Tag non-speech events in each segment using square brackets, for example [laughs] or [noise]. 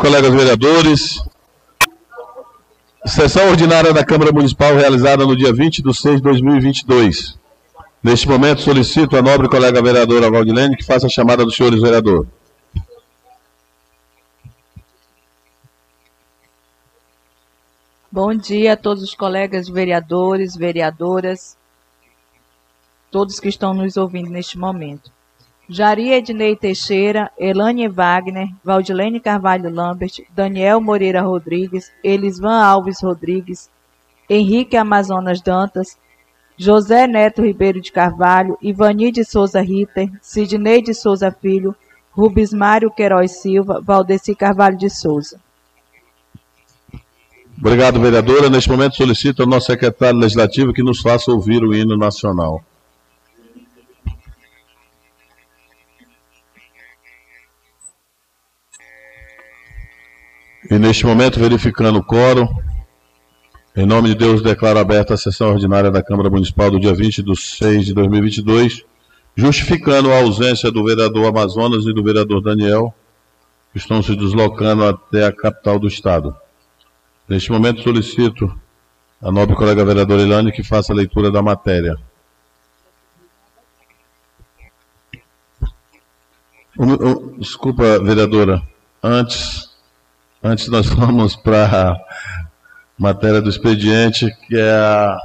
colegas vereadores. Sessão ordinária da Câmara Municipal realizada no dia 20 de 6 de 2022. Neste momento, solicito a nobre colega vereadora Valdilene que faça a chamada dos senhores vereadores. Bom dia a todos os colegas vereadores, vereadoras, todos que estão nos ouvindo neste momento. Jari Ednei Teixeira, Elane Wagner, Valdilene Carvalho Lambert, Daniel Moreira Rodrigues, Elisvan Alves Rodrigues, Henrique Amazonas Dantas, José Neto Ribeiro de Carvalho, Ivani de Souza Ritter, Sidney de Souza Filho, Rubens Mário Queiroz Silva, Valdeci Carvalho de Souza. Obrigado, vereadora. Neste momento solicito ao nosso secretário legislativo que nos faça ouvir o hino nacional. E neste momento, verificando o quórum, em nome de Deus, declaro aberta a sessão ordinária da Câmara Municipal do dia 20 de 6 de 2022, justificando a ausência do vereador Amazonas e do vereador Daniel, que estão se deslocando até a capital do Estado. Neste momento, solicito a nobre colega vereadora Ilane que faça a leitura da matéria. Desculpa, vereadora, antes Antes nós [laughs] vamos para a matéria do expediente, que é a,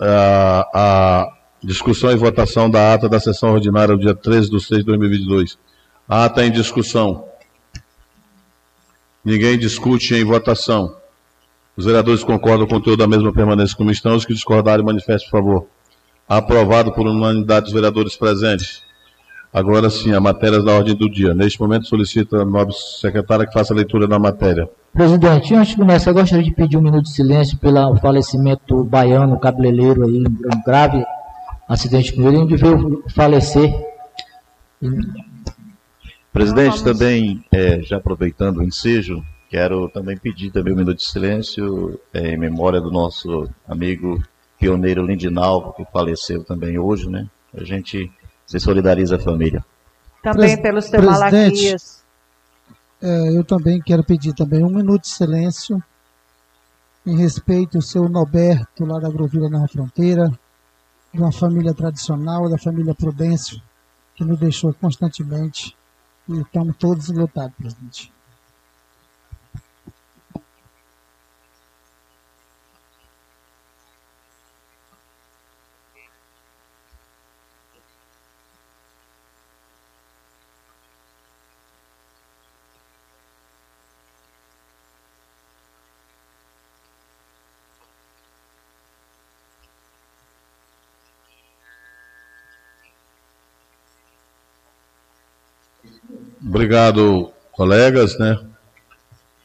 a, a, discussão e votação da ata da sessão ordinária do dia 13 de 6 de 2022. A ata é em discussão. Ninguém discute em votação. Os vereadores concordam com o conteúdo da mesma permanência como estão. Os que discordarem, manifestem, por favor. Aprovado por unanimidade dos vereadores presentes. Agora sim, a matéria da ordem do dia. Neste momento, solicito a nobre secretária que faça a leitura da matéria. Presidente, antes de começar, eu gostaria de pedir um minuto de silêncio pelo falecimento baiano, cabeleireiro aí, um grave acidente com ele, onde veio falecer. Presidente, também, é, já aproveitando o ensejo, quero também pedir também um minuto de silêncio é, em memória do nosso amigo pioneiro Lindinalvo, que faleceu também hoje, né? A gente se solidariza a família. Também pelos seus Malaquias. É, eu também quero pedir também um minuto de silêncio em respeito ao seu Norberto, lá da Grovila na Fronteira, de uma família tradicional, da família Prudêncio, que nos deixou constantemente. E estamos todos lutados, presidente. Obrigado, colegas, né?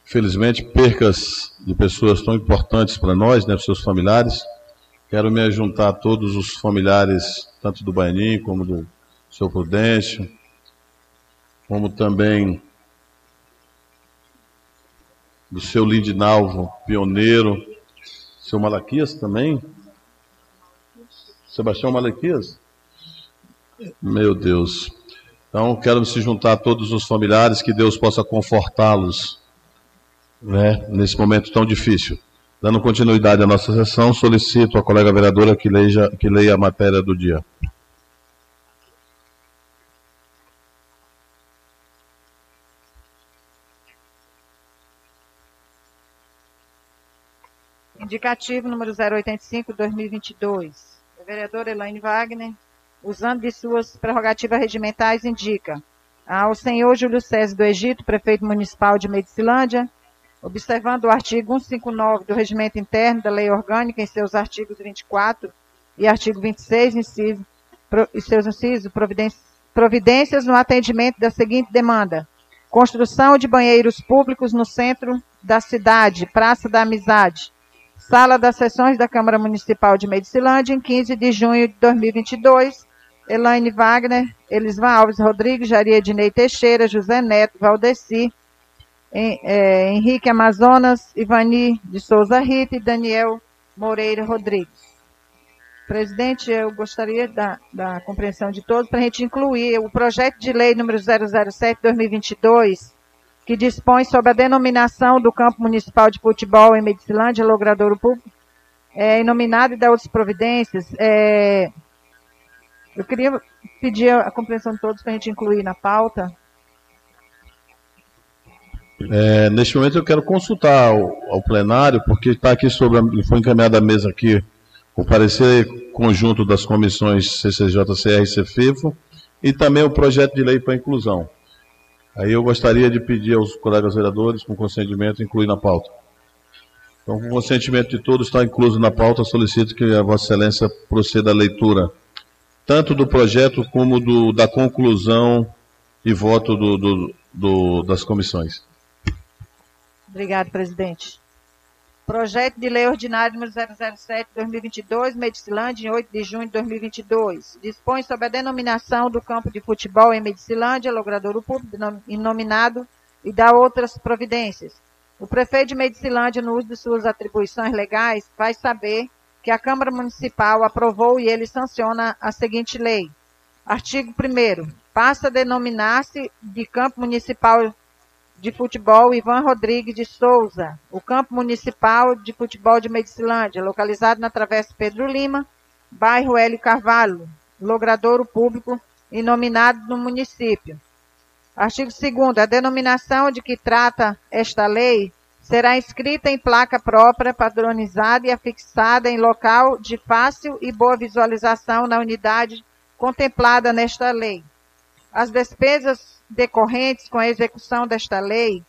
Felizmente, percas de pessoas tão importantes para nós, né, seus familiares. Quero me juntar a todos os familiares, tanto do Baianinho como do seu Prudêncio, como também do seu Lindinalvo, pioneiro, seu Malaquias também. Sebastião Malaquias? Meu Deus. Então, quero se juntar a todos os familiares, que Deus possa confortá-los né, nesse momento tão difícil. Dando continuidade à nossa sessão, solicito à colega vereadora que leia, que leia a matéria do dia. Indicativo número 085, 2022. A vereadora Elaine Wagner, usando de suas prerrogativas regimentais, indica ao senhor Júlio César do Egito, prefeito municipal de Medicilândia, observando o artigo 159 do Regimento Interno da Lei Orgânica em seus artigos 24 e artigo 26, inciso, e seus incisos, providências, no atendimento da seguinte demanda: construção de banheiros públicos no centro da cidade, Praça da Amizade, Sala das Sessões da Câmara Municipal de Medicilândia, em 15 de junho de 2022, Elaine Wagner, Elisvan Alves Rodrigues, Jaria Ednei Teixeira, José Neto, Valdeci, é, Henrique Amazonas, Ivani de Souza Rita e Daniel Moreira Rodrigues. Presidente, eu gostaria da, da compreensão de todos para a gente incluir o projeto de lei número 007-2022, que dispõe sobre a denominação do campo municipal de futebol em Medicilândia, Logradouro Público, é, e da outras providências. É, eu queria pedir a compreensão de todos para a gente incluir na pauta. É, neste momento eu quero consultar ao, ao plenário, porque está aqui sobre, a, foi encaminhada a mesa aqui o parecer conjunto das comissões CCJ, CR e CFIFO e também o projeto de lei para inclusão. Aí eu gostaria de pedir aos colegas vereadores, com consentimento, incluir na pauta. Então, com consentimento de todos, está incluso na pauta, solicito que a Vossa Excelência proceda à leitura, tanto do projeto como do, da conclusão e voto do, do, do, das comissões. Obrigado, presidente. Projeto de Lei Ordinária número 007-2022, Medicilândia, em 8 de junho de 2022. Dispõe sobre a denominação do campo de futebol em Medicilândia, logradouro público inominado e dá outras providências. O prefeito de Medicilândia, no uso de suas atribuições legais, vai saber que a Câmara Municipal aprovou e ele sanciona a seguinte lei. Artigo 1 Passa a denominar-se de Campo Municipal de Futebol Ivan Rodrigues de Souza, o Campo Municipal de Futebol de Medicilândia, localizado na Travessa Pedro Lima, bairro Hélio Carvalho, logradouro público e nominado no município. Artigo 2 A denominação de que trata esta lei será inscrita em placa própria, padronizada e afixada em local de fácil e boa visualização na unidade contemplada nesta lei. As despesas decorrentes com a execução desta lei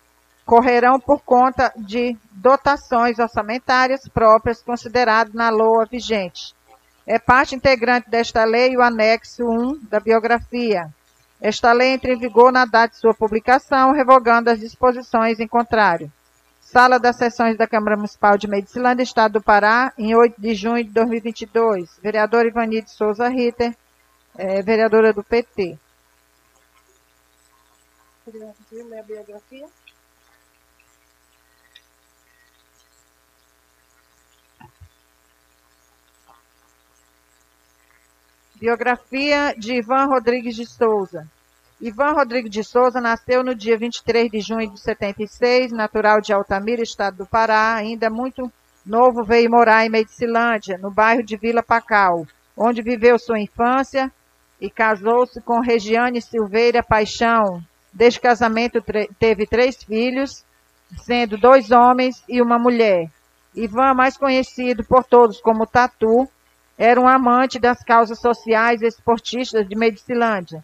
correrão por conta de dotações orçamentárias próprias considerado na LOA vigente. É parte integrante desta lei o anexo 1 da biografia. Esta lei entra em vigor na data de sua publicação, revogando as disposições em contrário. Sala das Sessões da Câmara Municipal de Medicilândia, Estado do Pará, em 8 de junho de 2022. Vereador Ivanide Souza Ritter, é, vereadora do PT ler a biografia? Biografia de Ivan Rodrigues de Souza. Ivan Rodrigues de Souza nasceu no dia 23 de junho de 76, natural de Altamira, estado do Pará. Ainda muito novo, veio morar em Medicilândia, no bairro de Vila Pacal, onde viveu sua infância e casou-se com Regiane Silveira Paixão, Deste casamento teve três filhos, sendo dois homens e uma mulher. Ivan, mais conhecido por todos como Tatu, era um amante das causas sociais e esportistas de Medicilândia.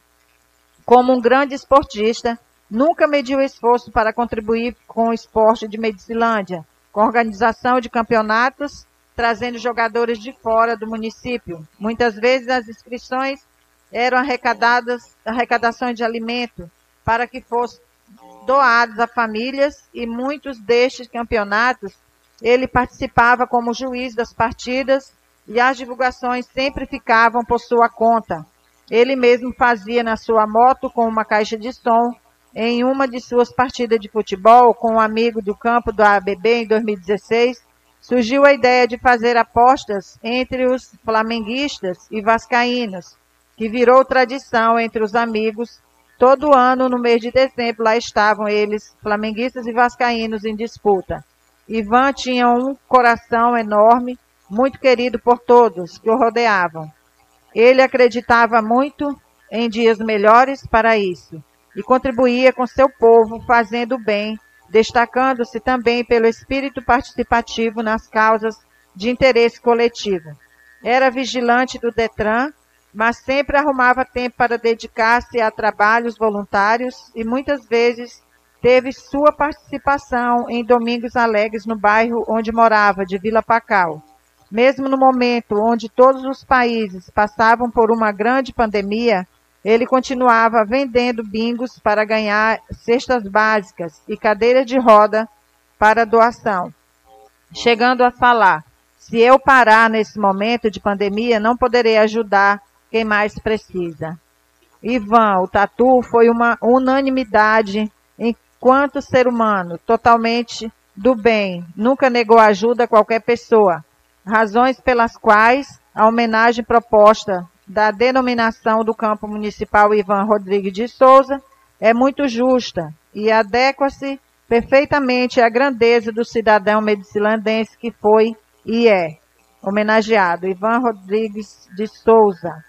Como um grande esportista, nunca mediu esforço para contribuir com o esporte de Medicilândia, com organização de campeonatos, trazendo jogadores de fora do município. Muitas vezes as inscrições eram arrecadadas, arrecadações de alimento, para que fossem doados a famílias e muitos destes campeonatos ele participava como juiz das partidas e as divulgações sempre ficavam por sua conta. Ele mesmo fazia na sua moto com uma caixa de som em uma de suas partidas de futebol com um amigo do campo do ABB em 2016. Surgiu a ideia de fazer apostas entre os flamenguistas e vascaínos, que virou tradição entre os amigos Todo ano, no mês de dezembro, lá estavam eles, flamenguistas e vascaínos, em disputa. Ivan tinha um coração enorme, muito querido por todos que o rodeavam. Ele acreditava muito em dias melhores para isso e contribuía com seu povo, fazendo bem, destacando-se também pelo espírito participativo nas causas de interesse coletivo. Era vigilante do Detran mas sempre arrumava tempo para dedicar-se a trabalhos voluntários e muitas vezes teve sua participação em Domingos Alegres no bairro onde morava, de Vila Pacal. Mesmo no momento onde todos os países passavam por uma grande pandemia, ele continuava vendendo bingos para ganhar cestas básicas e cadeiras de roda para doação. Chegando a falar: se eu parar nesse momento de pandemia, não poderei ajudar quem mais precisa. Ivan, o tatu foi uma unanimidade enquanto ser humano, totalmente do bem, nunca negou ajuda a qualquer pessoa. Razões pelas quais a homenagem proposta da denominação do campo municipal Ivan Rodrigues de Souza é muito justa e adequa-se perfeitamente à grandeza do cidadão medicilandense que foi e é homenageado, Ivan Rodrigues de Souza.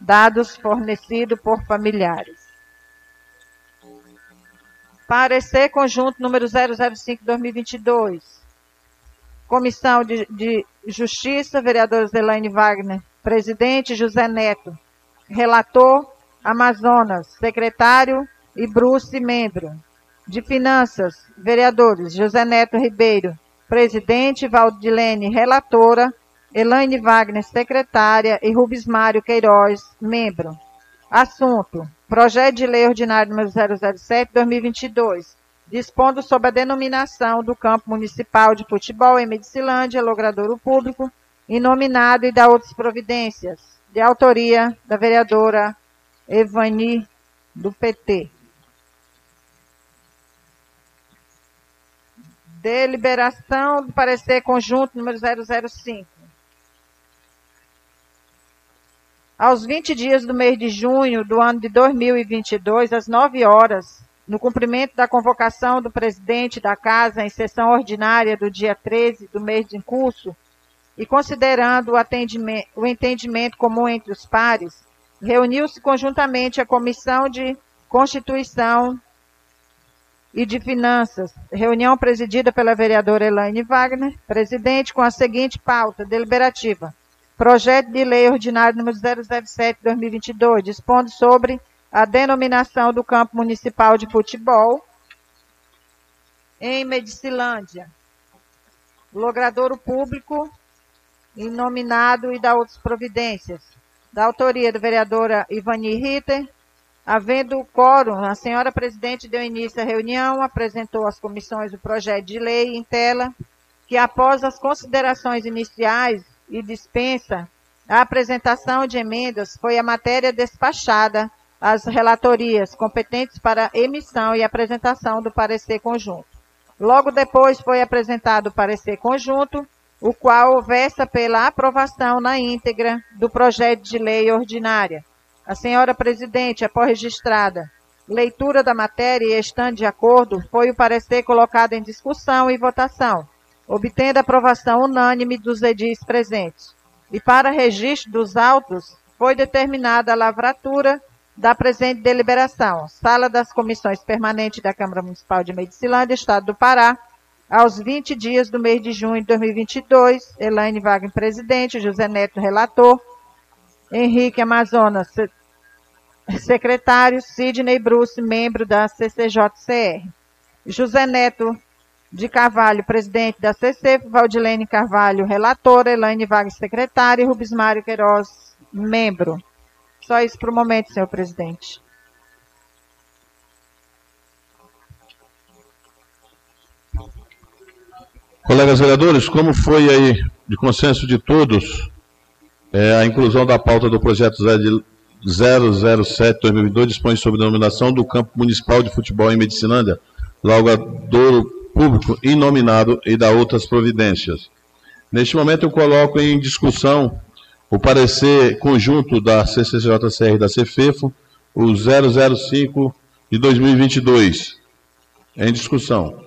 Dados fornecidos por familiares. Parecer conjunto número 005-2022. Comissão de, de Justiça, vereadora Elaine Wagner. Presidente José Neto. Relator Amazonas. Secretário e Bruce, membro. De Finanças, vereadores José Neto Ribeiro, presidente, Valdilene, relatora, Elaine Wagner, secretária e Rubens Mário Queiroz, membro. Assunto: Projeto de Lei Ordinário número 007-2022, dispondo sobre a denominação do campo municipal de futebol em Medicilândia, logradouro público, inominado e da outras providências, de autoria da vereadora Evani, do PT. Deliberação do parecer conjunto número 005. Aos 20 dias do mês de junho do ano de 2022, às 9 horas, no cumprimento da convocação do presidente da Casa em sessão ordinária do dia 13 do mês em curso, e considerando o, o entendimento comum entre os pares, reuniu-se conjuntamente a Comissão de Constituição e de Finanças, reunião presidida pela vereadora Elaine Wagner, presidente, com a seguinte pauta deliberativa. Projeto de Lei Ordinário número 007-2022, dispondo sobre a denominação do campo municipal de futebol em Medicilândia. Logradouro público, inominado e da outras providências. Da autoria da vereadora Ivani Ritter, Havendo quórum, a senhora presidente deu início à reunião, apresentou às comissões o projeto de lei em tela, que após as considerações iniciais e dispensa a apresentação de emendas, foi a matéria despachada às relatorias competentes para emissão e apresentação do parecer conjunto. Logo depois foi apresentado o parecer conjunto, o qual versa pela aprovação na íntegra do projeto de lei ordinária a senhora presidente, após registrada leitura da matéria e estando de acordo, foi o parecer colocado em discussão e votação, obtendo aprovação unânime dos edis presentes. E para registro dos autos, foi determinada a lavratura da presente deliberação, Sala das Comissões Permanentes da Câmara Municipal de Medicilândia, Estado do Pará, aos 20 dias do mês de junho de 2022, Elaine Wagner, presidente, José Neto, relator, Henrique Amazonas, secretário, Sidney Bruce, membro da CCJCR. José Neto de Carvalho, presidente da CC, Valdilene Carvalho, relatora, Elaine Wagner, secretária, Rubens Mário Queiroz, membro. Só isso para o momento, senhor presidente. Colegas vereadores, como foi aí de consenso de todos é, a inclusão da pauta do projeto 007-2002 dispõe sobre a denominação do campo municipal de futebol em Medicinândia, Laugadouro Público inominado e da outras providências. Neste momento eu coloco em discussão o parecer conjunto da CCJCR e da CFEFO, o 005 de 2022. Em discussão.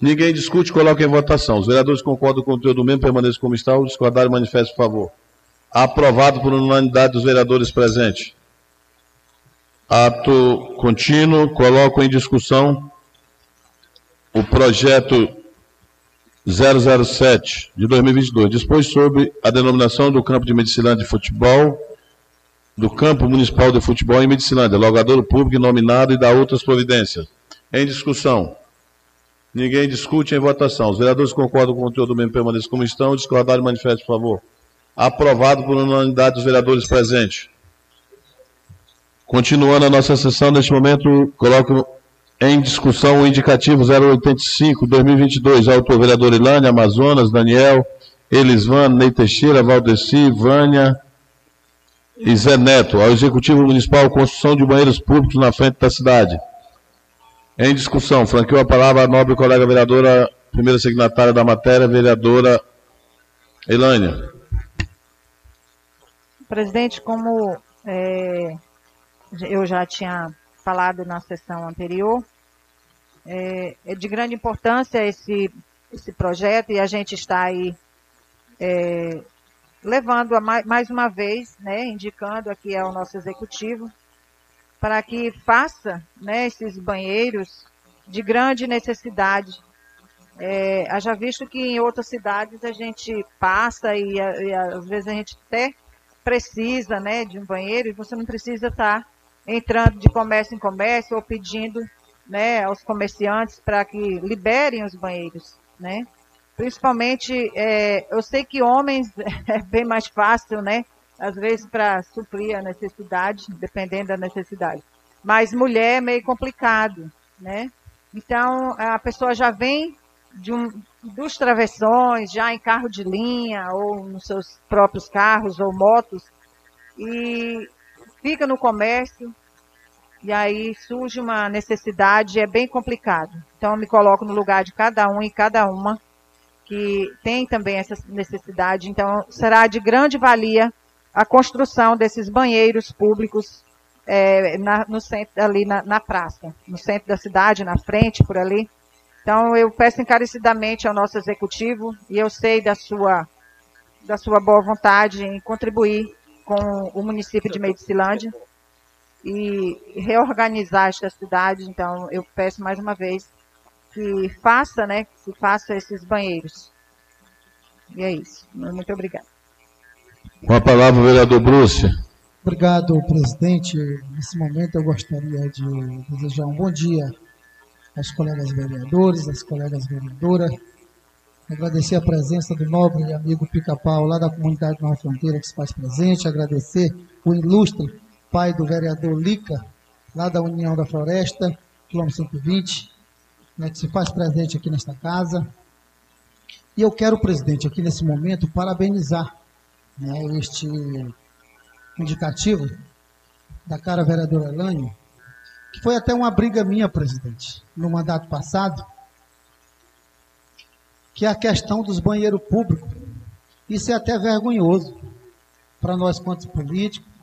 Ninguém discute, coloca em votação. Os vereadores concordam com o conteúdo mesmo, permaneçam como está. O discordar manifeste por favor. Aprovado por unanimidade dos vereadores presentes. Ato contínuo. Coloco em discussão o projeto 007 de 2022. Dispôs sobre a denominação do campo de Medicilândia de futebol, do campo municipal de futebol em Medicilândia, logador público nominado e da outras providências. Em discussão. Ninguém discute em votação. Os vereadores concordam com o conteúdo do mesmo permaneçam como estão. Discordarem, manifeste, por favor. Aprovado por unanimidade dos vereadores presentes. Continuando a nossa sessão, neste momento, coloco em discussão o indicativo 085-2022, autor vereador Ilânia, Amazonas, Daniel, Elisvan, Ney Teixeira, Valdeci, Vânia e Zé Neto, ao Executivo Municipal, construção de banheiros públicos na frente da cidade. Em discussão, franqueou a palavra a nobre colega vereadora, primeira signatária da matéria, vereadora Elânia. Presidente, como é, eu já tinha falado na sessão anterior, É, é de grande importância esse, esse projeto e a gente está aí é, levando mais, mais uma vez, né, indicando aqui ao nosso executivo para que faça né, esses banheiros de grande necessidade. É, haja visto que em outras cidades a gente passa e, e às vezes a gente até precisa né, de um banheiro e você não precisa estar entrando de comércio em comércio ou pedindo né, aos comerciantes para que liberem os banheiros. Né? Principalmente, é, eu sei que homens [laughs] é bem mais fácil, né? Às vezes para suprir a necessidade, dependendo da necessidade. Mas mulher é meio complicado, né? Então, a pessoa já vem de um, dos travessões, já em carro de linha, ou nos seus próprios carros ou motos, e fica no comércio, e aí surge uma necessidade, é bem complicado. Então, eu me coloco no lugar de cada um e cada uma que tem também essa necessidade. Então, será de grande valia a construção desses banheiros públicos é, na, no centro, ali na, na, praça, no centro da cidade, na frente, por ali. Então, eu peço encarecidamente ao nosso executivo, e eu sei da sua, da sua boa vontade em contribuir com o município de Medicilândia e reorganizar esta cidade. Então, eu peço mais uma vez que faça, né, que faça esses banheiros. E é isso. Muito obrigada. Com a palavra, o vereador Bruce. Obrigado, presidente. Nesse momento eu gostaria de desejar um bom dia aos colegas vereadores, às colegas vereadoras. Agradecer a presença do nobre amigo Pica-Pau lá da comunidade Nova Fronteira que se faz presente. Agradecer o ilustre pai do vereador Lica, lá da União da Floresta, quilômetro 120 né, que se faz presente aqui nesta casa. E eu quero, presidente, aqui nesse momento, parabenizar né, este indicativo da cara vereadora Elânio, que foi até uma briga minha, presidente, no mandato passado, que é a questão dos banheiros públicos. Isso é até vergonhoso para nós, quanto políticos,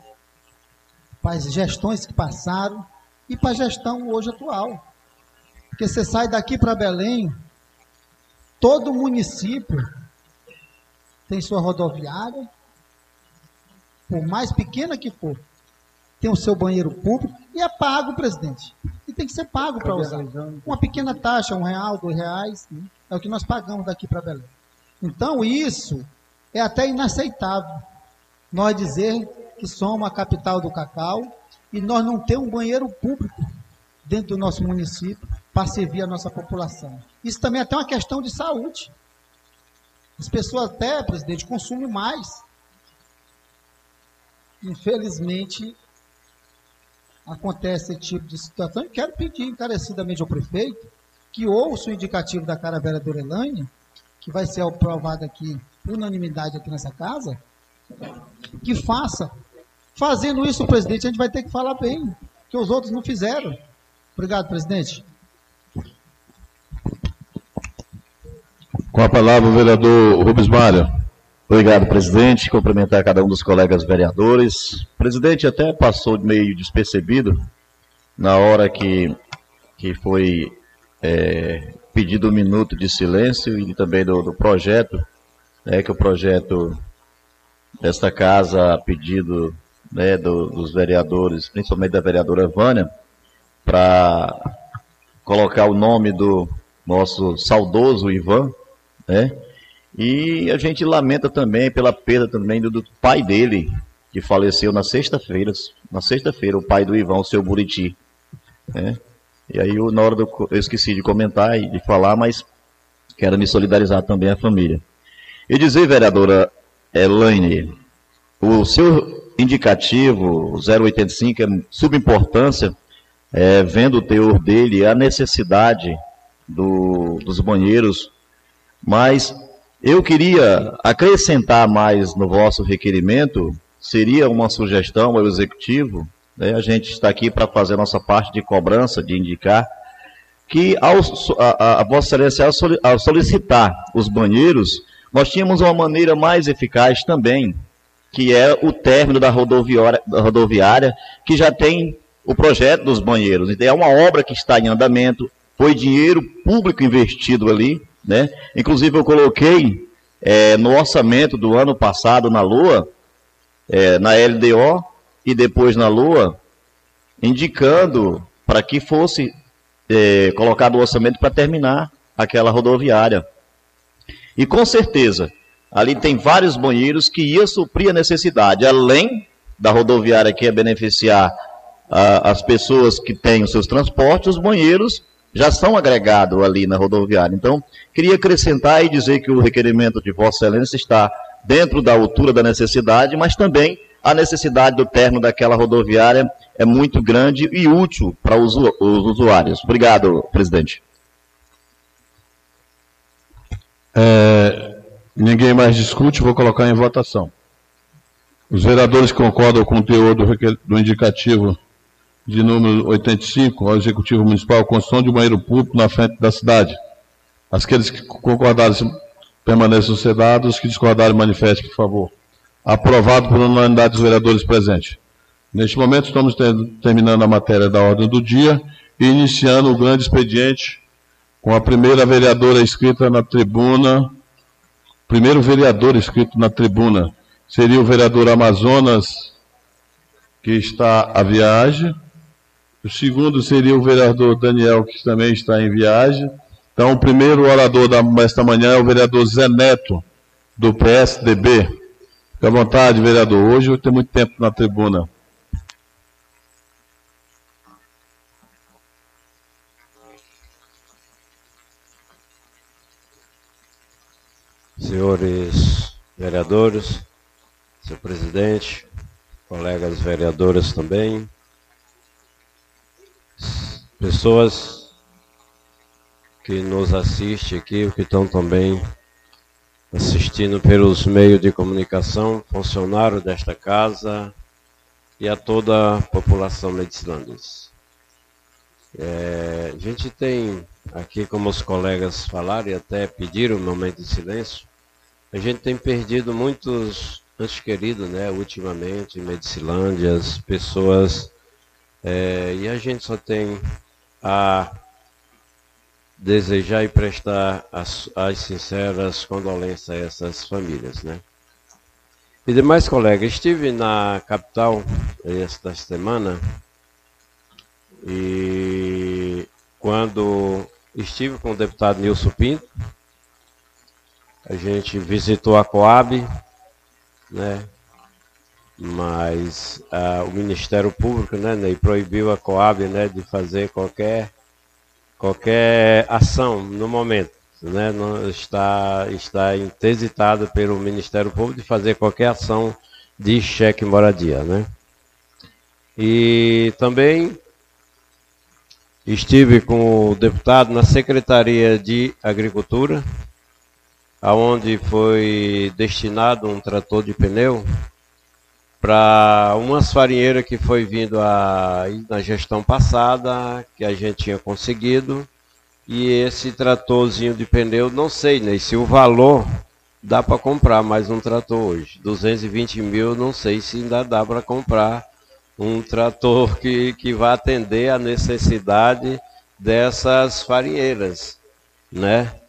para as gestões que passaram e para a gestão hoje atual. Porque você sai daqui para Belém, todo município tem sua rodoviária, por mais pequena que for, tem o seu banheiro público e é pago, presidente. E tem que ser pago para usar. Uma pequena taxa, um real, dois reais, né? é o que nós pagamos daqui para Belém. Então isso é até inaceitável. Nós dizer que somos a capital do cacau e nós não temos um banheiro público dentro do nosso município para servir a nossa população. Isso também é até uma questão de saúde. As pessoas até, presidente, consumem mais. Infelizmente, acontece esse tipo de situação. E quero pedir encarecidamente ao prefeito que ouça o indicativo da cara vereadora Elaine, que vai ser aprovado aqui unanimidade aqui nessa casa, que faça. Fazendo isso, presidente, a gente vai ter que falar bem, que os outros não fizeram. Obrigado, presidente. Com a palavra o vereador Rubens Mário. Obrigado, presidente. Cumprimentar cada um dos colegas vereadores. O presidente até passou meio despercebido na hora que, que foi é, pedido um minuto de silêncio e também do, do projeto, né, que o projeto desta casa, a pedido né, do, dos vereadores, principalmente da vereadora Vânia, para colocar o nome do nosso saudoso Ivan, né? E a gente lamenta também pela perda também do, do pai dele, que faleceu na sexta-feira, na sexta-feira, o pai do Ivan, o seu Buriti, né? E aí eu, na hora do, eu esqueci de comentar e de falar, mas quero me solidarizar também à família. E dizer, vereadora Elaine, o seu indicativo 085 é subimportância, é, vendo o teor dele, a necessidade do, dos banheiros mas eu queria acrescentar mais no vosso requerimento, seria uma sugestão ao executivo, né? a gente está aqui para fazer a nossa parte de cobrança, de indicar, que ao, a, a Vossa Excelência, ao solicitar os banheiros, nós tínhamos uma maneira mais eficaz também, que é o término da rodoviária, da rodoviária que já tem o projeto dos banheiros. Então, é uma obra que está em andamento, foi dinheiro público investido ali, né? Inclusive eu coloquei é, no orçamento do ano passado na Lua, é, na LDO e depois na Lua, indicando para que fosse é, colocado o orçamento para terminar aquela rodoviária. E com certeza, ali tem vários banheiros que ia suprir a necessidade, além da rodoviária que ia beneficiar as pessoas que têm os seus transportes, os banheiros já são agregados ali na rodoviária. Então, queria acrescentar e dizer que o requerimento de Vossa Excelência está dentro da altura da necessidade, mas também a necessidade do término daquela rodoviária é muito grande e útil para os, os usuários. Obrigado, presidente. É, ninguém mais discute, vou colocar em votação. Os vereadores concordam com o teor do, do indicativo de número 85 ao Executivo Municipal construção de um banheiro público na frente da cidade. Aqueles que concordarem permaneçam sedados, que discordarem manifestem, por favor. Aprovado por unanimidade dos vereadores presentes. Neste momento estamos terminando a matéria da ordem do dia e iniciando o grande expediente com a primeira vereadora inscrita na tribuna. Primeiro vereador inscrito na tribuna seria o vereador Amazonas, que está à viagem. O segundo seria o vereador Daniel, que também está em viagem. Então, o primeiro orador desta manhã é o vereador Zé Neto, do PSDB. Fique à vontade, vereador. Hoje eu tenho muito tempo na tribuna. Senhores vereadores, senhor presidente, colegas vereadoras também, pessoas que nos assistem aqui, que estão também assistindo pelos meios de comunicação, funcionário desta casa e a toda a população medicilandense. É, a gente tem aqui, como os colegas falaram e até pediram um momento de silêncio, a gente tem perdido muitos antes queridos, né, ultimamente, em Medicilândia, as pessoas, é, e a gente só tem a desejar e prestar as, as sinceras condolências a essas famílias, né? E demais colegas, estive na capital esta semana e quando estive com o deputado Nilson Pinto, a gente visitou a Coab, né? mas ah, o Ministério Público né, Ney, proibiu a Coab né, de fazer qualquer, qualquer ação no momento. Né, não está, está intesitado pelo Ministério Público de fazer qualquer ação de cheque moradia. Né? E também estive com o deputado na Secretaria de Agricultura, aonde foi destinado um trator de pneu para umas farinheiras que foi vindo a, na gestão passada, que a gente tinha conseguido, e esse tratorzinho de pneu, não sei né, se o valor dá para comprar mais um trator hoje. 220 mil, não sei se ainda dá para comprar um trator [laughs] que, que vai atender a necessidade dessas farinheiras, né?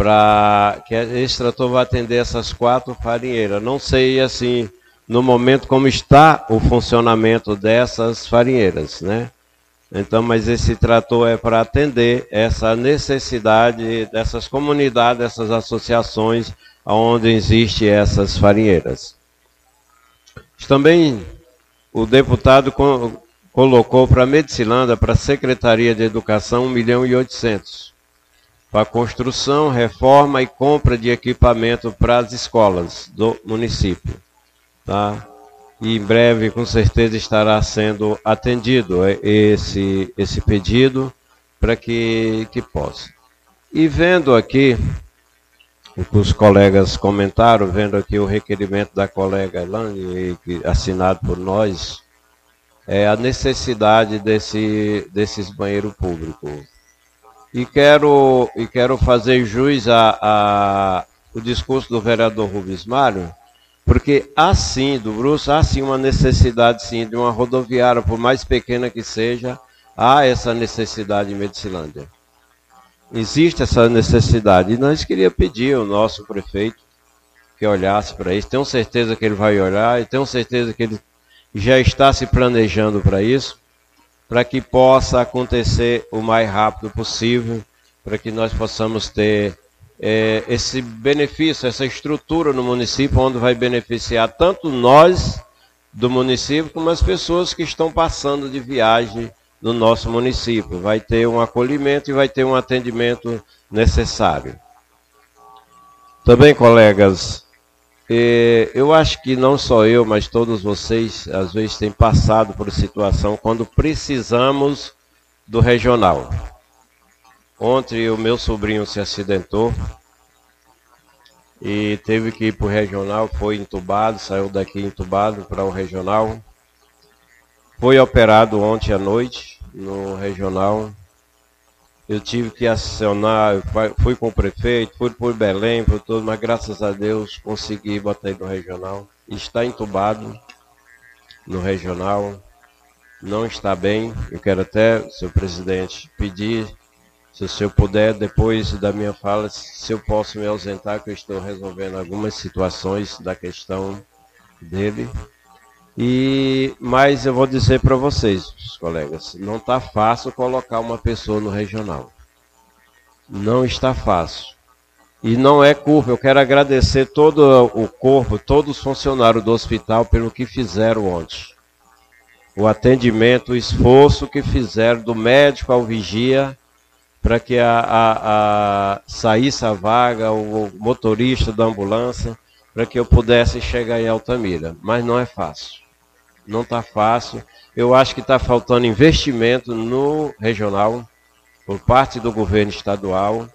Para que esse trator vai atender essas quatro farinheiras. Não sei assim no momento como está o funcionamento dessas farinheiras, né? Então, mas esse trator é para atender essa necessidade dessas comunidades, dessas associações onde existem essas farinheiras. Também o deputado colocou para a Medicilândia, para a Secretaria de Educação, 1 milhão e 800 para construção, reforma e compra de equipamento para as escolas do município tá? E em breve, com certeza, estará sendo atendido esse, esse pedido para que, que possa. E vendo aqui o que os colegas comentaram, vendo aqui o requerimento da colega Elane, assinado por nós, é a necessidade desse, desses banheiros públicos. E quero, e quero fazer jus a, a o discurso do vereador Rubens Mário, porque há sim, do Bruce, há sim uma necessidade sim de uma rodoviária, por mais pequena que seja, há essa necessidade em Medicilândia. existe essa necessidade. E nós queríamos pedir ao nosso prefeito que olhasse para isso. Tenho certeza que ele vai olhar e tenho certeza que ele já está se planejando para isso, para que possa acontecer o mais rápido possível, para que nós possamos ter é, esse benefício, essa estrutura no município, onde vai beneficiar tanto nós do município, como as pessoas que estão passando de viagem no nosso município. Vai ter um acolhimento e vai ter um atendimento necessário. Também, colegas, eh, eu acho que não só eu, mas todos vocês, às vezes, têm passado por situação quando precisamos do regional. Ontem o meu sobrinho se acidentou e teve que ir para o regional, foi entubado, saiu daqui entubado para o regional. Foi operado ontem à noite no regional. Eu tive que acionar, fui com o prefeito, fui por Belém, por tudo, mas graças a Deus consegui botar ele no regional. Está entubado no regional, não está bem. Eu quero até, seu presidente, pedir se o senhor puder, depois da minha fala, se eu posso me ausentar, que eu estou resolvendo algumas situações da questão dele. E mas eu vou dizer para vocês, colegas, não está fácil colocar uma pessoa no regional. Não está fácil. E não é curva. Eu quero agradecer todo o corpo, todos os funcionários do hospital pelo que fizeram ontem. O atendimento, o esforço que fizeram do médico ao vigia para que a, a, a, saísse a vaga, o motorista da ambulância, para que eu pudesse chegar em Altamira. Mas não é fácil. Não está fácil. Eu acho que está faltando investimento no regional, por parte do governo estadual,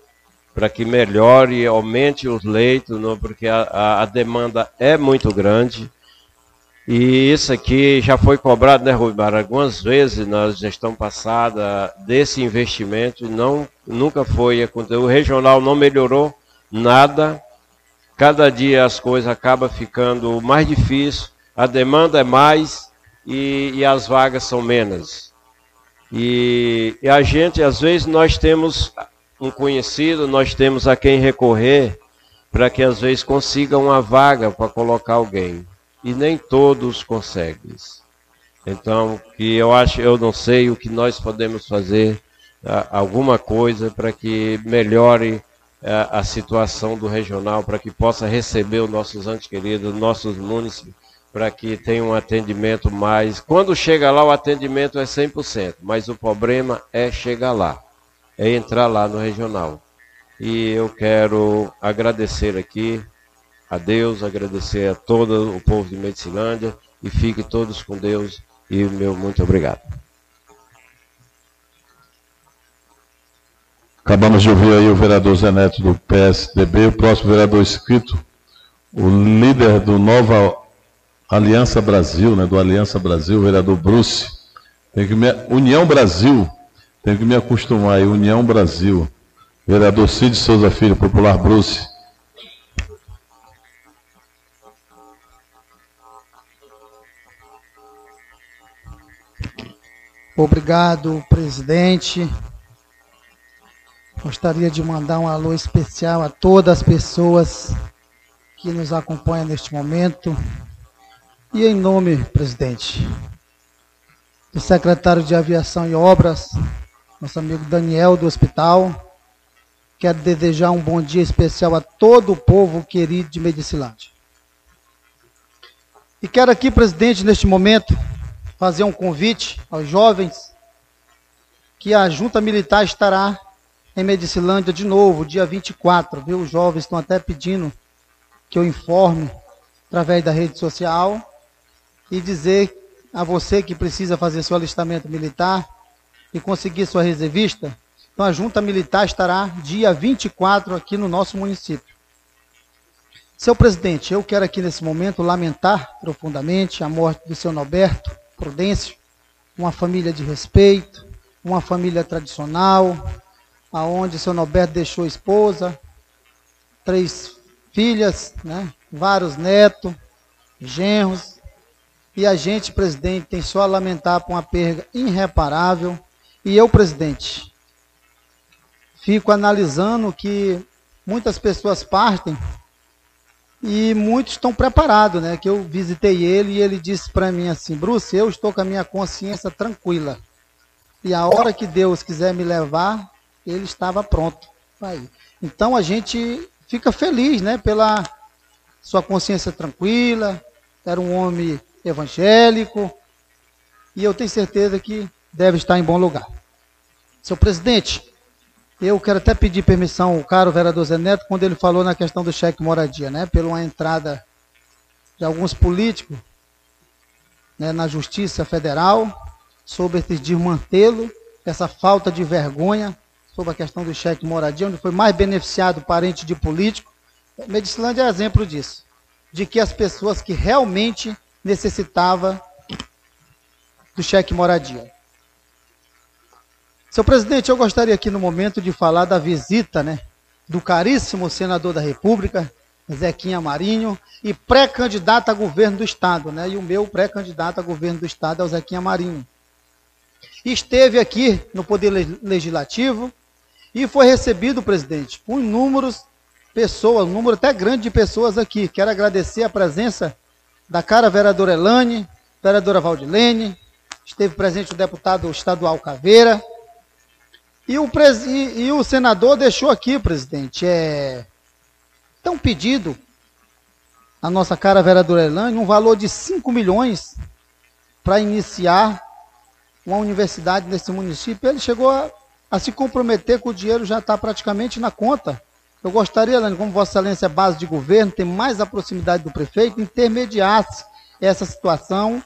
para que melhore, aumente os leitos, não, porque a, a demanda é muito grande. E isso aqui já foi cobrado, né, Rubimar, algumas vezes na gestão passada desse investimento, não, nunca foi. O regional não melhorou nada, cada dia as coisas acabam ficando mais difíceis, a demanda é mais e, e as vagas são menos. E, e a gente, às vezes, nós temos um conhecido, nós temos a quem recorrer para que às vezes consiga uma vaga para colocar alguém e nem todos conseguem. Então, que eu acho, eu não sei o que nós podemos fazer, alguma coisa para que melhore a, a situação do regional, para que possa receber os nossos antes queridos, nossos municípios, para que tenha um atendimento mais. Quando chega lá, o atendimento é 100%, mas o problema é chegar lá, é entrar lá no regional. E eu quero agradecer aqui a Deus, agradecer a todo o povo de Medicilândia e fiquem todos com Deus e meu muito obrigado. Acabamos de ouvir aí o vereador Zé Neto do PSDB, o próximo vereador inscrito, o líder do Nova Aliança Brasil, né, do Aliança Brasil, o vereador Bruce. Tem que me... União Brasil, tem que me acostumar aí, União Brasil. Vereador Cid Souza Filho, popular Bruce. Obrigado, presidente. Gostaria de mandar um alô especial a todas as pessoas que nos acompanham neste momento. E em nome, presidente, do secretário de Aviação e Obras, nosso amigo Daniel do hospital, quero desejar um bom dia especial a todo o povo querido de Medicilândia. E quero aqui, presidente, neste momento, fazer um convite aos jovens que a junta militar estará em Medicilândia de novo, dia 24, viu? Os jovens estão até pedindo que eu informe através da rede social e dizer a você que precisa fazer seu alistamento militar e conseguir sua reservista. Então a junta militar estará dia 24 aqui no nosso município. Seu presidente, eu quero aqui nesse momento lamentar profundamente a morte do seu Norberto, Prudêncio, uma família de respeito, uma família tradicional, aonde seu Norberto deixou esposa, três filhas, né, vários netos, genros, e a gente, presidente, tem só a lamentar por uma perda irreparável. E eu, presidente, fico analisando que muitas pessoas partem e muitos estão preparados, né? Que eu visitei ele e ele disse para mim assim, Bruce, eu estou com a minha consciência tranquila. E a hora que Deus quiser me levar, ele estava pronto. Aí. Então a gente fica feliz, né? Pela sua consciência tranquila. Era um homem evangélico. E eu tenho certeza que deve estar em bom lugar. Seu presidente, eu quero até pedir permissão ao caro vereador Zé Neto, quando ele falou na questão do cheque moradia, né? Pela entrada de alguns políticos né, na Justiça Federal sobre esse desmantelo, essa falta de vergonha sobre a questão do cheque moradia, onde foi mais beneficiado parente de político. Medicilândia é exemplo disso, de que as pessoas que realmente necessitavam do cheque moradia. Seu presidente, eu gostaria aqui no momento de falar da visita, né, do caríssimo senador da República, Zequinha Marinho, e pré-candidato a governo do estado, né? E o meu pré-candidato a governo do estado é o Zequinha Marinho. Esteve aqui no Poder Legislativo e foi recebido, presidente, por inúmeros pessoas, um número até grande de pessoas aqui. Quero agradecer a presença da cara vereadora Elane, vereadora Valdilene, esteve presente o deputado estadual Caveira, e o, pres... e, e o senador deixou aqui, presidente, é... tem pedido a nossa cara vereadora Elane, um valor de 5 milhões para iniciar uma universidade nesse município. Ele chegou a, a se comprometer que o dinheiro já está praticamente na conta. Eu gostaria, Elane, como Vossa Excelência é base de governo, tem mais a proximidade do prefeito, intermediasse essa situação,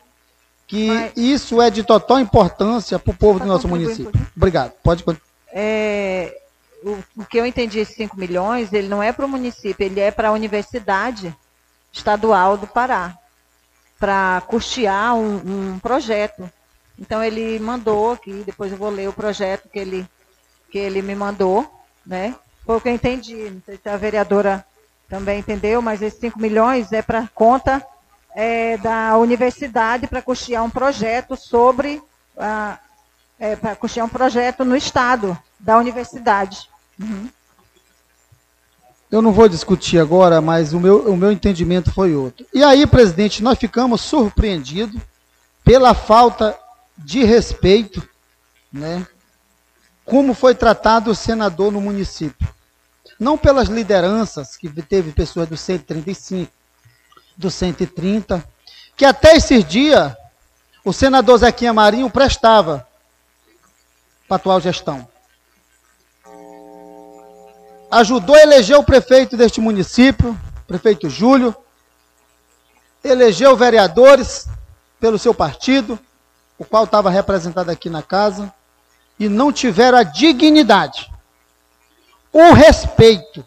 que Mas... isso é de total importância para o povo do nosso município. Obrigado. Pode é, o, o, que eu entendi, esses 5 milhões, ele não é para o município, ele é para a Universidade Estadual do Pará, para custear um, um, projeto. Então ele mandou aqui, depois eu vou ler o projeto que ele, que ele me mandou, né? Foi o que eu entendi, não sei se a vereadora também entendeu, mas esses 5 milhões é para conta é, da universidade para custear um projeto sobre a, é, para custear um projeto no estado da universidade. Uhum. Eu não vou discutir agora, mas o meu, o meu entendimento foi outro. E aí, presidente, nós ficamos surpreendidos pela falta de respeito, né? Como foi tratado o senador no município. Não pelas lideranças, que teve pessoas do 135, do 130, que até esses dias o senador Zequinha Marinho prestava para a atual gestão. Ajudou a eleger o prefeito deste município, prefeito Júlio, elegeu vereadores pelo seu partido, o qual estava representado aqui na casa, e não tiveram a dignidade, o respeito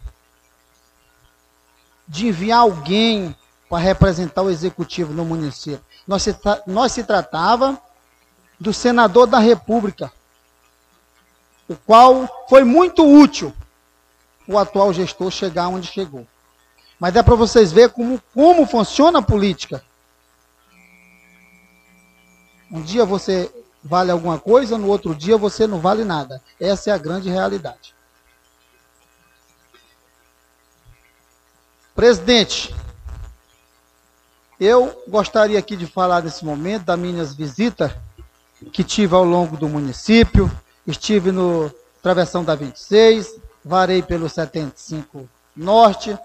de enviar alguém para representar o executivo no município. Nós se, nós se tratava do senador da República, o qual foi muito útil o atual gestor chegar onde chegou. Mas é para vocês verem como, como funciona a política. Um dia você vale alguma coisa, no outro dia você não vale nada. Essa é a grande realidade. Presidente, eu gostaria aqui de falar nesse momento das minhas visitas que tive ao longo do município, estive no Travessão da 26, varei pelo 75 Norte.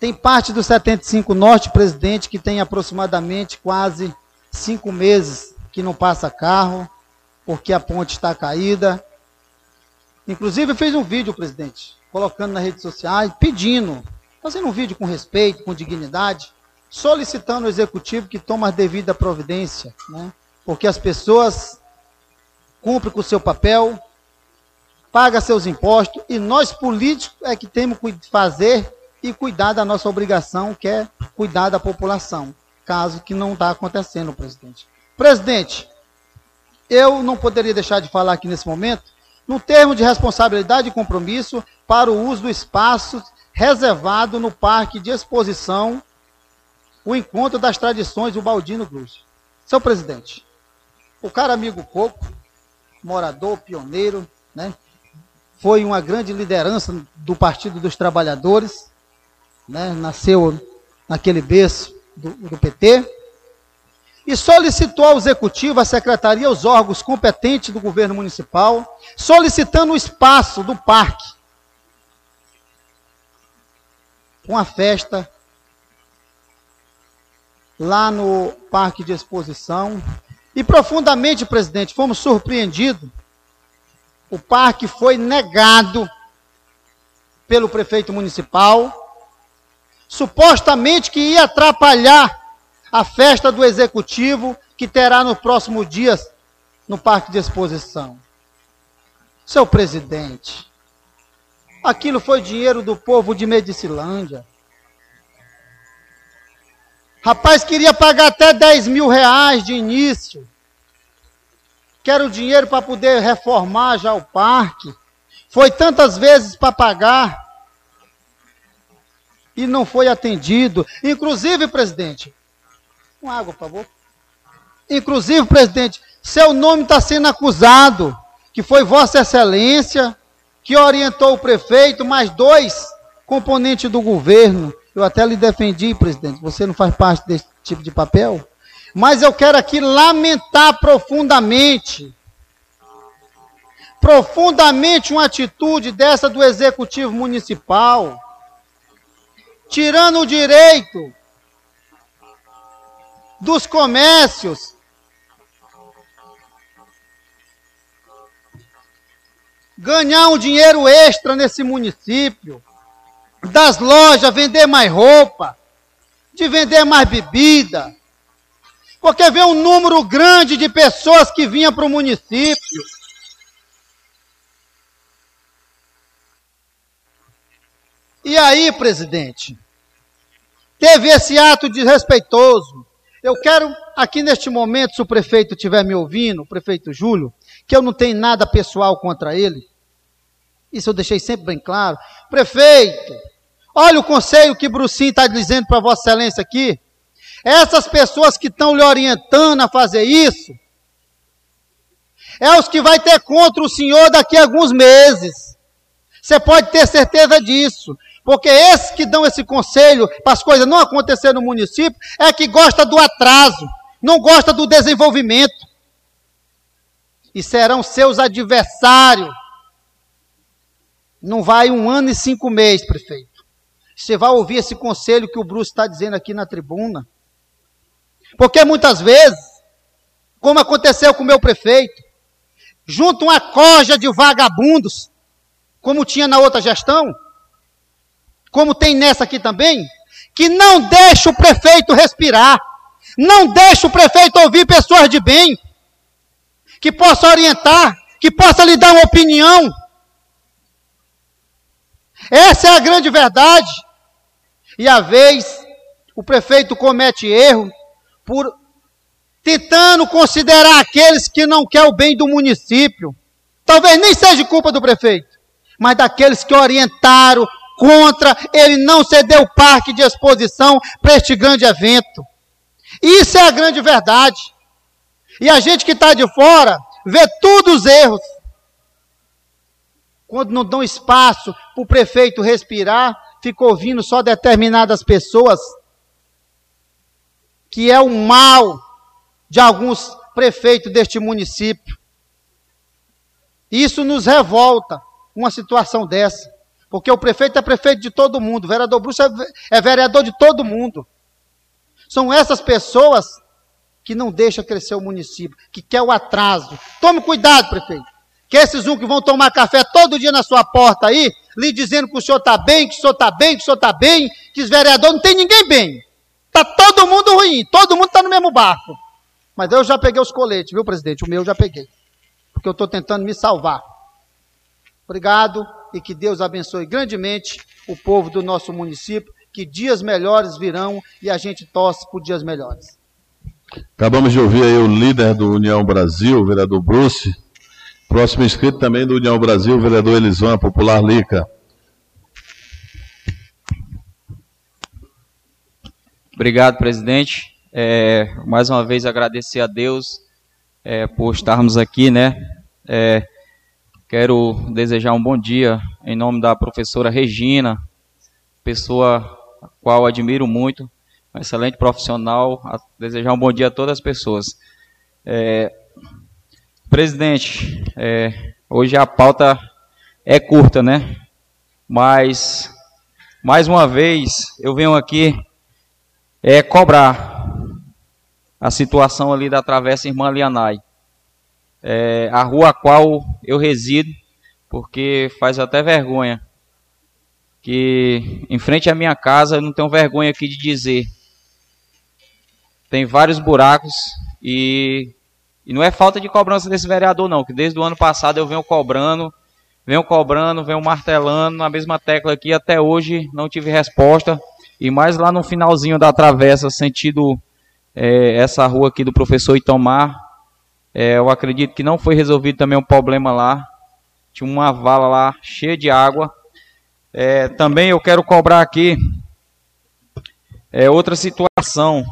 Tem parte do 75 Norte, presidente, que tem aproximadamente quase cinco meses que não passa carro, porque a ponte está caída. Inclusive, fiz um vídeo, presidente, colocando nas redes sociais, pedindo, fazendo um vídeo com respeito, com dignidade, solicitando ao executivo que tome a devida providência, né? porque as pessoas cumpre com o seu papel, paga seus impostos e nós políticos é que temos que fazer e cuidar da nossa obrigação, que é cuidar da população, caso que não está acontecendo, presidente. Presidente, eu não poderia deixar de falar aqui nesse momento, no termo de responsabilidade e compromisso para o uso do espaço reservado no Parque de Exposição, o Encontro das Tradições do Baldino Cruz. Seu presidente, o cara amigo Coco morador, pioneiro, né? foi uma grande liderança do Partido dos Trabalhadores, né? nasceu naquele berço do, do PT, e solicitou ao Executivo, à Secretaria, os órgãos competentes do governo municipal, solicitando o espaço do parque. Uma festa lá no parque de exposição. E profundamente, presidente, fomos surpreendidos. O parque foi negado pelo prefeito municipal, supostamente que ia atrapalhar a festa do executivo que terá nos próximos dias no parque de exposição. Seu presidente, aquilo foi dinheiro do povo de Medicilândia. Rapaz queria pagar até 10 mil reais de início. Quero dinheiro para poder reformar já o parque. Foi tantas vezes para pagar e não foi atendido. Inclusive, presidente, uma água, por favor. Inclusive, presidente, seu nome está sendo acusado, que foi Vossa Excelência que orientou o prefeito, mais dois componentes do governo. Eu até lhe defendi, presidente. Você não faz parte desse tipo de papel. Mas eu quero aqui lamentar profundamente profundamente uma atitude dessa do executivo municipal, tirando o direito dos comércios. Ganhar um dinheiro extra nesse município, das lojas, vender mais roupa, de vender mais bebida, porque vê um número grande de pessoas que vinham para o município. E aí, presidente, teve esse ato desrespeitoso, eu quero, aqui neste momento, se o prefeito estiver me ouvindo, o prefeito Júlio, que eu não tenho nada pessoal contra ele, isso eu deixei sempre bem claro. Prefeito, olha o conselho que Brucinho está dizendo para Vossa Excelência aqui. Essas pessoas que estão lhe orientando a fazer isso, é os que vai ter contra o senhor daqui a alguns meses. Você pode ter certeza disso. Porque esses que dão esse conselho para as coisas não acontecerem no município é que gosta do atraso, não gosta do desenvolvimento. E serão seus adversários. Não vai um ano e cinco meses, prefeito. Você vai ouvir esse conselho que o Bruce está dizendo aqui na tribuna. Porque muitas vezes, como aconteceu com o meu prefeito, junto uma corja de vagabundos, como tinha na outra gestão, como tem nessa aqui também, que não deixa o prefeito respirar, não deixa o prefeito ouvir pessoas de bem, que possa orientar, que possa lhe dar uma opinião. Essa é a grande verdade. E às vezes o prefeito comete erro por tentando considerar aqueles que não querem o bem do município. Talvez nem seja culpa do prefeito, mas daqueles que orientaram, contra ele não ceder o parque de exposição para este grande evento. Isso é a grande verdade. E a gente que está de fora vê todos os erros. Quando não dão espaço para o prefeito respirar, fica ouvindo só determinadas pessoas, que é o mal de alguns prefeitos deste município. Isso nos revolta, uma situação dessa. Porque o prefeito é prefeito de todo mundo, o vereador bruxo é, é vereador de todo mundo. São essas pessoas que não deixam crescer o município, que quer o atraso. Tome cuidado, prefeito. Que esses um que vão tomar café todo dia na sua porta aí, lhe dizendo que o senhor está bem, que o senhor está bem, que o senhor está bem, que os vereadores não tem ninguém bem. Está todo mundo ruim, todo mundo está no mesmo barco. Mas eu já peguei os coletes, viu, presidente? O meu eu já peguei. Porque eu estou tentando me salvar. Obrigado e que Deus abençoe grandemente o povo do nosso município, que dias melhores virão e a gente torce por dias melhores. Acabamos de ouvir aí o líder do União Brasil, o vereador Bruce. Próximo inscrito também do União Brasil, o vereador Elisan, Popular Lica. Obrigado, presidente. É, mais uma vez agradecer a Deus é, por estarmos aqui, né? É, Quero desejar um bom dia em nome da professora Regina, pessoa a qual admiro muito, excelente profissional. desejar um bom dia a todas as pessoas. É, presidente, é, hoje a pauta é curta, né? Mas, mais uma vez, eu venho aqui é, cobrar a situação ali da Travessa Irmã Lianai. É, a rua a qual eu resido, porque faz até vergonha que em frente à minha casa eu não tenho vergonha aqui de dizer. Tem vários buracos e, e não é falta de cobrança desse vereador não, que desde o ano passado eu venho cobrando venho cobrando, venho martelando na mesma tecla aqui, até hoje não tive resposta. E mais lá no finalzinho da travessa, sentido é, essa rua aqui do professor Itomar, é, eu acredito que não foi resolvido também um problema lá. Tinha uma vala lá cheia de água. É, também eu quero cobrar aqui é, outra situação.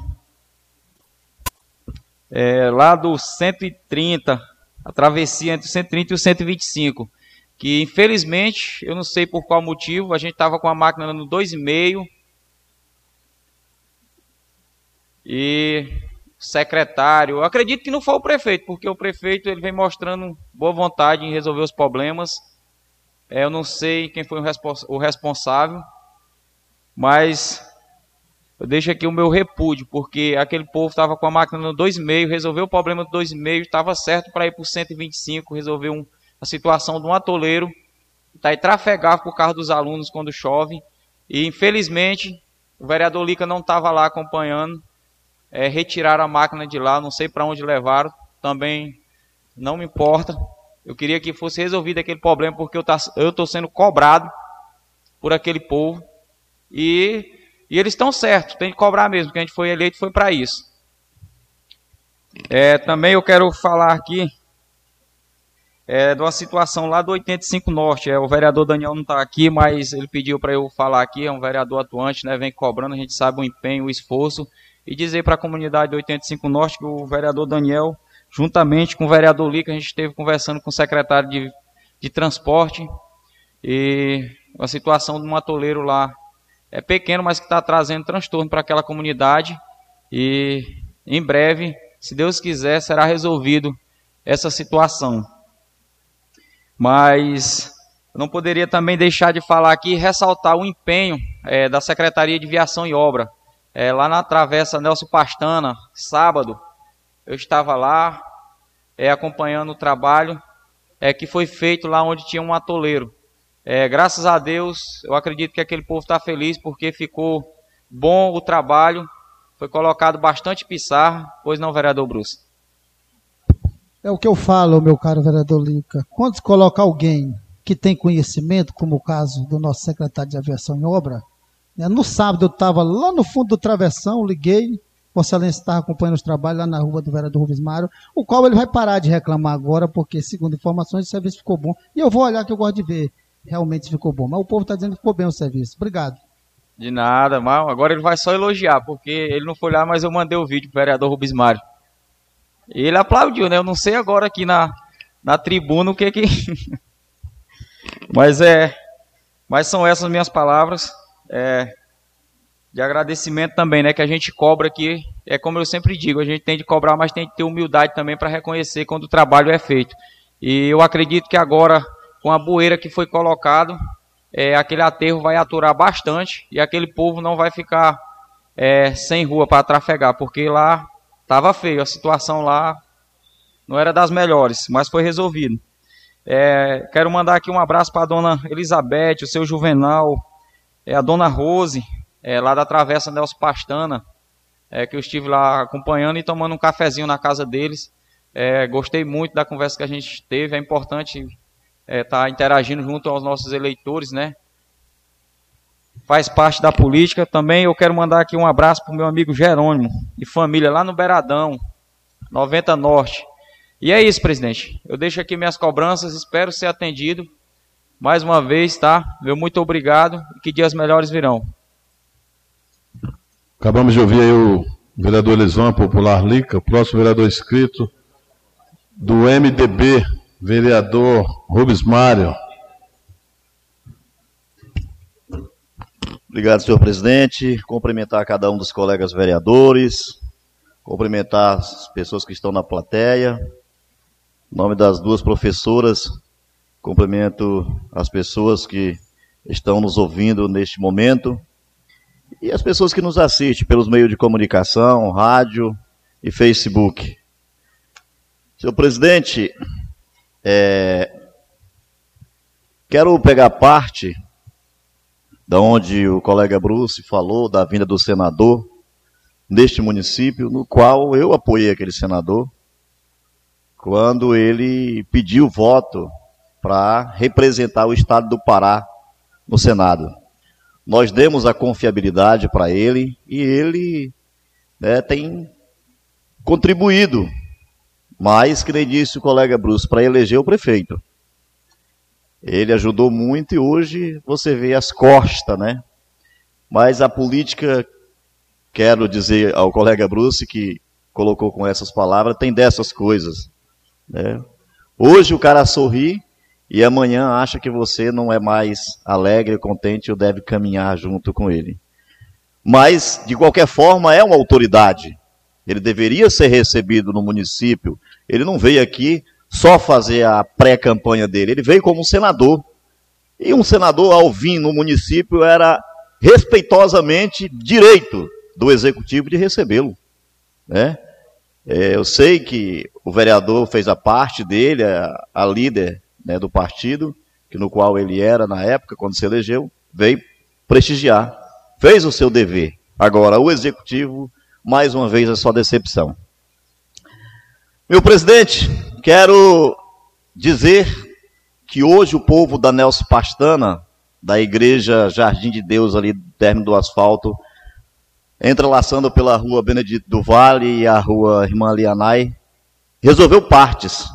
É, lá do 130, a travessia entre o 130 e o 125 que infelizmente, eu não sei por qual motivo, a gente estava com a máquina no 2,5 e secretário, acredito que não foi o prefeito, porque o prefeito ele vem mostrando boa vontade em resolver os problemas. É, eu não sei quem foi o, respons o responsável, mas eu deixo aqui o meu repúdio, porque aquele povo estava com a máquina no 2,5, resolveu o problema do 2,5, estava certo para ir para o 125, resolveu um a situação de um atoleiro está aí trafegar por carro dos alunos quando chove. E infelizmente o vereador Lica não estava lá acompanhando. É, retiraram a máquina de lá, não sei para onde levaram. Também não me importa. Eu queria que fosse resolvido aquele problema porque eu estou sendo cobrado por aquele povo. E, e eles estão certos, tem que cobrar mesmo, porque a gente foi eleito foi para isso. É, também eu quero falar aqui é, de uma situação lá do 85 Norte. É, o vereador Daniel não está aqui, mas ele pediu para eu falar aqui. É um vereador atuante, né, vem cobrando, a gente sabe o empenho, o esforço. E dizer para a comunidade do 85 Norte que o vereador Daniel, juntamente com o vereador Lica, a gente esteve conversando com o secretário de, de transporte. E a situação do matoleiro lá é pequeno, mas que está trazendo transtorno para aquela comunidade. E em breve, se Deus quiser, será resolvido essa situação. Mas não poderia também deixar de falar aqui e ressaltar o empenho é, da Secretaria de Viação e Obra. É, lá na Travessa Nelson Pastana, sábado, eu estava lá é, acompanhando o trabalho é, que foi feito lá onde tinha um atoleiro. É, graças a Deus, eu acredito que aquele povo está feliz porque ficou bom o trabalho, foi colocado bastante pissarra, pois não, vereador Bruce? É o que eu falo, meu caro vereador Lica. Quando se coloca alguém que tem conhecimento, como o caso do nosso secretário de aviação em obra, no sábado eu estava lá no fundo do travessão, liguei, Vossa Excelência estava acompanhando os trabalhos lá na rua do vereador Rubens Mário, o qual ele vai parar de reclamar agora, porque, segundo informações, o serviço ficou bom. E eu vou olhar que eu gosto de ver, realmente ficou bom. Mas o povo está dizendo que ficou bem o serviço. Obrigado. De nada, mal. Agora ele vai só elogiar, porque ele não foi lá, mas eu mandei o vídeo pro vereador Rubens Mário. Ele aplaudiu, né? Eu não sei agora aqui na, na tribuna o que que. [laughs] mas é. Mas são essas minhas palavras. É, de agradecimento também, né? Que a gente cobra aqui. É como eu sempre digo, a gente tem de cobrar, mas tem que ter humildade também para reconhecer quando o trabalho é feito. E eu acredito que agora, com a bueira que foi colocado, é, aquele aterro vai aturar bastante e aquele povo não vai ficar é, sem rua para trafegar, porque lá Tava feio, a situação lá não era das melhores, mas foi resolvido. É, quero mandar aqui um abraço para a dona Elizabeth, o seu Juvenal, é, a dona Rose, é, lá da Travessa Nelson Pastana, é, que eu estive lá acompanhando e tomando um cafezinho na casa deles. É, gostei muito da conversa que a gente teve, é importante estar é, tá interagindo junto aos nossos eleitores, né? faz parte da política. Também eu quero mandar aqui um abraço para o meu amigo Jerônimo e família lá no Beradão, 90 Norte. E é isso, presidente. Eu deixo aqui minhas cobranças, espero ser atendido. Mais uma vez, tá? Meu muito obrigado e que dias melhores virão. Acabamos de ouvir aí o vereador Elisão, popular Lica, o próximo vereador inscrito do MDB Vereador Rubens Mário. Obrigado, senhor presidente. Cumprimentar cada um dos colegas vereadores, cumprimentar as pessoas que estão na plateia. Em nome das duas professoras, cumprimento as pessoas que estão nos ouvindo neste momento e as pessoas que nos assistem pelos meios de comunicação, rádio e Facebook. Senhor presidente, é, quero pegar parte da onde o colega Bruce falou da vinda do senador neste município, no qual eu apoiei aquele senador quando ele pediu voto para representar o estado do Pará no Senado. Nós demos a confiabilidade para ele e ele né, tem contribuído mais, que nem disse o colega Bruce, para eleger o prefeito. Ele ajudou muito e hoje você vê as costas, né? Mas a política, quero dizer ao colega Bruce, que colocou com essas palavras, tem dessas coisas. Né? Hoje o cara sorri e amanhã acha que você não é mais alegre, contente ou deve caminhar junto com ele. Mas, de qualquer forma, é uma autoridade. Ele deveria ser recebido no município. Ele não veio aqui só fazer a pré-campanha dele, ele veio como senador. E um senador, ao vir no município, era respeitosamente direito do executivo de recebê-lo. Né? É, eu sei que o vereador fez a parte dele, a, a líder né, do partido, que no qual ele era na época, quando se elegeu, veio prestigiar, fez o seu dever. Agora, o executivo mais uma vez a sua decepção. Meu presidente, quero dizer que hoje o povo da Nelson Pastana, da igreja Jardim de Deus ali, término do asfalto, entrelaçando pela rua Benedito do Vale e a rua Irmã Lianai, resolveu partes.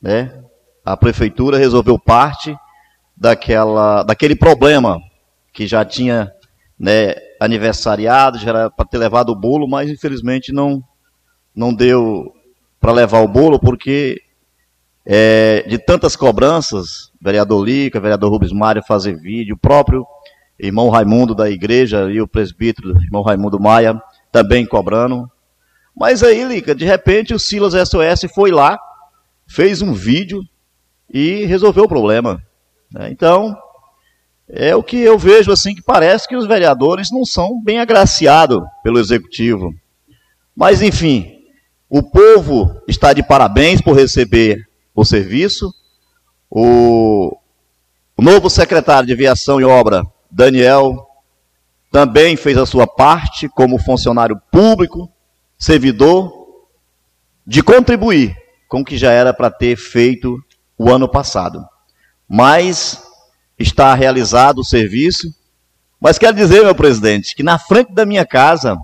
Né? A prefeitura resolveu parte daquela, daquele problema que já tinha né, aniversariado, já era para ter levado o bolo, mas infelizmente não, não deu para levar o bolo, porque é, de tantas cobranças, vereador Lica, vereador Rubens Mário fazer vídeo, o próprio irmão Raimundo da igreja, e o presbítero, irmão Raimundo Maia, também cobrando. Mas aí, Lica, de repente o Silas SOS foi lá, fez um vídeo e resolveu o problema. Né? Então, é o que eu vejo assim que parece que os vereadores não são bem agraciados pelo executivo. Mas enfim, o povo está de parabéns por receber o serviço. O, novo secretário de Aviação e Obra, Daniel, também fez a sua parte como funcionário público, servidor, de contribuir com o que já era para ter feito o ano passado. Mas está realizado o serviço. Mas quero dizer, meu presidente, que na frente da minha casa,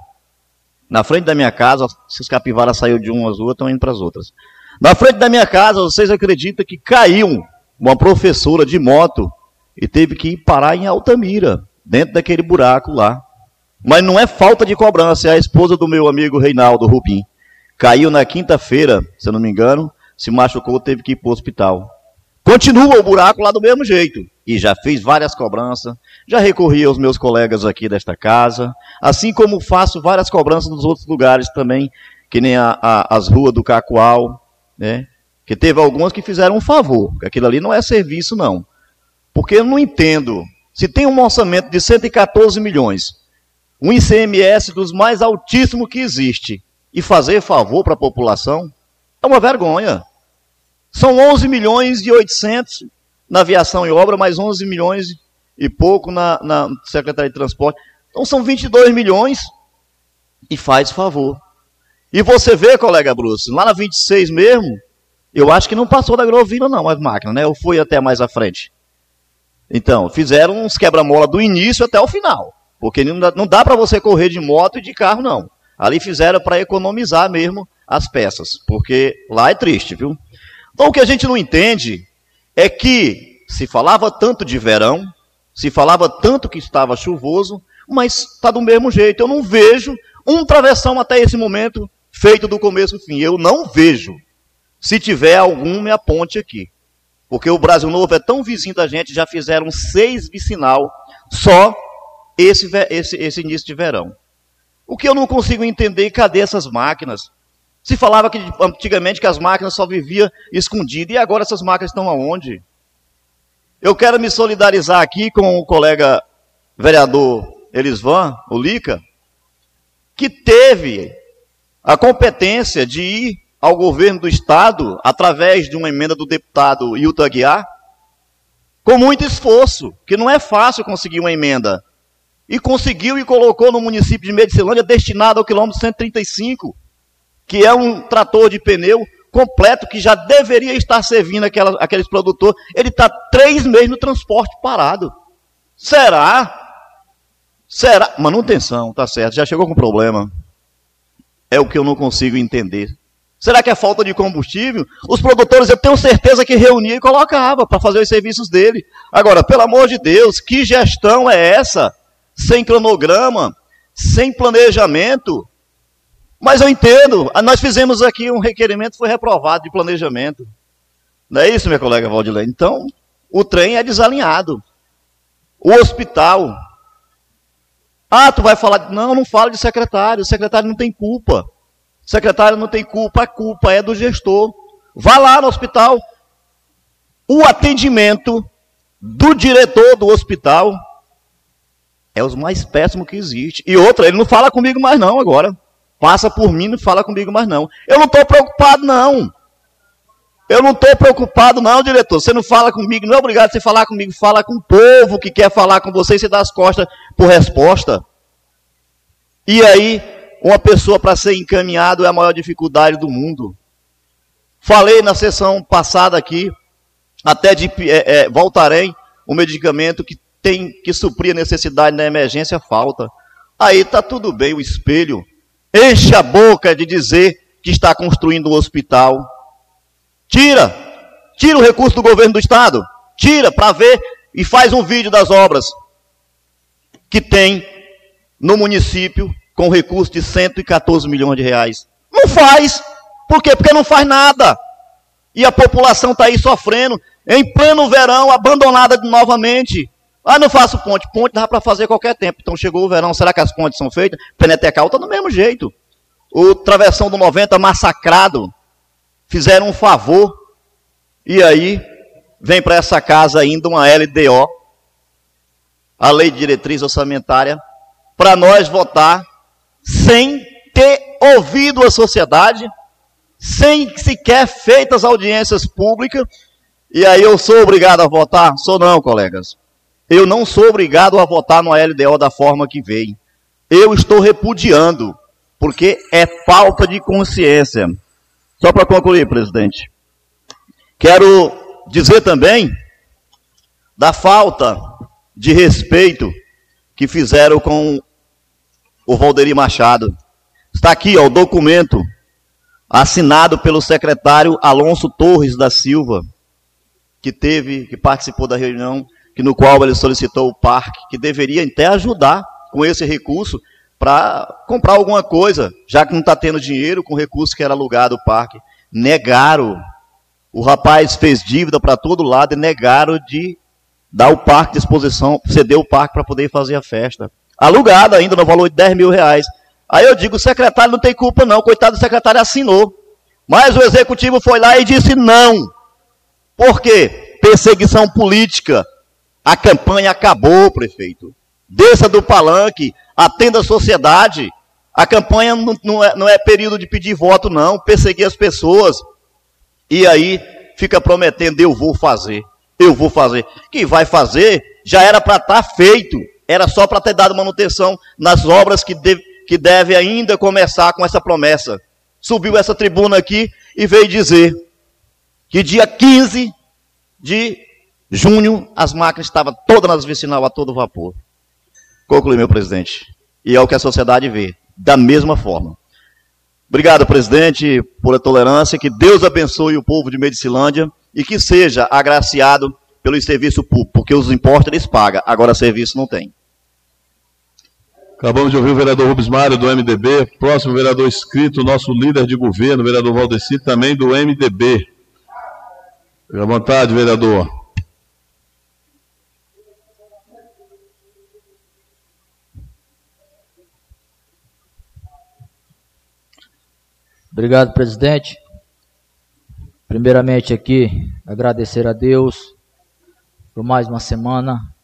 na frente da minha casa, os capivaras saiu de umas outras, estão indo para as outras. Na frente da minha casa, vocês acreditam que caiu uma professora de moto e teve que ir parar em Altamira, dentro daquele buraco lá. Mas não é falta de cobrança, é a esposa do meu amigo Reinaldo Rubim. Caiu na quinta-feira, se eu não me engano, se machucou, teve que ir para o hospital. Continua o buraco lá do mesmo jeito. E já fiz várias cobranças, já recorri aos meus colegas aqui desta casa, assim como faço várias cobranças nos outros lugares também, que nem a, a, as ruas do Cacoal, né? Que teve algumas que fizeram um favor, que aquilo ali não é serviço, não. Porque eu não entendo. Se tem um orçamento de 114 milhões, um ICMS dos mais altíssimos que existe, e fazer favor para a população, é uma vergonha. São 11 milhões e 800 na aviação e obra, mais 11 milhões e pouco na, na Secretaria de Transporte. Então são 22 milhões e faz favor. E você vê, colega Bruce, lá na 26 mesmo, eu acho que não passou da Grovina não, as máquinas, né? Eu fui até mais à frente. Então, fizeram uns quebra-mola do início até o final. Porque não dá, não dá para você correr de moto e de carro, não. Ali fizeram para economizar mesmo as peças. Porque lá é triste, viu? Então o que a gente não entende é que se falava tanto de verão, se falava tanto que estava chuvoso, mas está do mesmo jeito. Eu não vejo um travessão até esse momento feito do começo ao fim. Eu não vejo. Se tiver algum, me aponte aqui. Porque o Brasil Novo é tão vizinho da gente, já fizeram seis vicinal só esse, esse, esse início de verão. O que eu não consigo entender, cadê essas máquinas? Se falava que antigamente que as máquinas só viviam escondidas, e agora essas máquinas estão aonde? Eu quero me solidarizar aqui com o colega vereador Elisvan, o Lica, que teve a competência de ir ao governo do Estado, através de uma emenda do deputado Hilton Aguiar, com muito esforço, que não é fácil conseguir uma emenda. E conseguiu e colocou no município de Medicilândia, destinado ao quilômetro 135, que é um trator de pneu completo, que já deveria estar servindo aquela, aqueles produtores. Ele está três meses no transporte parado. Será? Será? Manutenção, tá certo, já chegou com problema. É o que eu não consigo entender. Será que é falta de combustível? Os produtores, eu tenho certeza que reunia e colocava para fazer os serviços dele. Agora, pelo amor de Deus, que gestão é essa? Sem cronograma, sem planejamento. Mas eu entendo, nós fizemos aqui um requerimento, foi reprovado de planejamento. Não é isso, minha colega Valdilene? Então, o trem é desalinhado. O hospital. Ah, tu vai falar. Não, não falo de secretário. O secretário não tem culpa secretário não tem culpa, a culpa é do gestor. Vá lá no hospital. O atendimento do diretor do hospital é os mais péssimos que existe. E outra, ele não fala comigo mais não agora. Passa por mim, não fala comigo mais não. Eu não estou preocupado não. Eu não estou preocupado não, diretor. Você não fala comigo, não é obrigado você falar comigo. Fala com o povo que quer falar com você e você dá as costas por resposta. E aí, uma pessoa para ser encaminhado é a maior dificuldade do mundo. Falei na sessão passada aqui, até de é, é, um medicamento que tem que suprir a necessidade na emergência, falta. Aí está tudo bem, o espelho. Enche a boca de dizer que está construindo um hospital. Tira, tira o recurso do governo do estado. Tira para ver e faz um vídeo das obras que tem no município com recurso de 114 milhões de reais. Não faz. Por quê? Porque não faz nada. E a população está aí sofrendo, em pleno verão, abandonada novamente. Ah, não faço ponte. Ponte dá para fazer qualquer tempo. Então chegou o verão, será que as pontes são feitas? Penetecal está do mesmo jeito. O Travessão do 90 massacrado. Fizeram um favor. E aí, vem para essa casa ainda uma LDO, a Lei de Diretriz Orçamentária, para nós votar sem ter ouvido a sociedade, sem sequer feitas audiências públicas, e aí eu sou obrigado a votar? Sou não, colegas. Eu não sou obrigado a votar no LDO da forma que veio. Eu estou repudiando, porque é falta de consciência. Só para concluir, presidente. Quero dizer também da falta de respeito que fizeram com o Valderi Machado. Está aqui ó, o documento assinado pelo secretário Alonso Torres da Silva, que teve, que participou da reunião, que no qual ele solicitou o parque, que deveria até ajudar com esse recurso para comprar alguma coisa, já que não está tendo dinheiro com o recurso que era alugado o parque. Negaram. O rapaz fez dívida para todo lado e negaram de dar o parque de exposição, ceder o parque para poder fazer a festa alugado ainda no valor de 10 mil reais. Aí eu digo, o secretário não tem culpa não, coitado do secretário assinou. Mas o executivo foi lá e disse não. Por quê? Perseguição política. A campanha acabou, prefeito. Desça do palanque, atenda a sociedade. A campanha não, não, é, não é período de pedir voto, não. Perseguir as pessoas. E aí fica prometendo, eu vou fazer. Eu vou fazer. Que vai fazer já era para estar tá feito era só para ter dado manutenção nas obras que, deve, que deve ainda começar com essa promessa. Subiu essa tribuna aqui e veio dizer que dia 15 de junho as máquinas estavam todas nas vicinal a todo vapor. Conclui, meu presidente. E é o que a sociedade vê, da mesma forma. Obrigado, presidente, por a tolerância. Que Deus abençoe o povo de Medicilândia e que seja agraciado pelo serviço público, porque os impostos eles pagam, agora serviço não tem. Acabamos de ouvir o vereador Rubens Mário, do MDB. Próximo vereador inscrito, nosso líder de governo, vereador Valdeci, também do MDB. Fique à vontade, vereador. Obrigado, presidente. Primeiramente aqui, agradecer a Deus por mais uma semana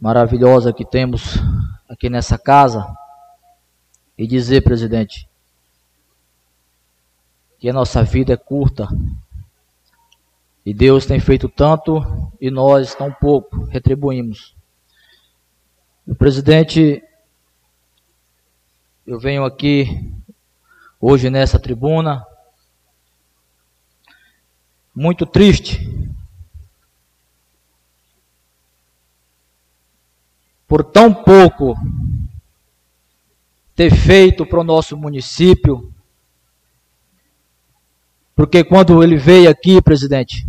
maravilhosa que temos aqui nessa casa e dizer, presidente, que a nossa vida é curta e Deus tem feito tanto e nós tão pouco retribuímos. O presidente, eu venho aqui hoje nessa tribuna muito triste por tão pouco ter feito para o nosso município. Porque quando ele veio aqui, presidente,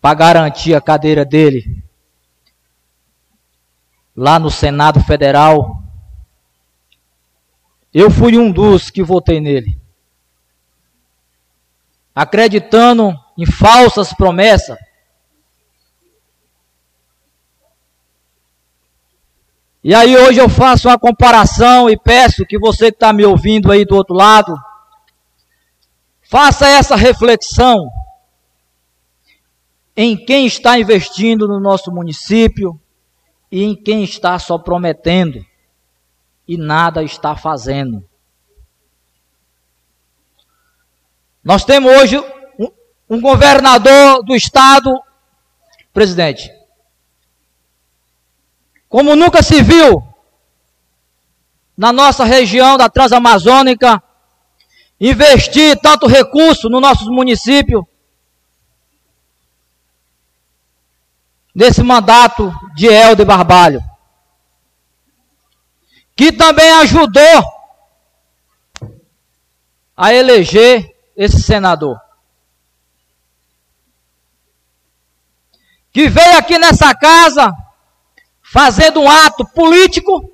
para garantir a cadeira dele lá no Senado Federal, eu fui um dos que votei nele. Acreditando em falsas promessas E aí hoje eu faço uma comparação e peço que você que está me ouvindo aí do outro lado, faça essa reflexão em quem está investindo no nosso município e em quem está só prometendo e nada está fazendo. Nós temos hoje um, um governador do estado, presidente, como nunca se viu na nossa região da Transamazônica, investir tanto recurso no nossos municípios, nesse mandato de Helder Barbalho, que também ajudou a eleger esse senador. Que veio aqui nessa casa fazendo um ato político,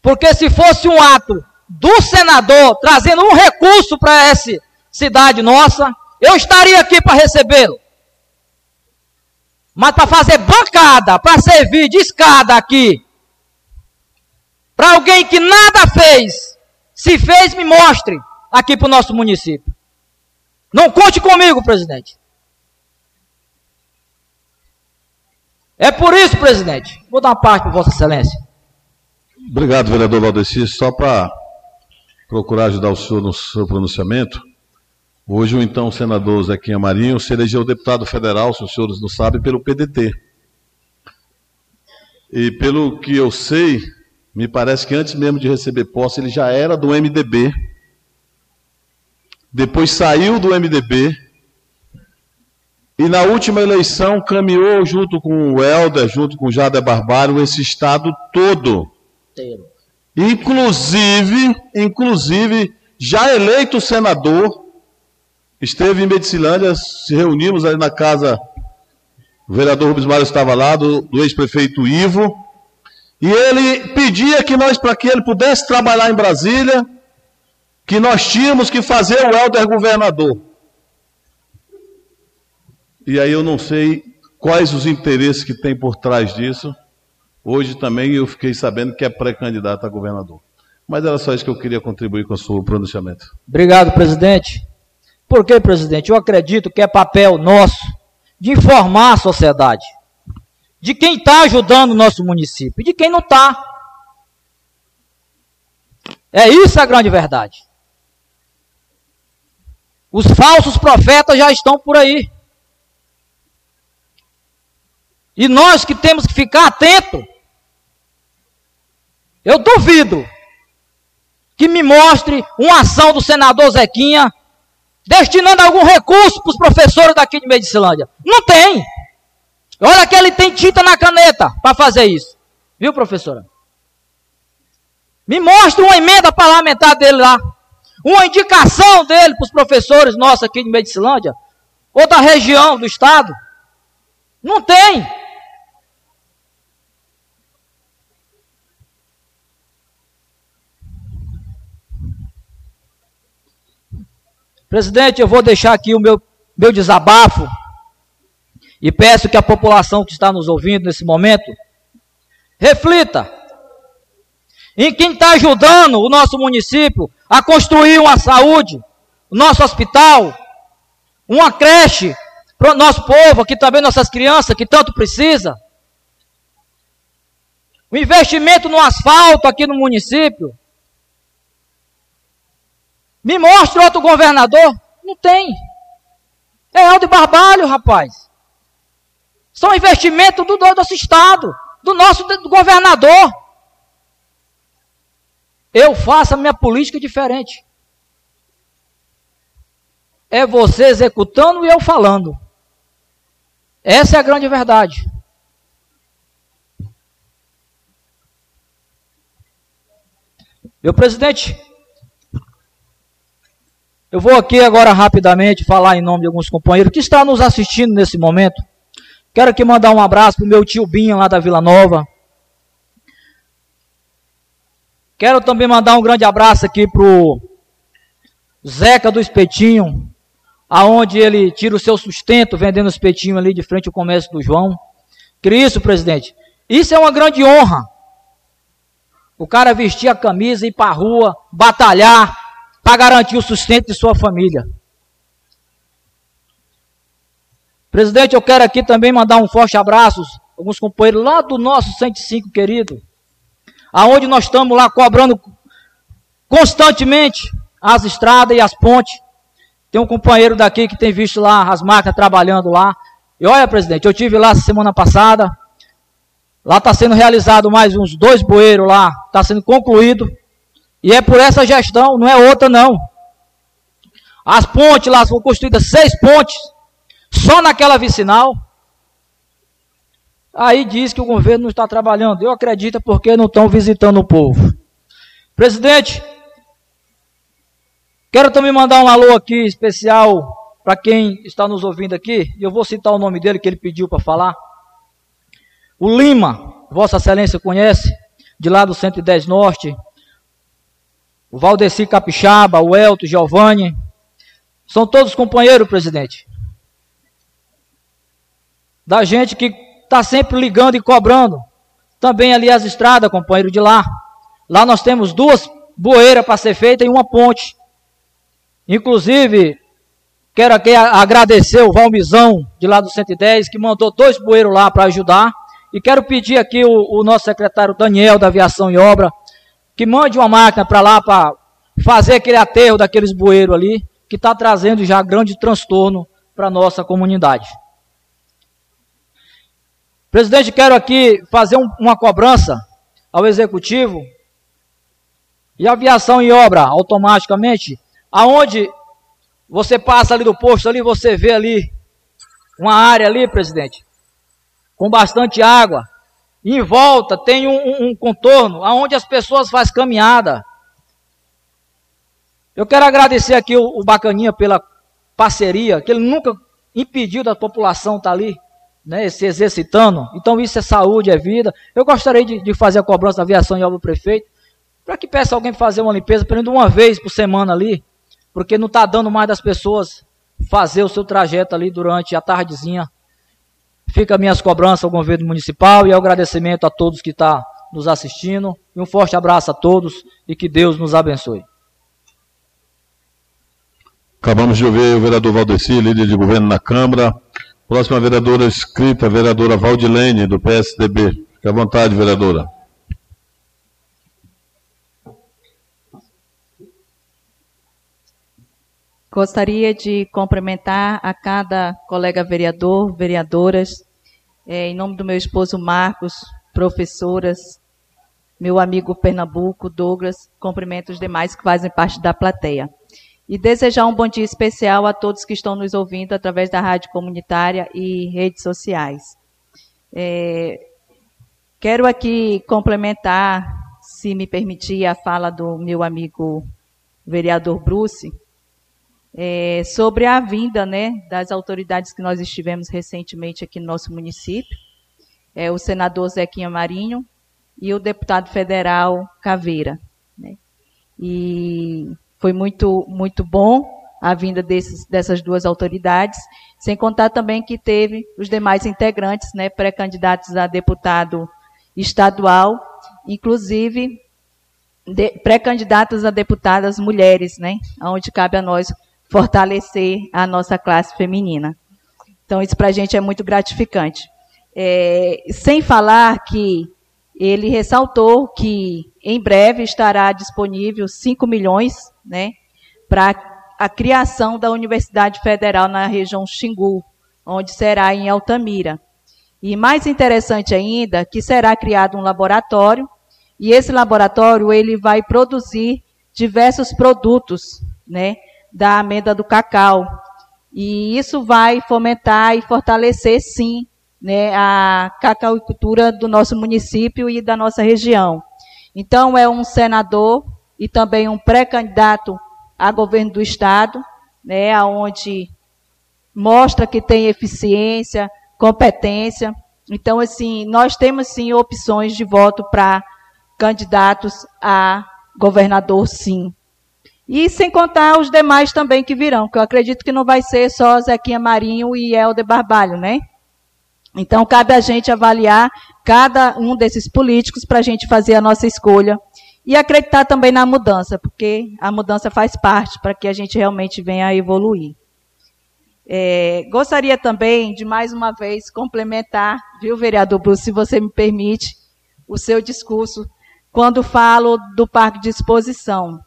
porque se fosse um ato do senador trazendo um recurso para essa cidade nossa, eu estaria aqui para recebê-lo. Mas para fazer bancada, para servir de escada aqui, para alguém que nada fez, se fez, me mostre aqui para o nosso município. Não conte comigo, presidente. É por isso, presidente, vou dar uma parte para Vossa Excelência. Obrigado, vereador Valdeci. Só para procurar ajudar o senhor no seu pronunciamento, hoje o então senador Zequinha Marinho se elegeu deputado federal, se os senhores não sabem, pelo PDT. E pelo que eu sei, me parece que antes mesmo de receber posse, ele já era do MDB. Depois saiu do MDB e na última eleição caminhou junto com o Helder, junto com o Jader Barbário, esse estado todo. Inclusive, inclusive, já eleito senador, esteve em Medicilândia, se reunimos ali na casa, o vereador Rubens Mário estava lá, do, do ex-prefeito Ivo, e ele pedia que nós, para que ele pudesse trabalhar em Brasília, que nós tínhamos que fazer o Helder governador. E aí eu não sei quais os interesses que tem por trás disso. Hoje também eu fiquei sabendo que é pré-candidato a governador. Mas era só isso que eu queria contribuir com o seu pronunciamento. Obrigado, presidente. Por que, presidente? Eu acredito que é papel nosso de informar a sociedade de quem está ajudando o nosso município e de quem não está. É isso a grande verdade. Os falsos profetas já estão por aí. E nós que temos que ficar atento. Eu duvido que me mostre uma ação do senador Zequinha destinando algum recurso para os professores daqui de Medicilândia. Não tem. Olha que ele tem tinta na caneta para fazer isso. Viu, professora? Me mostra uma emenda parlamentar dele lá. Uma indicação dele para os professores nossos aqui de Medicilândia. Ou da região, do estado. Não tem. Presidente, eu vou deixar aqui o meu, meu desabafo e peço que a população que está nos ouvindo nesse momento reflita em quem está ajudando o nosso município a construir uma saúde, o nosso hospital, uma creche para o nosso povo, aqui também nossas crianças que tanto precisa. O investimento no asfalto aqui no município. Me mostre outro governador. Não tem. É Aldo Barbalho, rapaz. São investimentos do, nosso estado, do nosso do governador eu faço a minha política diferente. É você executando e eu falando. Essa é a grande verdade. Meu presidente, eu vou aqui agora rapidamente falar em nome de alguns companheiros que estão nos assistindo nesse momento. Quero aqui mandar um abraço para o meu tio Binha lá da Vila Nova. Quero também mandar um grande abraço aqui pro Zeca do Espetinho, aonde ele tira o seu sustento vendendo espetinho ali de frente ao comércio do João. Que isso, presidente? Isso é uma grande honra. O cara vestir a camisa e ir para a rua, batalhar para garantir o sustento de sua família. Presidente, eu quero aqui também mandar um forte abraço alguns companheiros lá do nosso 105 querido, aonde nós estamos lá cobrando constantemente as estradas e as pontes. Tem um companheiro daqui que tem visto lá as máquinas trabalhando lá. E olha, presidente, eu tive lá semana passada. Lá está sendo realizado mais uns dois bueiros lá, está sendo concluído. E é por essa gestão, não é outra não. As pontes lá foram construídas seis pontes, só naquela vicinal. Aí diz que o governo não está trabalhando. Eu acredito porque não estão visitando o povo. Presidente, quero também mandar um alô aqui especial para quem está nos ouvindo aqui. Eu vou citar o nome dele que ele pediu para falar. O Lima, Vossa Excelência conhece, de lá do 110 Norte. O Valdeci Capixaba, o Elton, Giovanni. São todos companheiros, presidente. Da gente que está sempre ligando e cobrando. Também ali as estradas, companheiro de lá. Lá nós temos duas bueiras para ser feitas e uma ponte. Inclusive, quero aqui agradecer o Valmizão, de lá do 110, que mandou dois bueiros lá para ajudar. E quero pedir aqui o, o, nosso secretário Daniel, da Aviação e Obra, que mande uma máquina para lá para fazer aquele aterro daqueles bueiros ali, que está trazendo já grande transtorno para a nossa comunidade. Presidente, quero aqui fazer um, uma cobrança ao executivo e aviação em obra automaticamente, aonde você passa ali do posto ali, você vê ali uma área ali, presidente, com bastante água. E em volta tem um, um, um contorno aonde as pessoas fazem caminhada. Eu quero agradecer aqui o, o Bacaninha pela parceria, que ele nunca impediu da população estar tá ali né, se exercitando. Então isso é saúde, é vida. Eu gostaria de, de fazer a cobrança da aviação e obra do prefeito, para que peça alguém fazer uma limpeza, pelo menos uma vez por semana ali, porque não está dando mais das pessoas fazer o seu trajeto ali durante a tardezinha. Fica minhas cobranças ao governo municipal e agradecimento a todos que estão tá nos assistindo. E um forte abraço a todos e que Deus nos abençoe. Acabamos de ouvir o vereador Valdeci, líder de governo na Câmara. Próxima vereadora escrita, vereadora Valdilene, do PSDB. Fique à vontade, vereadora. Gostaria de cumprimentar a cada colega vereador, vereadoras, é, em nome do meu esposo Marcos, professoras, meu amigo Pernambuco, Douglas, cumprimento os demais que fazem parte da plateia e desejar um bom dia especial a todos que estão nos ouvindo através da rádio comunitária e redes sociais. É, quero aqui complementar, se me permitir, a fala do meu amigo vereador Bruce, é, sobre a vinda né, das autoridades que nós estivemos recentemente aqui no nosso município, é, o senador Zequinha Marinho e o deputado federal Caveira. Né? E foi muito, muito bom a vinda desses, dessas duas autoridades, sem contar também que teve os demais integrantes, né, pré-candidatos a deputado estadual, inclusive pré-candidatas a deputadas mulheres, né, onde cabe a nós fortalecer a nossa classe feminina. Então, isso para a gente é muito gratificante. É, sem falar que ele ressaltou que em breve estará disponível 5 milhões né, para a criação da Universidade Federal na região Xingu, onde será em Altamira. E mais interessante ainda, que será criado um laboratório, e esse laboratório ele vai produzir diversos produtos, né, da amenda do cacau. E isso vai fomentar e fortalecer, sim, né, a cacauicultura do nosso município e da nossa região. Então, é um senador e também um pré-candidato a governo do Estado, né, onde mostra que tem eficiência, competência. Então, assim, nós temos sim opções de voto para candidatos a governador, sim. E sem contar os demais também que virão, que eu acredito que não vai ser só Zequinha Marinho e Helder Barbalho, né? Então, cabe a gente avaliar cada um desses políticos para a gente fazer a nossa escolha e acreditar também na mudança, porque a mudança faz parte para que a gente realmente venha a evoluir. É, gostaria também de mais uma vez complementar, viu, vereador Bruce, se você me permite, o seu discurso quando falo do parque de exposição.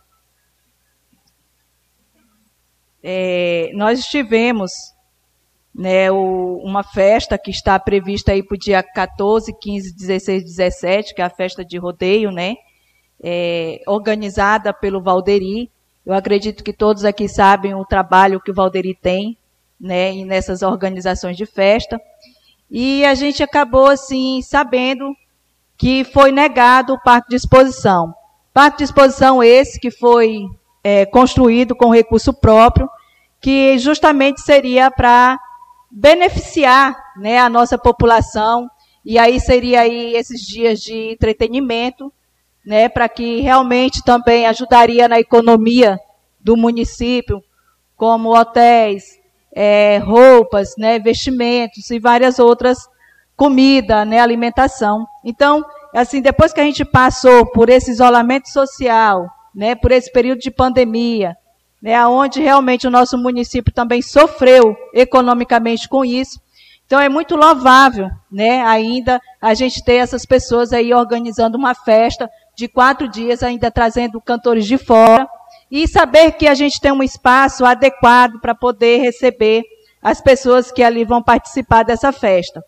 É, nós estivemos né, o, uma festa que está prevista aí para o dia 14, 15, 16, 17, que é a festa de rodeio, né, é, organizada pelo Valderi. Eu acredito que todos aqui sabem o trabalho que o Valderi tem né, nessas organizações de festa. E a gente acabou, assim, sabendo que foi negado o parque de exposição. Parque de exposição esse que foi é, construído com recurso próprio, que justamente seria para beneficiar né, a nossa população, e aí seria aí esses dias de entretenimento, né, para que realmente também ajudaria na economia do município, como hotéis, é, roupas, né, vestimentos e várias outras comida, né, alimentação. Então, assim, depois que a gente passou por esse isolamento social, né, por esse período de pandemia, né, onde realmente o nosso município também sofreu economicamente com isso. Então é muito louvável, né, ainda a gente ter essas pessoas aí organizando uma festa de quatro dias, ainda trazendo cantores de fora e saber que a gente tem um espaço adequado para poder receber as pessoas que ali vão participar dessa festa.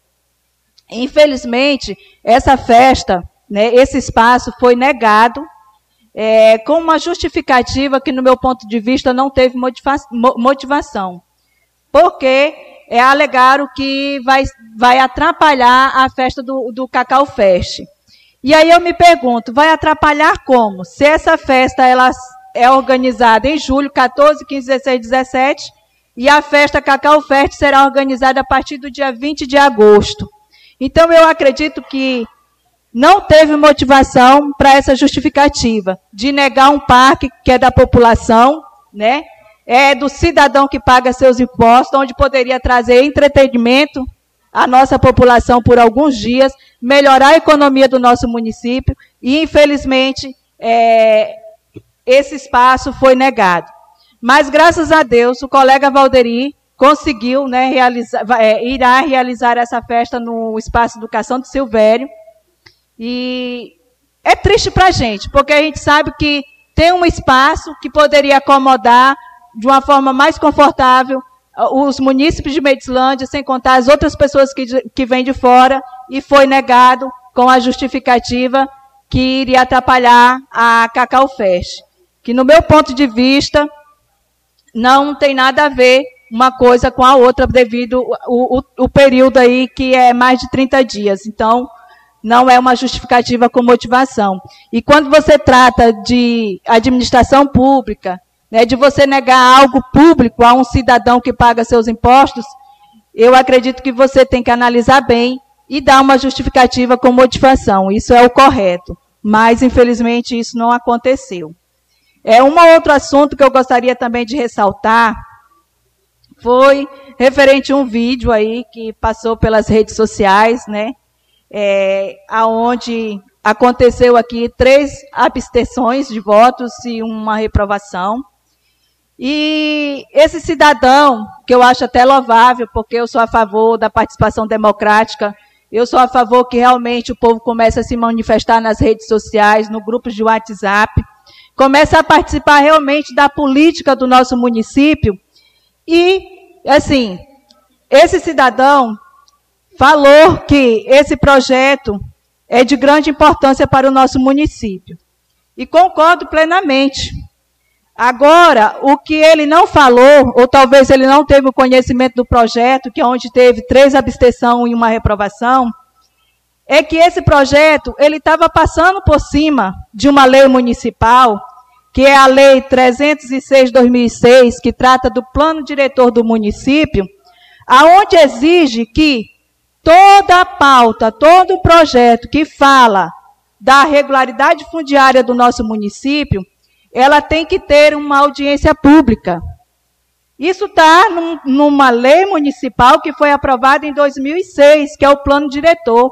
Infelizmente, essa festa, né, esse espaço foi negado é, com uma justificativa que, no meu ponto de vista, não teve motivação. Porque é, alegaram que vai, vai atrapalhar a festa do, do Cacau Fest. E aí eu me pergunto, vai atrapalhar como? Se essa festa ela é organizada em julho, 14, 15, 16, 17, e a festa Cacau Fest será organizada a partir do dia 20 de agosto. Então eu acredito que não teve motivação para essa justificativa de negar um parque que é da população, né? É do cidadão que paga seus impostos, onde poderia trazer entretenimento à nossa população por alguns dias, melhorar a economia do nosso município e, infelizmente, é, esse espaço foi negado. Mas, graças a Deus, o colega Valderi conseguiu, né, realizar, é, irá realizar essa festa no Espaço Educação do Silvério, e é triste para a gente, porque a gente sabe que tem um espaço que poderia acomodar de uma forma mais confortável uh, os munícipes de Medilândia, sem contar as outras pessoas que, que vêm de fora, e foi negado com a justificativa que iria atrapalhar a Cacau Fest. Que, no meu ponto de vista, não tem nada a ver uma coisa com a outra, devido o, o, o período aí que é mais de 30 dias. Então, não é uma justificativa com motivação. E quando você trata de administração pública, né, de você negar algo público a um cidadão que paga seus impostos, eu acredito que você tem que analisar bem e dar uma justificativa com motivação. Isso é o correto. Mas, infelizmente, isso não aconteceu. É um outro assunto que eu gostaria também de ressaltar foi referente a um vídeo aí que passou pelas redes sociais, né? É, aonde aconteceu aqui três abstenções de votos e uma reprovação. E esse cidadão, que eu acho até louvável, porque eu sou a favor da participação democrática, eu sou a favor que realmente o povo comece a se manifestar nas redes sociais, no grupos de WhatsApp, comece a participar realmente da política do nosso município. E, assim, esse cidadão falou que esse projeto é de grande importância para o nosso município. E concordo plenamente. Agora, o que ele não falou, ou talvez ele não teve o conhecimento do projeto, que é onde teve três abstenção e uma reprovação, é que esse projeto ele estava passando por cima de uma lei municipal, que é a Lei 306/2006, que trata do plano diretor do município, aonde exige que toda pauta, todo o projeto que fala da regularidade fundiária do nosso município ela tem que ter uma audiência pública. Isso está num, numa lei municipal que foi aprovada em 2006, que é o plano diretor.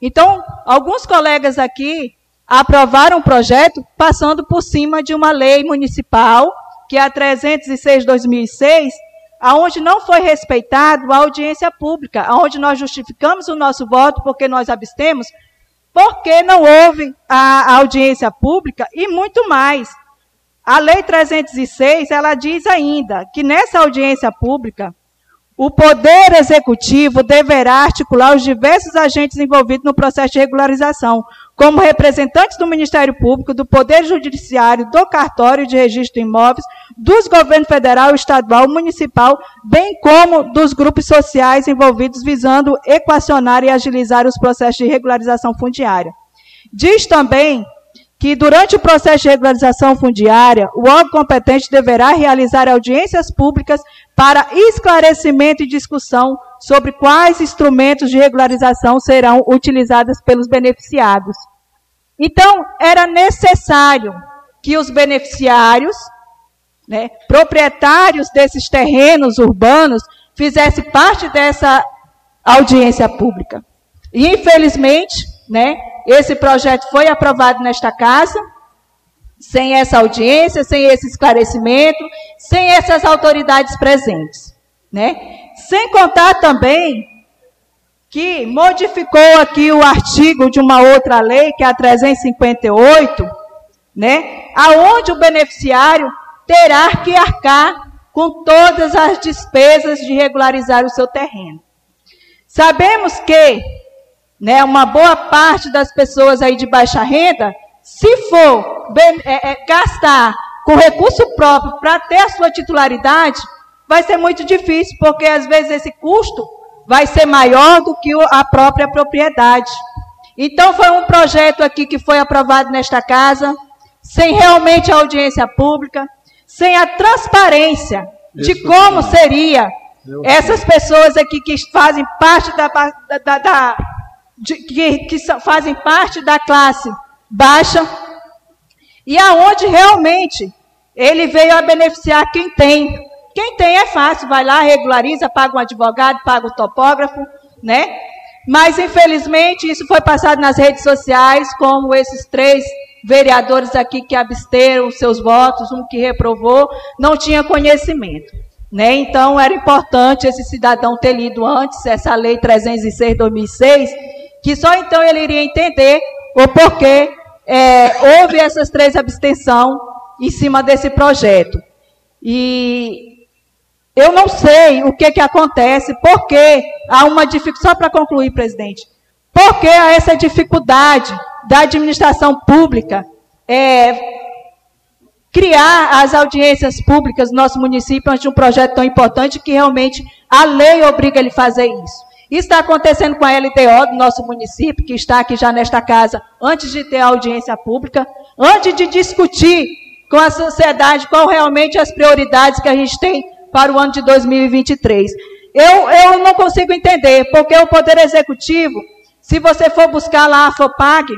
Então, alguns colegas aqui aprovaram um projeto passando por cima de uma lei municipal, que é a 306/2006, aonde não foi respeitado a audiência pública, aonde nós justificamos o nosso voto porque nós abstemos, porque não houve a audiência pública e muito mais. A Lei 306, ela diz ainda que nessa audiência pública, o Poder Executivo deverá articular os diversos agentes envolvidos no processo de regularização, como representantes do Ministério Público, do Poder Judiciário, do Cartório de Registro de Imóveis, dos governos federal, estadual, municipal, bem como dos grupos sociais envolvidos visando equacionar e agilizar os processos de regularização fundiária. Diz também que durante o processo de regularização fundiária, o órgão competente deverá realizar audiências públicas para esclarecimento e discussão sobre quais instrumentos de regularização serão utilizados pelos beneficiados. Então, era necessário que os beneficiários, né, proprietários desses terrenos urbanos, fizessem parte dessa audiência pública. E, infelizmente, né, esse projeto foi aprovado nesta casa, sem essa audiência, sem esse esclarecimento, sem essas autoridades presentes. Né? Sem contar também que modificou aqui o artigo de uma outra lei, que é a 358, né? aonde o beneficiário terá que arcar com todas as despesas de regularizar o seu terreno. Sabemos que né, uma boa parte das pessoas aí de baixa renda, se for é, é, gastar com recurso próprio para ter a sua titularidade, vai ser muito difícil, porque às vezes esse custo vai ser maior do que a própria propriedade. Então foi um projeto aqui que foi aprovado nesta casa, sem realmente a audiência pública, sem a transparência de como seria essas pessoas aqui que fazem parte da, da, da de, que, que fazem parte da classe baixa, e aonde realmente ele veio a beneficiar quem tem. Quem tem é fácil, vai lá, regulariza, paga um advogado, paga o topógrafo, né? Mas, infelizmente, isso foi passado nas redes sociais, como esses três vereadores aqui que absteram seus votos, um que reprovou, não tinha conhecimento. Né? Então, era importante esse cidadão ter lido antes essa lei 306-2006 que só então ele iria entender o porquê é, houve essas três abstenções em cima desse projeto. E eu não sei o que, que acontece, porque há uma dificuldade, só para concluir, presidente, porque há essa dificuldade da administração pública é, criar as audiências públicas no nosso município antes de um projeto tão importante que realmente a lei obriga ele a fazer isso. Isso está acontecendo com a LDO do nosso município, que está aqui já nesta casa, antes de ter audiência pública, antes de discutir com a sociedade qual realmente as prioridades que a gente tem para o ano de 2023. Eu, eu não consigo entender, porque o Poder Executivo, se você for buscar lá a FOPAG,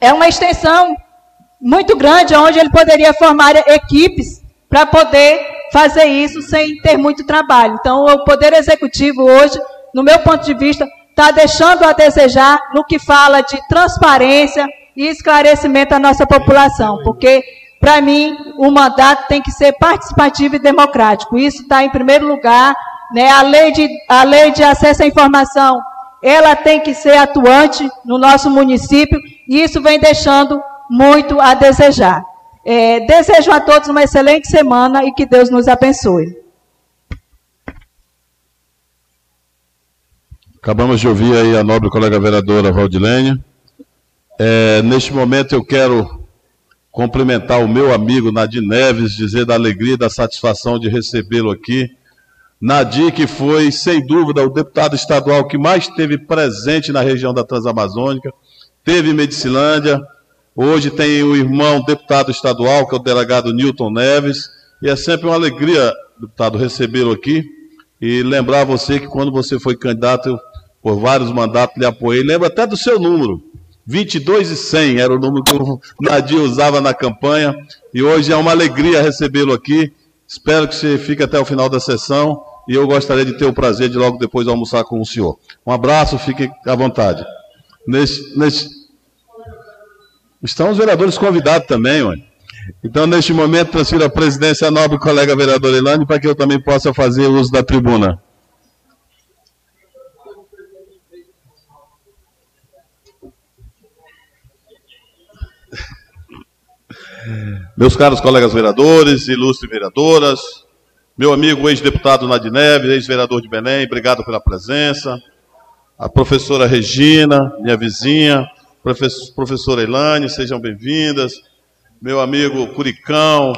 é uma extensão muito grande, onde ele poderia formar equipes para poder fazer isso sem ter muito trabalho. Então, o Poder Executivo hoje, no meu ponto de vista, está deixando a desejar no que fala de transparência e esclarecimento à nossa população, porque, para mim, o mandato tem que ser participativo e democrático. Isso está em primeiro lugar. Né? A, lei de, a lei de acesso à informação, ela tem que ser atuante no nosso município, e isso vem deixando muito a desejar. É, desejo a todos uma excelente semana e que Deus nos abençoe. Acabamos de ouvir aí a nobre colega vereadora Valdilene. É, neste momento eu quero cumprimentar o meu amigo Nadir Neves, dizer da alegria e da satisfação de recebê-lo aqui. Nadir, que foi, sem dúvida, o deputado estadual que mais esteve presente na região da Transamazônica, teve em Medicilândia, hoje tem o irmão deputado estadual, que é o delegado Newton Neves, e é sempre uma alegria, deputado, recebê-lo aqui e lembrar você que quando você foi candidato, por vários mandatos lhe apoiei. Lembra até do seu número. 22 e 100 era o número que o Nadir usava na campanha. E hoje é uma alegria recebê-lo aqui. Espero que você fique até o final da sessão. E eu gostaria de ter o prazer de logo depois almoçar com o senhor. Um abraço, fique à vontade. Neste, neste... Estão os vereadores convidados também, ué. Então, neste momento, transfiro a presidência à nobre colega vereadora Elane para que eu também possa fazer uso da tribuna. Meus caros colegas vereadores, ilustres vereadoras, meu amigo ex-deputado Nadir Neves, ex-vereador de Belém, obrigado pela presença. A professora Regina, minha vizinha, professora Elane, sejam bem-vindas. Meu amigo Curicão,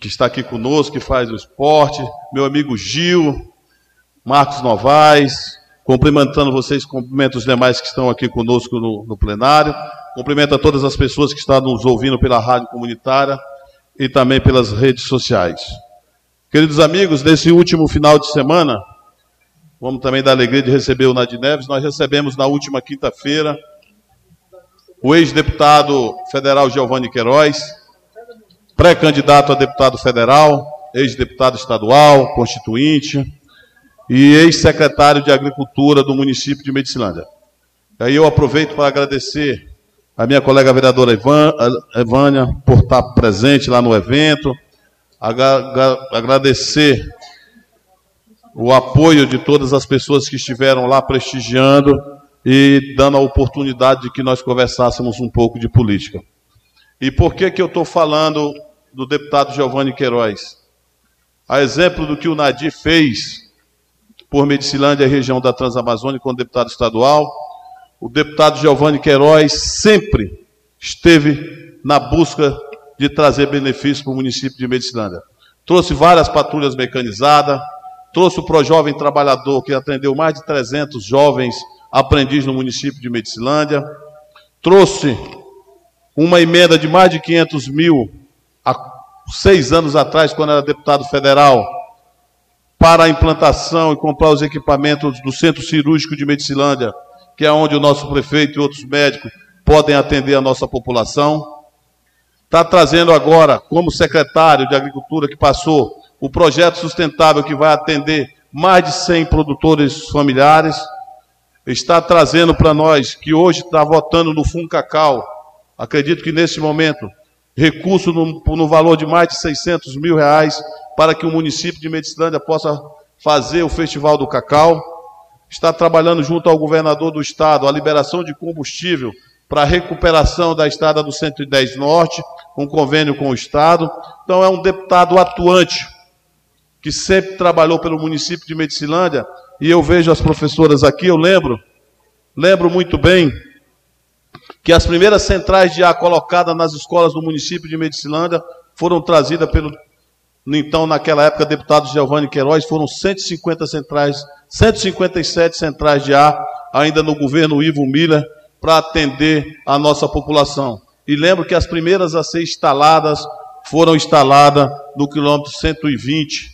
que está aqui conosco, que faz o esporte. Meu amigo Gil, Marcos Novaes, cumprimentando vocês, cumprimento os demais que estão aqui conosco no, no plenário. Cumprimento a todas as pessoas que estão nos ouvindo pela rádio comunitária e também pelas redes sociais. Queridos amigos, nesse último final de semana, vamos também dar alegria de receber o Nadir Neves. Nós recebemos na última quinta-feira o ex-deputado federal Giovanni Queiroz, pré-candidato a deputado federal, ex-deputado estadual, constituinte e ex-secretário de Agricultura do município de Medicilândia. Aí eu aproveito para agradecer a minha colega vereadora Evânia por estar presente lá no evento, agradecer o apoio de todas as pessoas que estiveram lá prestigiando e dando a oportunidade de que nós conversássemos um pouco de política. E por que, que eu estou falando do deputado Giovanni Queiroz? A exemplo do que o Nadir fez por Medicilândia, região da Transamazônica, como deputado estadual, o deputado Giovanni Queiroz sempre esteve na busca de trazer benefícios para o município de Medicilândia. Trouxe várias patrulhas mecanizadas, trouxe o Projovem Trabalhador, que atendeu mais de 300 jovens aprendizes no município de Medicilândia, trouxe uma emenda de mais de 500 mil há seis anos atrás, quando era deputado federal, para a implantação e comprar os equipamentos do Centro Cirúrgico de Medicilândia, que é onde o nosso prefeito e outros médicos podem atender a nossa população. Está trazendo agora, como secretário de Agricultura que passou, o projeto sustentável que vai atender mais de 100 produtores familiares. Está trazendo para nós, que hoje está votando no Funcacau, acredito que nesse momento, recurso no, no valor de mais de 600 mil reais para que o município de Medicilândia possa fazer o Festival do Cacau está trabalhando junto ao governador do estado a liberação de combustível para a recuperação da estrada do 110 Norte, um convênio com o estado. Então é um deputado atuante que sempre trabalhou pelo município de Medicilândia, e eu vejo as professoras aqui, eu lembro, lembro muito bem que as primeiras centrais de ar colocadas nas escolas do município de Medicilândia foram trazidas pelo então, naquela época, deputado Giovanni Queiroz, foram 150 centrais, 157 centrais de ar, ainda no governo Ivo Miller, para atender a nossa população. E lembro que as primeiras a ser instaladas foram instaladas no quilômetro 120,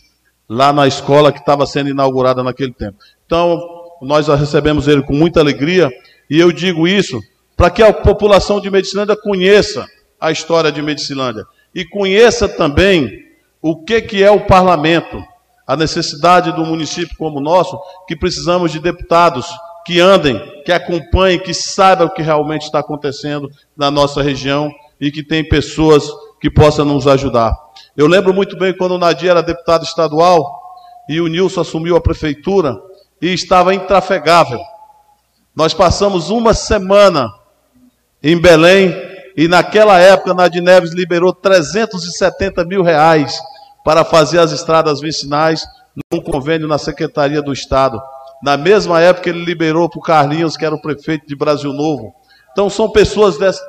lá na escola que estava sendo inaugurada naquele tempo. Então, nós recebemos ele com muita alegria, e eu digo isso para que a população de Medicilândia conheça a história de Medicilândia e conheça também o que, que é o parlamento, a necessidade do município como o nosso, que precisamos de deputados que andem, que acompanhem, que saibam o que realmente está acontecendo na nossa região e que tem pessoas que possam nos ajudar. Eu lembro muito bem quando o Nadir era deputado estadual e o Nilson assumiu a prefeitura e estava intrafegável. Nós passamos uma semana em Belém e naquela época Nadir Neves liberou 370 mil reais para fazer as estradas vicinais num convênio na Secretaria do Estado. Na mesma época ele liberou para o Carlinhos, que era o prefeito de Brasil Novo. Então são pessoas dessa,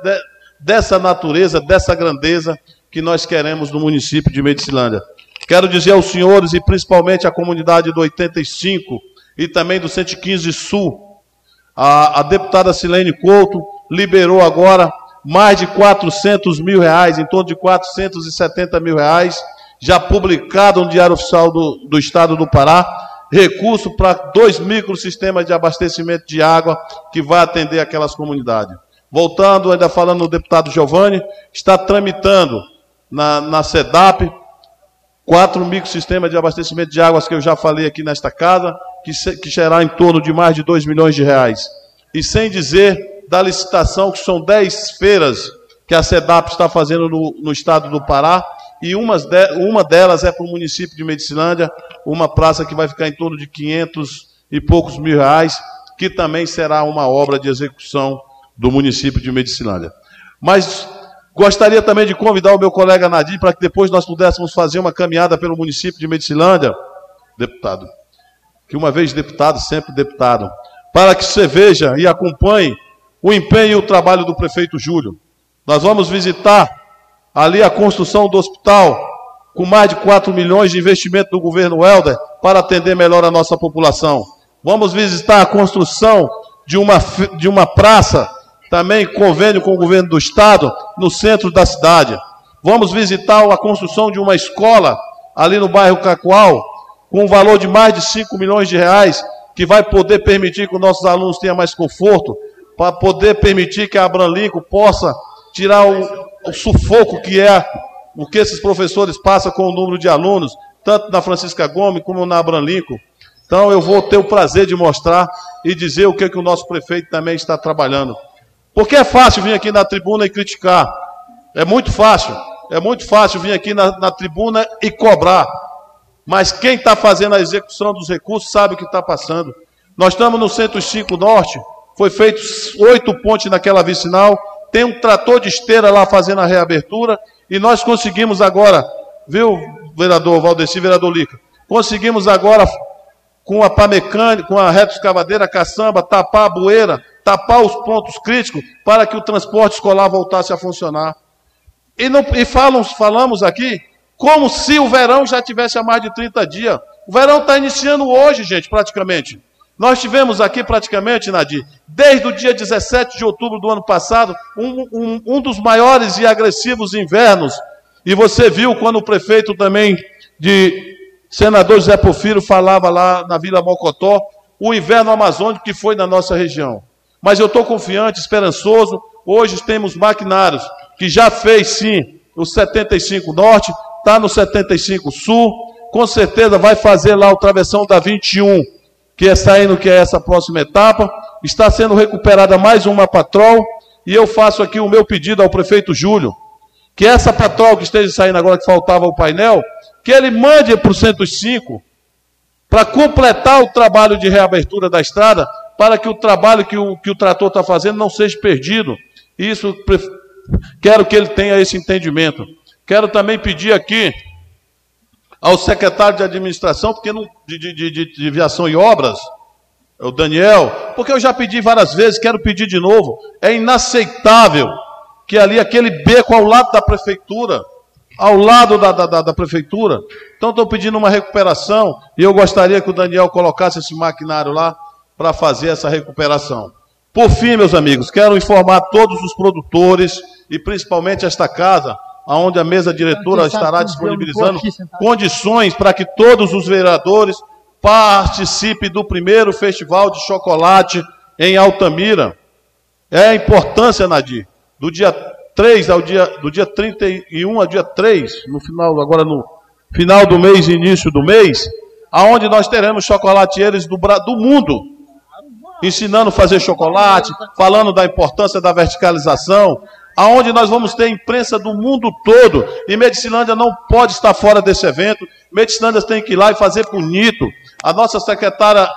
dessa natureza, dessa grandeza que nós queremos no município de Medicilândia. Quero dizer aos senhores e principalmente à comunidade do 85 e também do 115 Sul, a, a deputada Silene Couto liberou agora mais de 400 mil reais, em torno de 470 mil reais, já publicado no Diário Oficial do, do Estado do Pará, recurso para dois microsistemas de abastecimento de água que vai atender aquelas comunidades. Voltando, ainda falando no deputado Giovanni, está tramitando na, na SEDAP quatro microsistemas de abastecimento de águas que eu já falei aqui nesta casa, que, se, que será em torno de mais de 2 milhões de reais. E sem dizer da licitação, que são 10 feiras que a SEDAP está fazendo no, no estado do Pará, e umas de, uma delas é para o município de Medicilândia, uma praça que vai ficar em torno de 500 e poucos mil reais, que também será uma obra de execução do município de Medicilândia. Mas gostaria também de convidar o meu colega Nadir para que depois nós pudéssemos fazer uma caminhada pelo município de Medicilândia, deputado, que uma vez deputado, sempre deputado, para que você veja e acompanhe o empenho e o trabalho do prefeito Júlio. Nós vamos visitar ali a construção do hospital, com mais de 4 milhões de investimento do governo Helder, para atender melhor a nossa população. Vamos visitar a construção de uma, de uma praça também convênio com o governo do estado, no centro da cidade. Vamos visitar a construção de uma escola ali no bairro Cacoal, com um valor de mais de 5 milhões de reais, que vai poder permitir que os nossos alunos tenham mais conforto, para poder permitir que a Abranlinco possa tirar o, o sufoco que é o que esses professores passam com o número de alunos, tanto na Francisca Gomes como na Abranlinco. Então eu vou ter o prazer de mostrar e dizer o que, que o nosso prefeito também está trabalhando. Porque é fácil vir aqui na tribuna e criticar. É muito fácil. É muito fácil vir aqui na, na tribuna e cobrar. Mas quem está fazendo a execução dos recursos sabe o que está passando. Nós estamos no Centro 5 Norte. Foi feito oito pontes naquela vicinal. Tem um trator de esteira lá fazendo a reabertura. E nós conseguimos agora, viu, vereador Valdeci, vereador Lica? Conseguimos agora, com a pá mecânica, com a reta escavadeira, caçamba, tapar a bueira, tapar os pontos críticos para que o transporte escolar voltasse a funcionar. E, não, e falam, falamos aqui como se o verão já tivesse há mais de 30 dias. O verão está iniciando hoje, gente, praticamente. Nós tivemos aqui praticamente, Nadir, desde o dia 17 de outubro do ano passado, um, um, um dos maiores e agressivos invernos. E você viu quando o prefeito também de senador José Porfiro falava lá na Vila Mocotó, o inverno amazônico que foi na nossa região. Mas eu estou confiante, esperançoso. Hoje temos maquinários que já fez sim o 75 Norte, está no 75 Sul. Com certeza vai fazer lá o travessão da 21, que é saindo, que é essa próxima etapa. Está sendo recuperada mais uma patrol. E eu faço aqui o meu pedido ao prefeito Júlio, que essa patrol que esteja saindo agora, que faltava o painel, que ele mande para o 105 para completar o trabalho de reabertura da estrada para que o trabalho que o, que o trator está fazendo não seja perdido. Isso, quero que ele tenha esse entendimento. Quero também pedir aqui ao secretário de administração, porque não, de, de, de, de viação e obras, o Daniel, porque eu já pedi várias vezes, quero pedir de novo. É inaceitável que ali aquele beco ao lado da prefeitura, ao lado da, da, da, da prefeitura. Então estou pedindo uma recuperação e eu gostaria que o Daniel colocasse esse maquinário lá para fazer essa recuperação. Por fim, meus amigos, quero informar todos os produtores e principalmente esta casa, onde a mesa diretora estará disponibilizando condições para que todos os vereadores participem do primeiro festival de chocolate em Altamira. É a importância, Nadir, do dia 3 ao dia, do dia 31 ao dia 3, no final, agora no final do mês início do mês, aonde nós teremos chocolatieiros do, do mundo, ensinando a fazer chocolate, falando da importância da verticalização, aonde nós vamos ter imprensa do mundo todo, e Medicilândia não pode estar fora desse evento, Medicilândia tem que ir lá e fazer bonito. A nossa secretária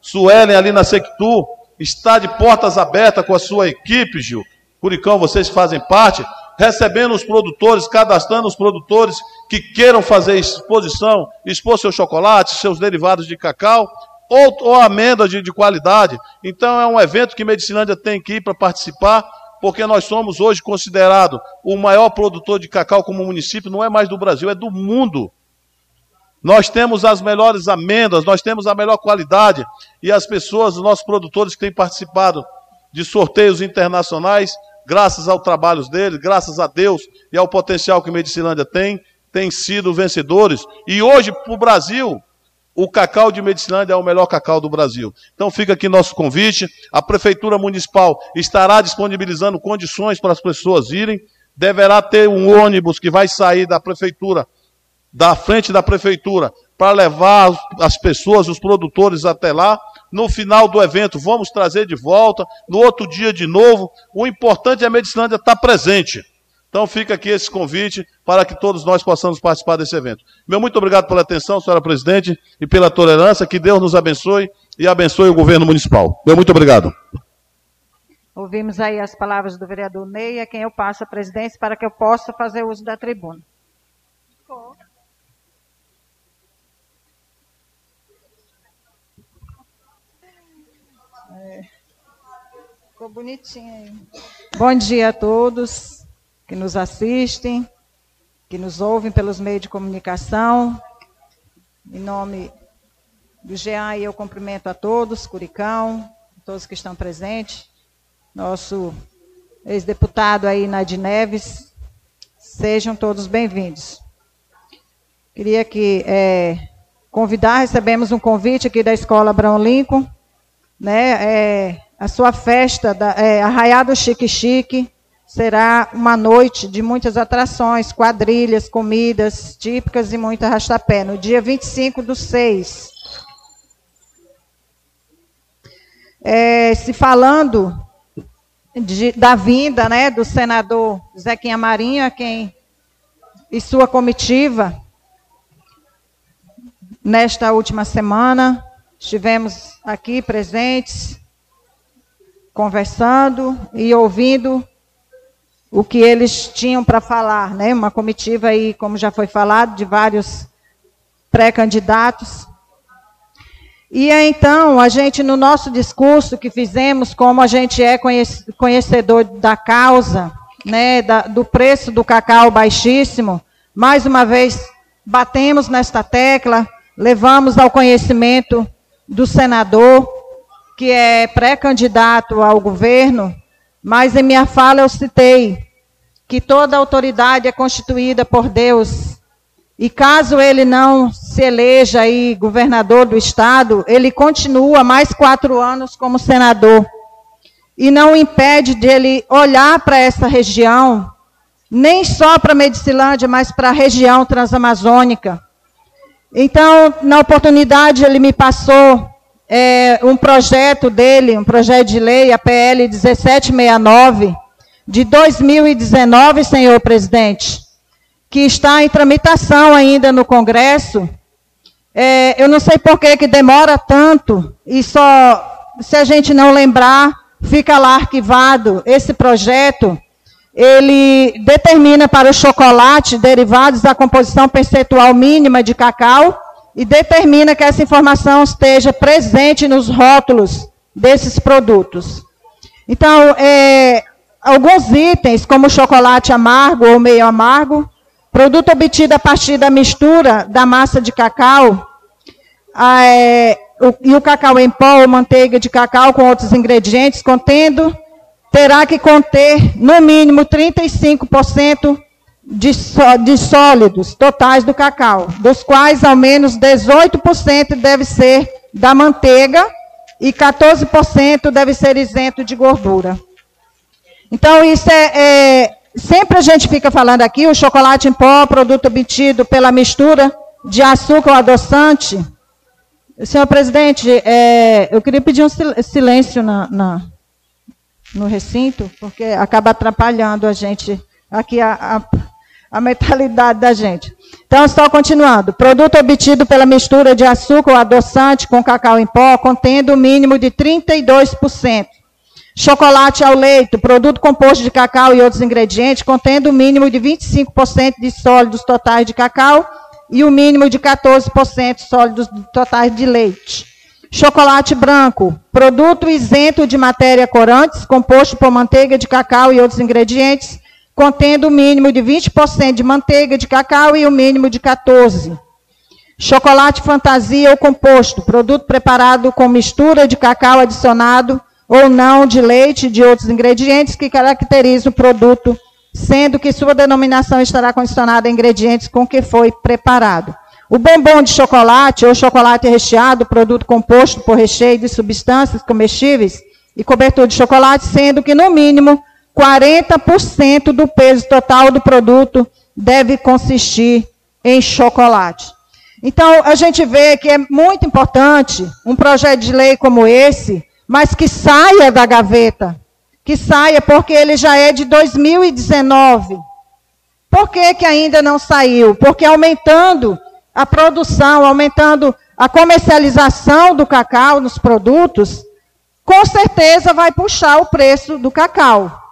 Suelen ali na Sectu está de portas abertas com a sua equipe, Gil. Curicão, vocês fazem parte, recebendo os produtores, cadastrando os produtores que queiram fazer exposição, expor seus chocolates, seus derivados de cacau, ou, ou amêndoas de, de qualidade. Então é um evento que Medicinândia tem que ir para participar, porque nós somos hoje considerado o maior produtor de cacau como município, não é mais do Brasil, é do mundo. Nós temos as melhores amêndoas, nós temos a melhor qualidade, e as pessoas, os nossos produtores que têm participado de sorteios internacionais, graças ao trabalho deles, graças a Deus e ao potencial que Medicilândia tem, têm sido vencedores. E hoje, para o Brasil, o cacau de Medicilândia é o melhor cacau do Brasil. Então fica aqui nosso convite. A Prefeitura Municipal estará disponibilizando condições para as pessoas irem. Deverá ter um ônibus que vai sair da Prefeitura da frente da prefeitura para levar as pessoas, os produtores até lá. No final do evento, vamos trazer de volta. No outro dia, de novo. O importante é a Medicinândia estar presente. Então fica aqui esse convite para que todos nós possamos participar desse evento. Meu muito obrigado pela atenção, senhora presidente, e pela tolerância. Que Deus nos abençoe e abençoe o governo municipal. Meu muito obrigado. Ouvimos aí as palavras do vereador Ney, a quem eu passo a presidência para que eu possa fazer uso da tribuna. Ficou bonitinho aí. Bom dia a todos que nos assistem, que nos ouvem pelos meios de comunicação. Em nome do GEA, eu cumprimento a todos, Curicão, todos que estão presentes. Nosso ex-deputado aí, Nadir Neves. Sejam todos bem-vindos. Queria que é, convidar, recebemos um convite aqui da Escola Abraão Lincoln, né, é, a sua festa, da, é, Arraiado Chique Chique, será uma noite de muitas atrações, quadrilhas, comidas típicas e muito arrastapé, no dia 25 do 6. É, se falando de, da vinda né, do senador Zequinha Marinho, quem e sua comitiva, nesta última semana, estivemos aqui presentes, conversando e ouvindo o que eles tinham para falar, né? Uma comitiva aí, como já foi falado, de vários pré-candidatos. E então, a gente, no nosso discurso que fizemos, como a gente é conhecedor da causa, né, da, do preço do cacau baixíssimo, mais uma vez batemos nesta tecla, levamos ao conhecimento do senador que é pré-candidato ao governo, mas em minha fala eu citei que toda autoridade é constituída por Deus. E caso ele não se eleja aí governador do estado, ele continua mais quatro anos como senador. E não impede de ele olhar para essa região, nem só para Medicilândia, mas para a região transamazônica. Então, na oportunidade, ele me passou é, um projeto dele, um projeto de lei, a PL 1769, de 2019, senhor presidente, que está em tramitação ainda no Congresso. É, eu não sei por que, que demora tanto, e só, se a gente não lembrar, fica lá arquivado. Esse projeto, ele determina para o chocolate derivados a composição percentual mínima de cacau, e determina que essa informação esteja presente nos rótulos desses produtos. Então, é, alguns itens, como chocolate amargo ou meio amargo, produto obtido a partir da mistura da massa de cacau, é, o, e o cacau em pó ou manteiga de cacau com outros ingredientes, contendo, terá que conter, no mínimo, 35% de, de sólidos totais do cacau, dos quais ao menos 18% deve ser da manteiga e 14% deve ser isento de gordura. Então, isso é, é, sempre a gente fica falando aqui, o chocolate em pó, produto obtido pela mistura de açúcar ou adoçante. Senhor presidente, é, eu queria pedir um silêncio na, na, no recinto, porque acaba atrapalhando a gente, aqui a, a, a mentalidade da gente. Então, só continuando. Produto obtido pela mistura de açúcar ou adoçante com cacau em pó, contendo o mínimo de 32%. Chocolate ao leite, produto composto de cacau e outros ingredientes, contendo o mínimo de 25% de sólidos totais de cacau e o mínimo de 14% sólidos totais de leite. Chocolate branco, produto isento de matéria corantes, composto por manteiga de cacau e outros ingredientes, contendo o mínimo de 20% de manteiga de cacau e o mínimo de 14%. Chocolate fantasia ou composto, produto preparado com mistura de cacau adicionado ou não de leite e de outros ingredientes que caracterizam o produto, sendo que sua denominação estará condicionada a ingredientes com que foi preparado. O bombom de chocolate ou chocolate recheado, produto composto por recheio de substâncias comestíveis e cobertura de chocolate, sendo que no mínimo 40% do peso total do produto deve consistir em chocolate. Então, a gente vê que é muito importante um projeto de lei como esse, mas que saia da gaveta. Que saia, porque ele já é de 2019. Por que, que ainda não saiu? Porque aumentando a produção, aumentando a comercialização do cacau nos produtos, com certeza vai puxar o preço do cacau.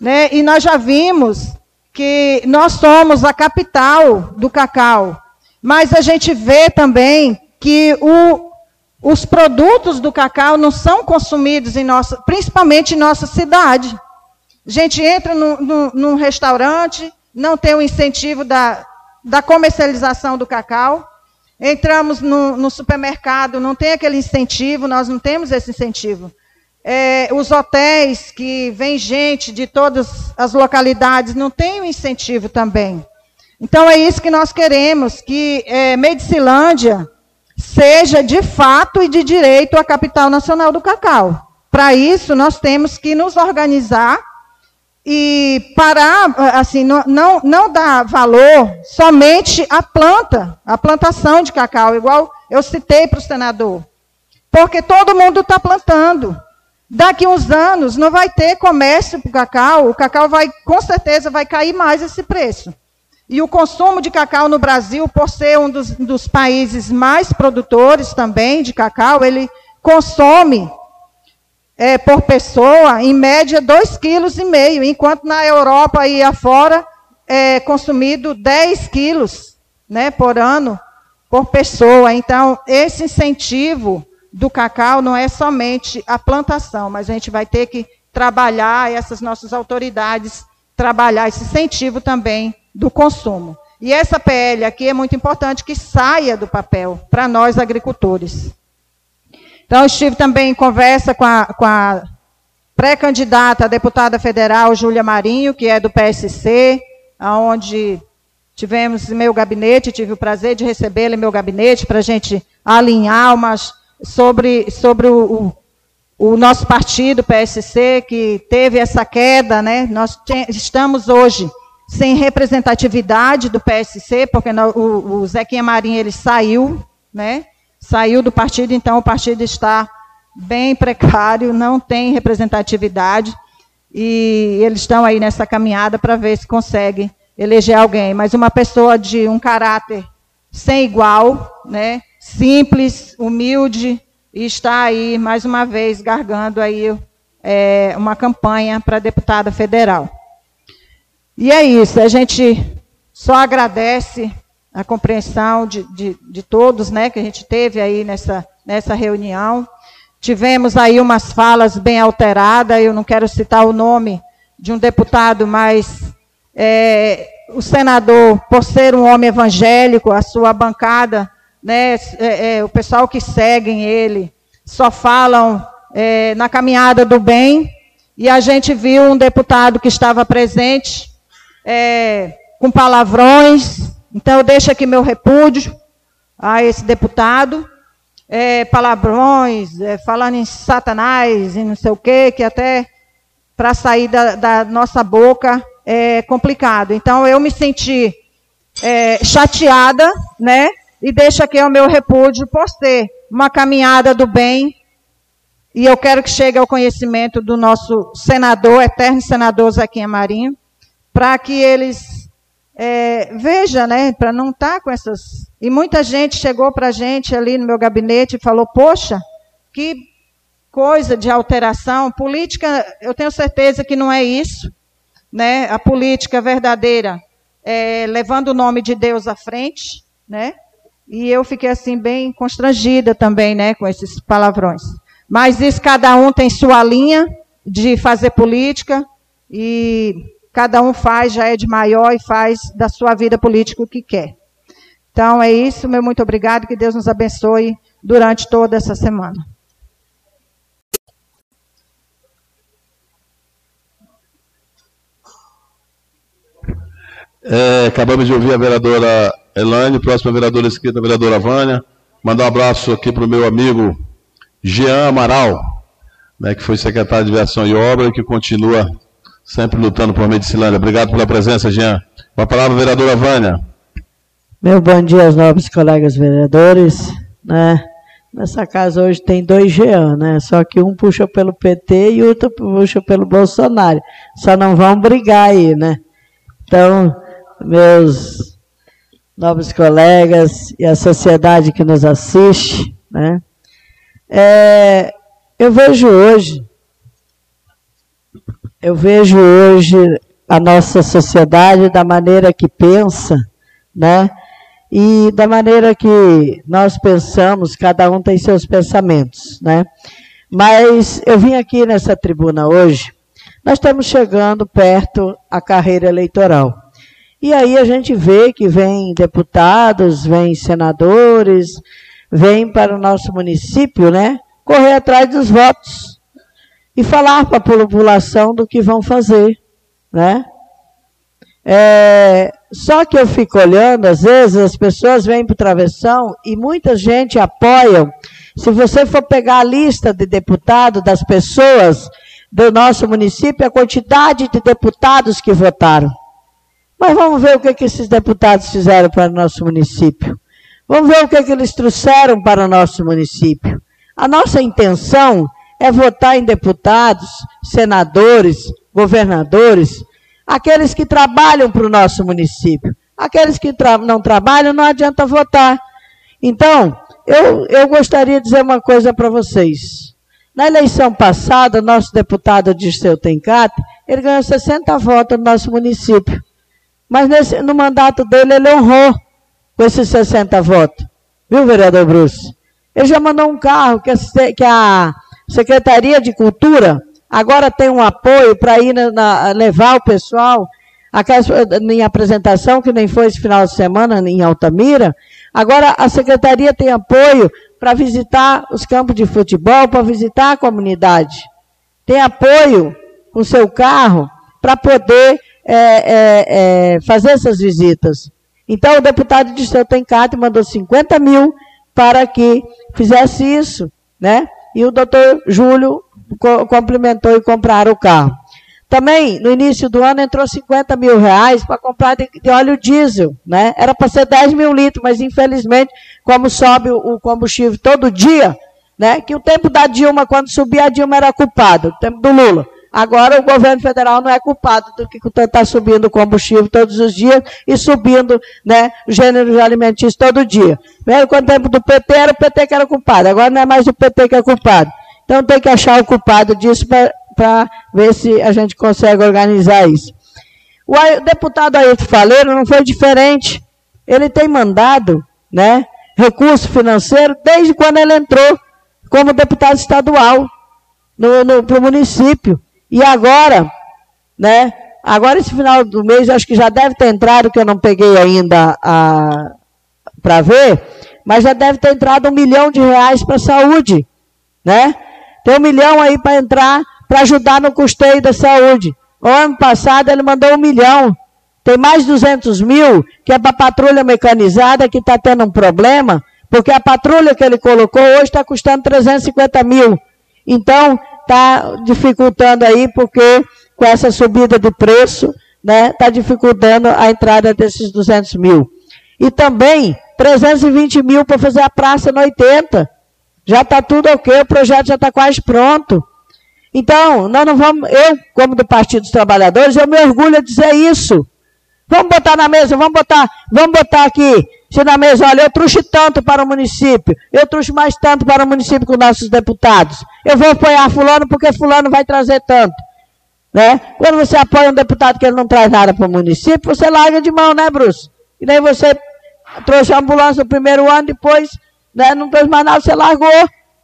Né? E nós já vimos que nós somos a capital do cacau. Mas a gente vê também que o, os produtos do cacau não são consumidos em nossa, principalmente em nossa cidade. A gente entra no, num restaurante, não tem o incentivo da, da comercialização do cacau. Entramos no, no supermercado, não tem aquele incentivo, nós não temos esse incentivo é, os hotéis que vem gente de todas as localidades não tem um incentivo também. Então é isso que nós queremos, que é, Medicilândia seja de fato e de direito a capital nacional do cacau. Para isso nós temos que nos organizar e parar, assim, não, não, não dar valor somente à planta, à plantação de cacau, igual eu citei para o senador. Porque todo mundo está plantando. Daqui uns anos não vai ter comércio para o cacau, o cacau vai, com certeza, vai cair mais esse preço. E o consumo de cacau no Brasil, por ser um dos, dos países mais produtores também de cacau, ele consome é, por pessoa, em média, 2,5 kg, enquanto na Europa e afora é consumido 10 quilos né, por ano por pessoa. Então, esse incentivo do cacau não é somente a plantação, mas a gente vai ter que trabalhar essas nossas autoridades, trabalhar esse incentivo também do consumo. E essa PL aqui é muito importante que saia do papel para nós agricultores. Então, estive também em conversa com a, com a pré-candidata a deputada federal, Júlia Marinho, que é do PSC, onde tivemos em meu gabinete, tive o prazer de recebê-la em meu gabinete para a gente alinhar umas sobre, sobre o, o, o nosso partido, PSC, que teve essa queda, né? Nós te, estamos hoje sem representatividade do PSC, porque no, o, o Zequinha Marinho ele saiu, né? Saiu do partido, então o partido está bem precário, não tem representatividade. E eles estão aí nessa caminhada para ver se conseguem eleger alguém. Mas uma pessoa de um caráter sem igual, né? Simples, humilde, e está aí, mais uma vez, gargando aí é, uma campanha para deputada federal. E é isso, a gente só agradece a compreensão de, de, de todos, né, que a gente teve aí nessa, nessa reunião. Tivemos aí umas falas bem alteradas, eu não quero citar o nome de um deputado, mas é, o senador, por ser um homem evangélico, a sua bancada né, é, é, o pessoal que seguem ele só falam é, na caminhada do bem, e a gente viu um deputado que estava presente é, com palavrões, então eu deixo aqui meu repúdio a esse deputado, é, palavrões, é, falando em satanás e não sei o quê, que até para sair da, da nossa boca é, complicado. Então, eu me senti chateada, né? E deixo aqui o meu repúdio por ser uma caminhada do bem. E eu quero que chegue ao conhecimento do nosso senador, eterno senador Zequinha Marinho, para que eles é, vejam, né? Para não estar tá com essas. E muita gente chegou para a gente ali no meu gabinete e falou: Poxa, que coisa de alteração. Política, eu tenho certeza que não é isso. Né? A política verdadeira é, levando o nome de Deus à frente, né? E eu fiquei assim bem constrangida também, né, com esses palavrões. Mas isso cada um tem sua linha de fazer política e cada um faz, já é de maior e faz da sua vida política o que quer. Então é isso, meu muito obrigado, que Deus nos abençoe durante toda essa semana. É, acabamos de ouvir a vereadora Elaine, próxima vereadora escrita, vereadora Vânia. Mandar um abraço aqui para o meu amigo Jean Amaral, né, que foi secretário de Diversão e Obra e que continua sempre lutando por Medicilândia. Obrigado pela presença, Jean. Com a palavra, vereadora Vânia. Meu bom dia aos nobres colegas vereadores. Né? Nessa casa hoje tem dois Jean, né? Só que um puxa pelo PT e outro puxa pelo Bolsonaro. Só não vão brigar aí, né? Então, meus nobres colegas e a sociedade que nos assiste, né? É, eu vejo hoje, eu vejo hoje a nossa sociedade da maneira que pensa, né? E da maneira que nós pensamos, cada um tem seus pensamentos, né? Mas eu vim aqui nessa tribuna hoje, nós estamos chegando perto a carreira eleitoral. E aí a gente vê que vem deputados, vem senadores, vem para o nosso município, né? Correr atrás dos votos e falar para a população do que vão fazer, né? É, só que eu fico olhando, às vezes as pessoas vêm para o travessão e muita gente apoia. Se você for pegar a lista de deputados das pessoas do nosso município, a quantidade de deputados que votaram. Mas vamos ver o que, que esses deputados fizeram para o nosso município. Vamos ver o que, que eles trouxeram para o nosso município. A nossa intenção é votar em deputados, senadores, governadores, aqueles que trabalham para o nosso município. Aqueles que tra não trabalham, não adianta votar. Então, eu, eu gostaria de dizer uma coisa para vocês. Na eleição passada, nosso deputado Dirceu Tencate, ele ganhou 60 votos no nosso município. Mas nesse, no mandato dele ele honrou com esses 60 votos. Viu, vereador Bruce? Ele já mandou um carro que a, que a Secretaria de Cultura agora tem um apoio para ir na, na, levar o pessoal. Minha apresentação, que nem foi esse final de semana em Altamira, agora a Secretaria tem apoio para visitar os campos de futebol, para visitar a comunidade. Tem apoio com seu carro para poder é, é, é, fazer essas visitas. Então, o deputado de seu Tencate mandou 50 mil para que fizesse isso, né? E o doutor Júlio co complementou e compraram o carro. Também, no início do ano, entrou 50 mil reais para comprar de, de, óleo diesel, né? Era para ser 10 mil litros, mas infelizmente, como sobe o, combustível todo dia, né? Que o tempo da Dilma, quando subia, a Dilma era culpada, o tempo do Lula. Agora o governo federal não é culpado do que está subindo o combustível todos os dias e subindo né, o gênero alimentício todo dia. Mesmo quando o tempo do PT era o PT que era culpado, agora não é mais o PT que é culpado. Então tem que achar o culpado disso para ver se a gente consegue organizar isso. O deputado Ailton Faleiro não foi diferente. Ele tem mandado né, recurso financeiro desde quando ele entrou como deputado estadual para o município. E agora, né? Agora esse final do mês, acho que já deve ter entrado, que eu não peguei ainda para ver, mas já deve ter entrado um milhão de reais para a saúde, né? Tem um milhão aí para entrar para ajudar no custeio da saúde. O ano passado ele mandou um milhão. Tem mais 200 mil que é para a patrulha mecanizada que está tendo um problema, porque a patrulha que ele colocou hoje está custando 350 mil. Então, está dificultando aí, porque com essa subida de preço, né, está dificultando a entrada desses 200 mil. E também 320 mil para fazer a praça no 80. Já está tudo ok, o projeto já está quase pronto. Então, nós não vamos, eu, como do Partido dos Trabalhadores, eu me orgulho de dizer isso. Vamos botar na mesa, vamos botar, vamos botar aqui, se na mesa, olha, eu trouxe tanto para o município, eu trouxe mais tanto para o município com nossos deputados. Eu vou apoiar fulano porque fulano vai trazer tanto. Né? Quando você apoia um deputado que ele não traz nada para o município, você larga de mão, né, Bruce? E daí você trouxe a ambulância no primeiro ano, depois né, não trouxe mais nada, você largou.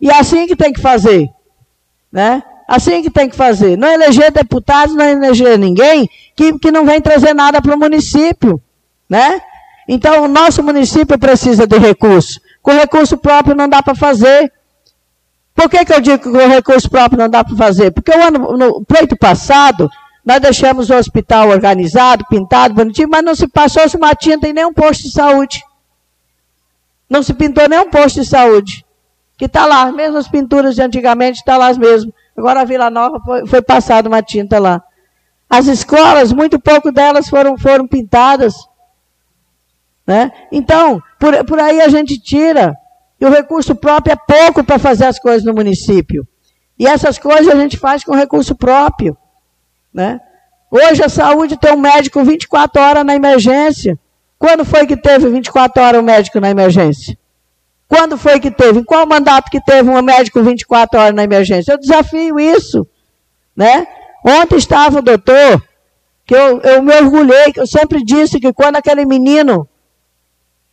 E é assim que tem que fazer. Né? Assim que tem que fazer. Não eleger deputados, não eleger ninguém que, que não vem trazer nada para o município. Né? Então, o nosso município precisa de recurso. Com recurso próprio não dá para fazer. Por que, que eu digo que com recurso próprio não dá para fazer? Porque o ano, no pleito passado, nós deixamos o hospital organizado, pintado, bonitinho, mas não se passou uma tinta em nenhum posto de saúde. Não se pintou nenhum posto de saúde. Que está lá, as pinturas de antigamente, está lá mesmo. Agora a Vila Nova foi, foi passada uma tinta lá. As escolas, muito pouco delas foram, foram pintadas. Né? Então, por, por aí a gente tira. E o recurso próprio é pouco para fazer as coisas no município. E essas coisas a gente faz com recurso próprio. Né? Hoje a saúde tem um médico 24 horas na emergência. Quando foi que teve 24 horas um médico na emergência? Quando foi que teve? Em qual mandato que teve um médico 24 horas na emergência? Eu desafio isso. Né? Ontem estava o doutor, que eu, eu me orgulhei, que eu sempre disse que quando aquele menino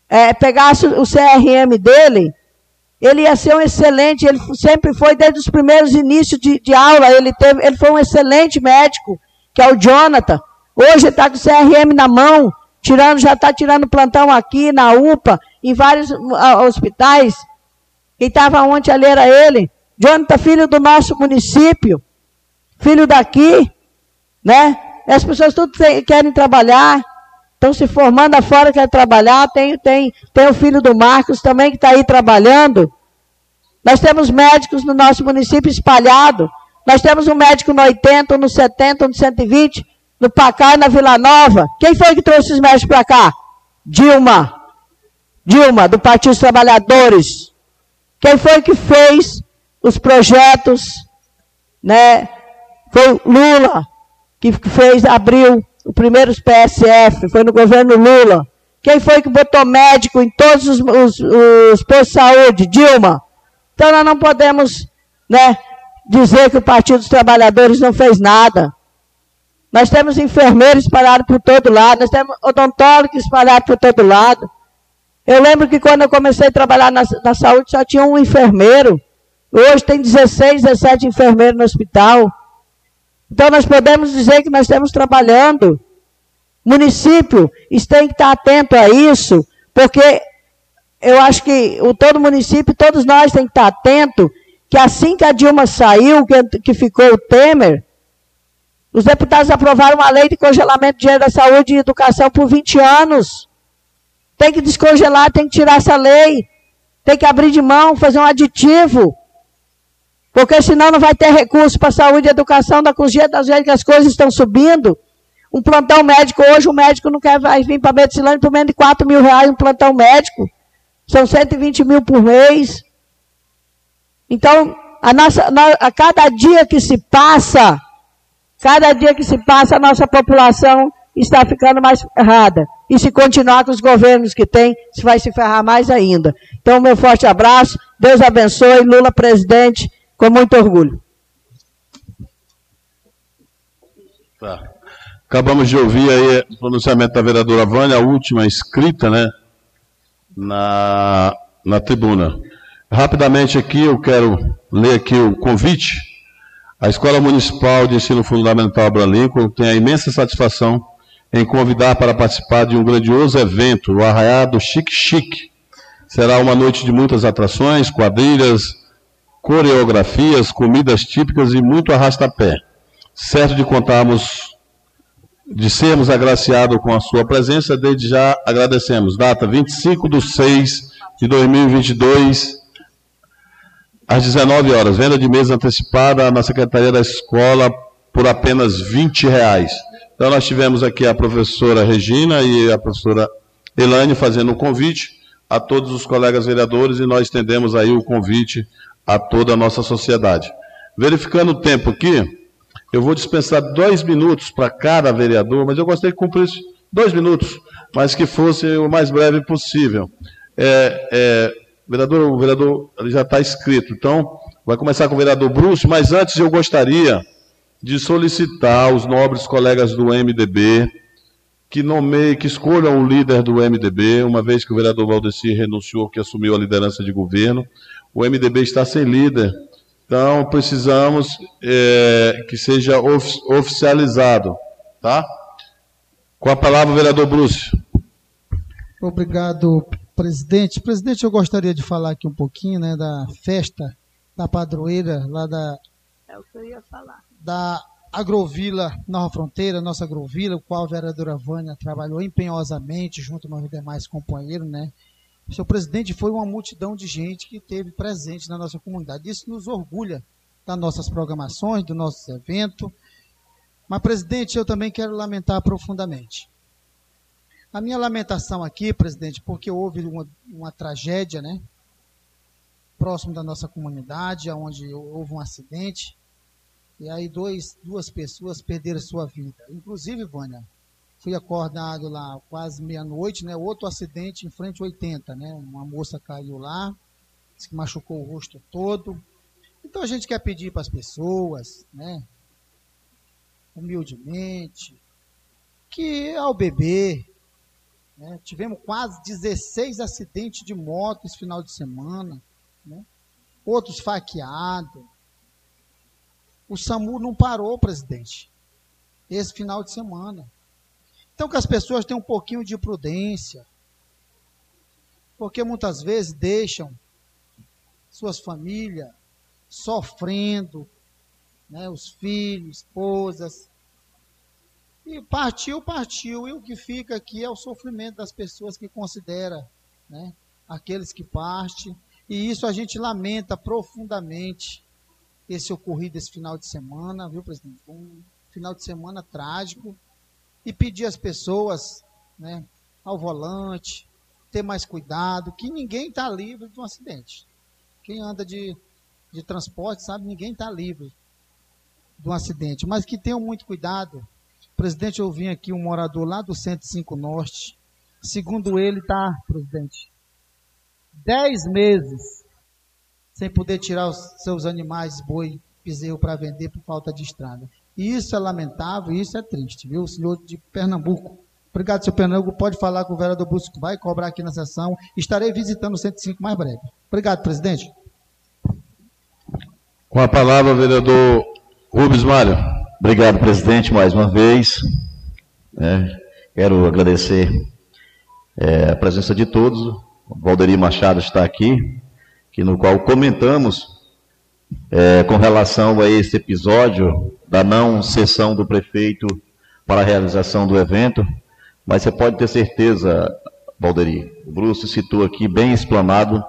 é, pegasse o CRM dele, ele ia ser um excelente, ele sempre foi desde os primeiros inícios de, de aula, ele, teve, ele foi um excelente médico, que é o Jonathan. Hoje está com o CRM na mão, tirando, já está tirando plantão aqui na UPA, em vários uh, hospitais. Quem estava ontem ali era ele. Jonathan, filho do nosso município, filho daqui, né? As pessoas tudo querem trabalhar, estão se formando afora, querem trabalhar. Tem, tem, tem o filho do Marcos também que está aí trabalhando. Nós temos médicos no nosso município espalhado. Nós temos um médico no 80, no 70, no 120, no Pacá e na Vila Nova. Quem foi que trouxe os médicos para cá? Dilma. Dilma, do Partido dos Trabalhadores. Quem foi que fez os projetos, né? Foi Lula, que fez, abriu os primeiros PSF, foi no governo Lula. Quem foi que botou médico em todos os, os, os postos de saúde? Dilma. Então nós não podemos né, dizer que o Partido dos Trabalhadores não fez nada. Nós temos enfermeiros espalhados por todo lado, nós temos odontólogos espalhados por todo lado. Eu lembro que quando eu comecei a trabalhar na, na saúde só tinha um enfermeiro. Hoje tem 16, 17 enfermeiros no hospital. Então nós podemos dizer que nós estamos trabalhando. O município tem que estar atento a isso, porque eu acho que o todo município, todos nós temos que estar atento que assim que a Dilma saiu, que, que ficou o Temer, os deputados aprovaram uma lei de congelamento de dinheiro da saúde e educação por 20 anos. Tem que descongelar, tem que tirar essa lei. Tem que abrir de mão, fazer um aditivo. Porque senão não vai ter recurso para saúde educação, da cozinha das vezes que as coisas estão subindo. Um plantão médico, hoje o médico não quer vir para Medicilândia por menos de 4 mil reais um plantão médico. São 120 mil por mês. Então, a, nossa, a cada dia que se passa, cada dia que se passa, a nossa população está ficando mais errada. E se continuar com os governos que tem, se vai se ferrar mais ainda. Então, meu forte abraço, Deus abençoe, Lula presidente, com muito orgulho. Tá. Acabamos de ouvir aí o pronunciamento da vereadora Vânia, a última escrita, né, na, na tribuna. Rapidamente aqui eu quero ler aqui o convite. A Escola Municipal de Ensino Fundamental Abraham Lincoln tem a imensa satisfação em convidar para participar de um grandioso evento, o Arraiado Chique Chique. Será uma noite de muitas atrações, quadrilhas, coreografias, comidas típicas e muito arrastapé. Certo de contarmos, de sermos agraciados com a sua presença, desde já agradecemos. Data 25 de 6 de 2022, às 19 horas. Venda de mesa antecipada na Secretaria da Escola por apenas 20 reais. Então, nós tivemos aqui a professora Regina e a professora Elaine fazendo o convite a todos os colegas vereadores e nós estendemos aí o convite a toda a nossa sociedade. Verificando o tempo aqui, eu vou dispensar dois minutos para cada vereador, mas eu gostaria que cumprisse dois minutos, mas que fosse o mais breve possível. É, é, vereador, o vereador já está escrito, então vai começar com o vereador Bruce, mas antes eu gostaria de solicitar aos nobres colegas do MDB que nomeiem, que escolham o líder do MDB, uma vez que o vereador Valdeci renunciou, que assumiu a liderança de governo. O MDB está sem líder, então precisamos é, que seja of, oficializado, tá? Com a palavra, o vereador Bruce. Obrigado, presidente. Presidente, eu gostaria de falar aqui um pouquinho né, da festa da padroeira lá da. É o que eu ia falar. Da Agrovila Nova Fronteira, nossa Agrovila, o qual a vereadora Vânia trabalhou empenhosamente junto com os demais companheiros, né? Seu presidente foi uma multidão de gente que teve presente na nossa comunidade. Isso nos orgulha das nossas programações, do nosso evento. Mas, presidente, eu também quero lamentar profundamente. A minha lamentação aqui, presidente, porque houve uma, uma tragédia, né? Próximo da nossa comunidade, onde houve um acidente. E aí dois, duas pessoas perderam sua vida. Inclusive, Vânia, fui acordado lá quase meia-noite, né? Outro acidente em frente 80, né? Uma moça caiu lá, se machucou o rosto todo. Então a gente quer pedir para as pessoas, né? humildemente, que ao beber, né, tivemos quase 16 acidentes de moto esse final de semana, né, outros faqueados. O SAMU não parou, presidente, esse final de semana. Então que as pessoas tenham um pouquinho de prudência, porque muitas vezes deixam suas famílias sofrendo, né, os filhos, esposas. E partiu, partiu. E o que fica aqui é o sofrimento das pessoas que considera, né, aqueles que partem. E isso a gente lamenta profundamente esse ocorrido esse final de semana, viu, presidente? Um final de semana trágico. E pedir às pessoas, né, ao volante, ter mais cuidado, que ninguém está livre de um acidente. Quem anda de, de transporte sabe, ninguém está livre de um acidente, mas que tenham muito cuidado. Presidente, eu vim aqui um morador lá do 105 Norte. Segundo ele, tá, presidente, 10 meses sem poder tirar os seus animais, boi, piseiro para vender por falta de estrada. E isso é lamentável, e isso é triste, viu? O senhor de Pernambuco. Obrigado, senhor Pernambuco. Pode falar com o vereador Busco, vai cobrar aqui na sessão. Estarei visitando o 105 mais breve. Obrigado, presidente. Com a palavra, vereador Rubens Mário. Obrigado, presidente, mais uma vez. É, quero agradecer é, a presença de todos. O Valderi Machado está aqui, que no qual comentamos é, com relação a esse episódio da não sessão do prefeito para a realização do evento. Mas você pode ter certeza, Valderi, o Bruce citou aqui bem explanado,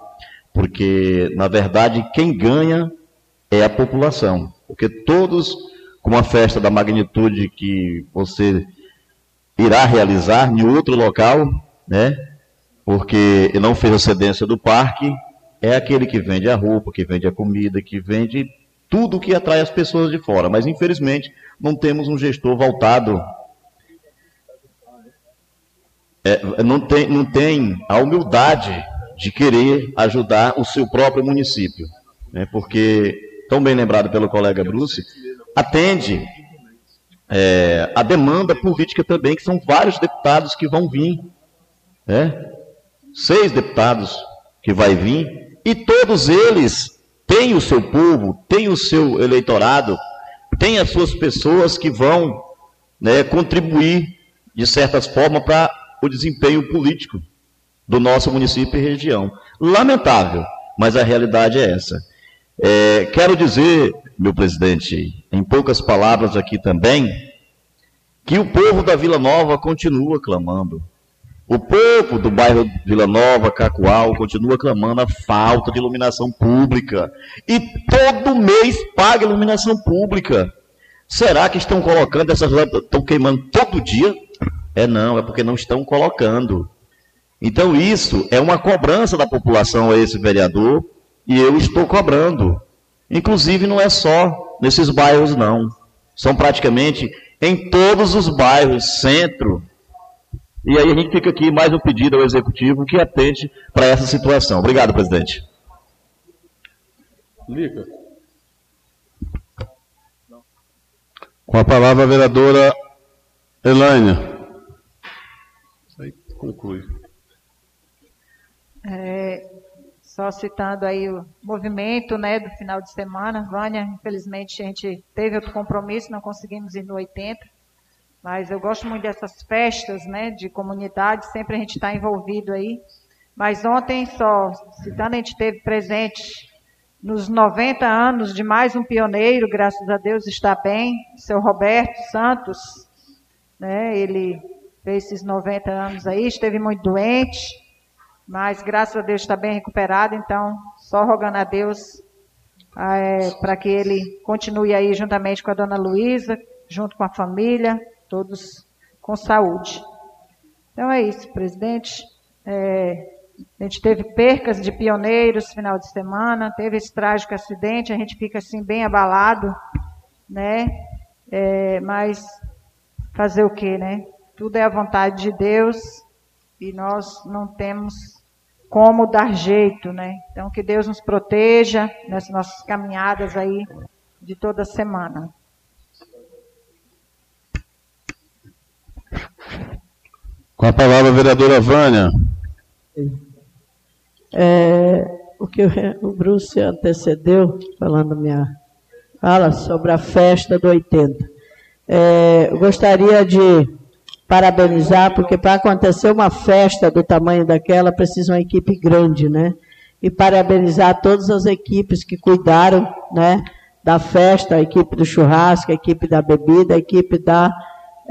porque na verdade quem ganha é a população. Porque todos, com uma festa da magnitude que você irá realizar em outro local, né? Porque não fez a cedência do parque, é aquele que vende a roupa, que vende a comida, que vende tudo que atrai as pessoas de fora. Mas infelizmente não temos um gestor voltado. É, não, tem, não tem a humildade de querer ajudar o seu próprio município. Né? Porque tão bem lembrado pelo colega Bruce, atende é, a demanda política também, que são vários deputados que vão vir. Né? Seis deputados que vai vir, e todos eles têm o seu povo, têm o seu eleitorado, têm as suas pessoas que vão né, contribuir, de certas formas, para o desempenho político do nosso município e região. Lamentável, mas a realidade é essa. É, quero dizer, meu presidente, em poucas palavras aqui também, que o povo da Vila Nova continua clamando. O povo do bairro Vila Nova, Cacoal, continua clamando a falta de iluminação pública. E todo mês paga iluminação pública. Será que estão colocando essas lâmpadas, estão queimando todo dia? É não, é porque não estão colocando. Então isso é uma cobrança da população a esse vereador e eu estou cobrando. Inclusive não é só nesses bairros não. São praticamente em todos os bairros, centro. E aí a gente fica aqui mais um pedido ao executivo que atente para essa situação. Obrigado, presidente. Lica. Com a palavra a vereadora Elaine. Conclui. É, só citando aí o movimento né, do final de semana, Vânia, infelizmente a gente teve outro compromisso, não conseguimos ir no 80, mas eu gosto muito dessas festas né, de comunidade, sempre a gente está envolvido aí. Mas ontem, só citando, a gente teve presente nos 90 anos de mais um pioneiro, graças a Deus está bem, seu Roberto Santos, né, ele fez esses 90 anos aí, esteve muito doente, mas graças a Deus está bem recuperado, então só rogando a Deus é, para que ele continue aí juntamente com a dona Luísa, junto com a família, todos com saúde. Então é isso, presidente. É, a gente teve percas de pioneiros final de semana, teve esse trágico acidente, a gente fica assim bem abalado, né? É, mas fazer o quê, né? Tudo é a vontade de Deus e nós não temos como dar jeito, né? Então que Deus nos proteja nessas nossas caminhadas aí de toda semana. Com a palavra a vereadora Vânia. É, o que o Bruce antecedeu, falando minha fala sobre a festa do 80. É, gostaria de parabenizar, porque para acontecer uma festa do tamanho daquela, precisa uma equipe grande, né? E parabenizar todas as equipes que cuidaram, né? Da festa, a equipe do churrasco, a equipe da bebida, a equipe da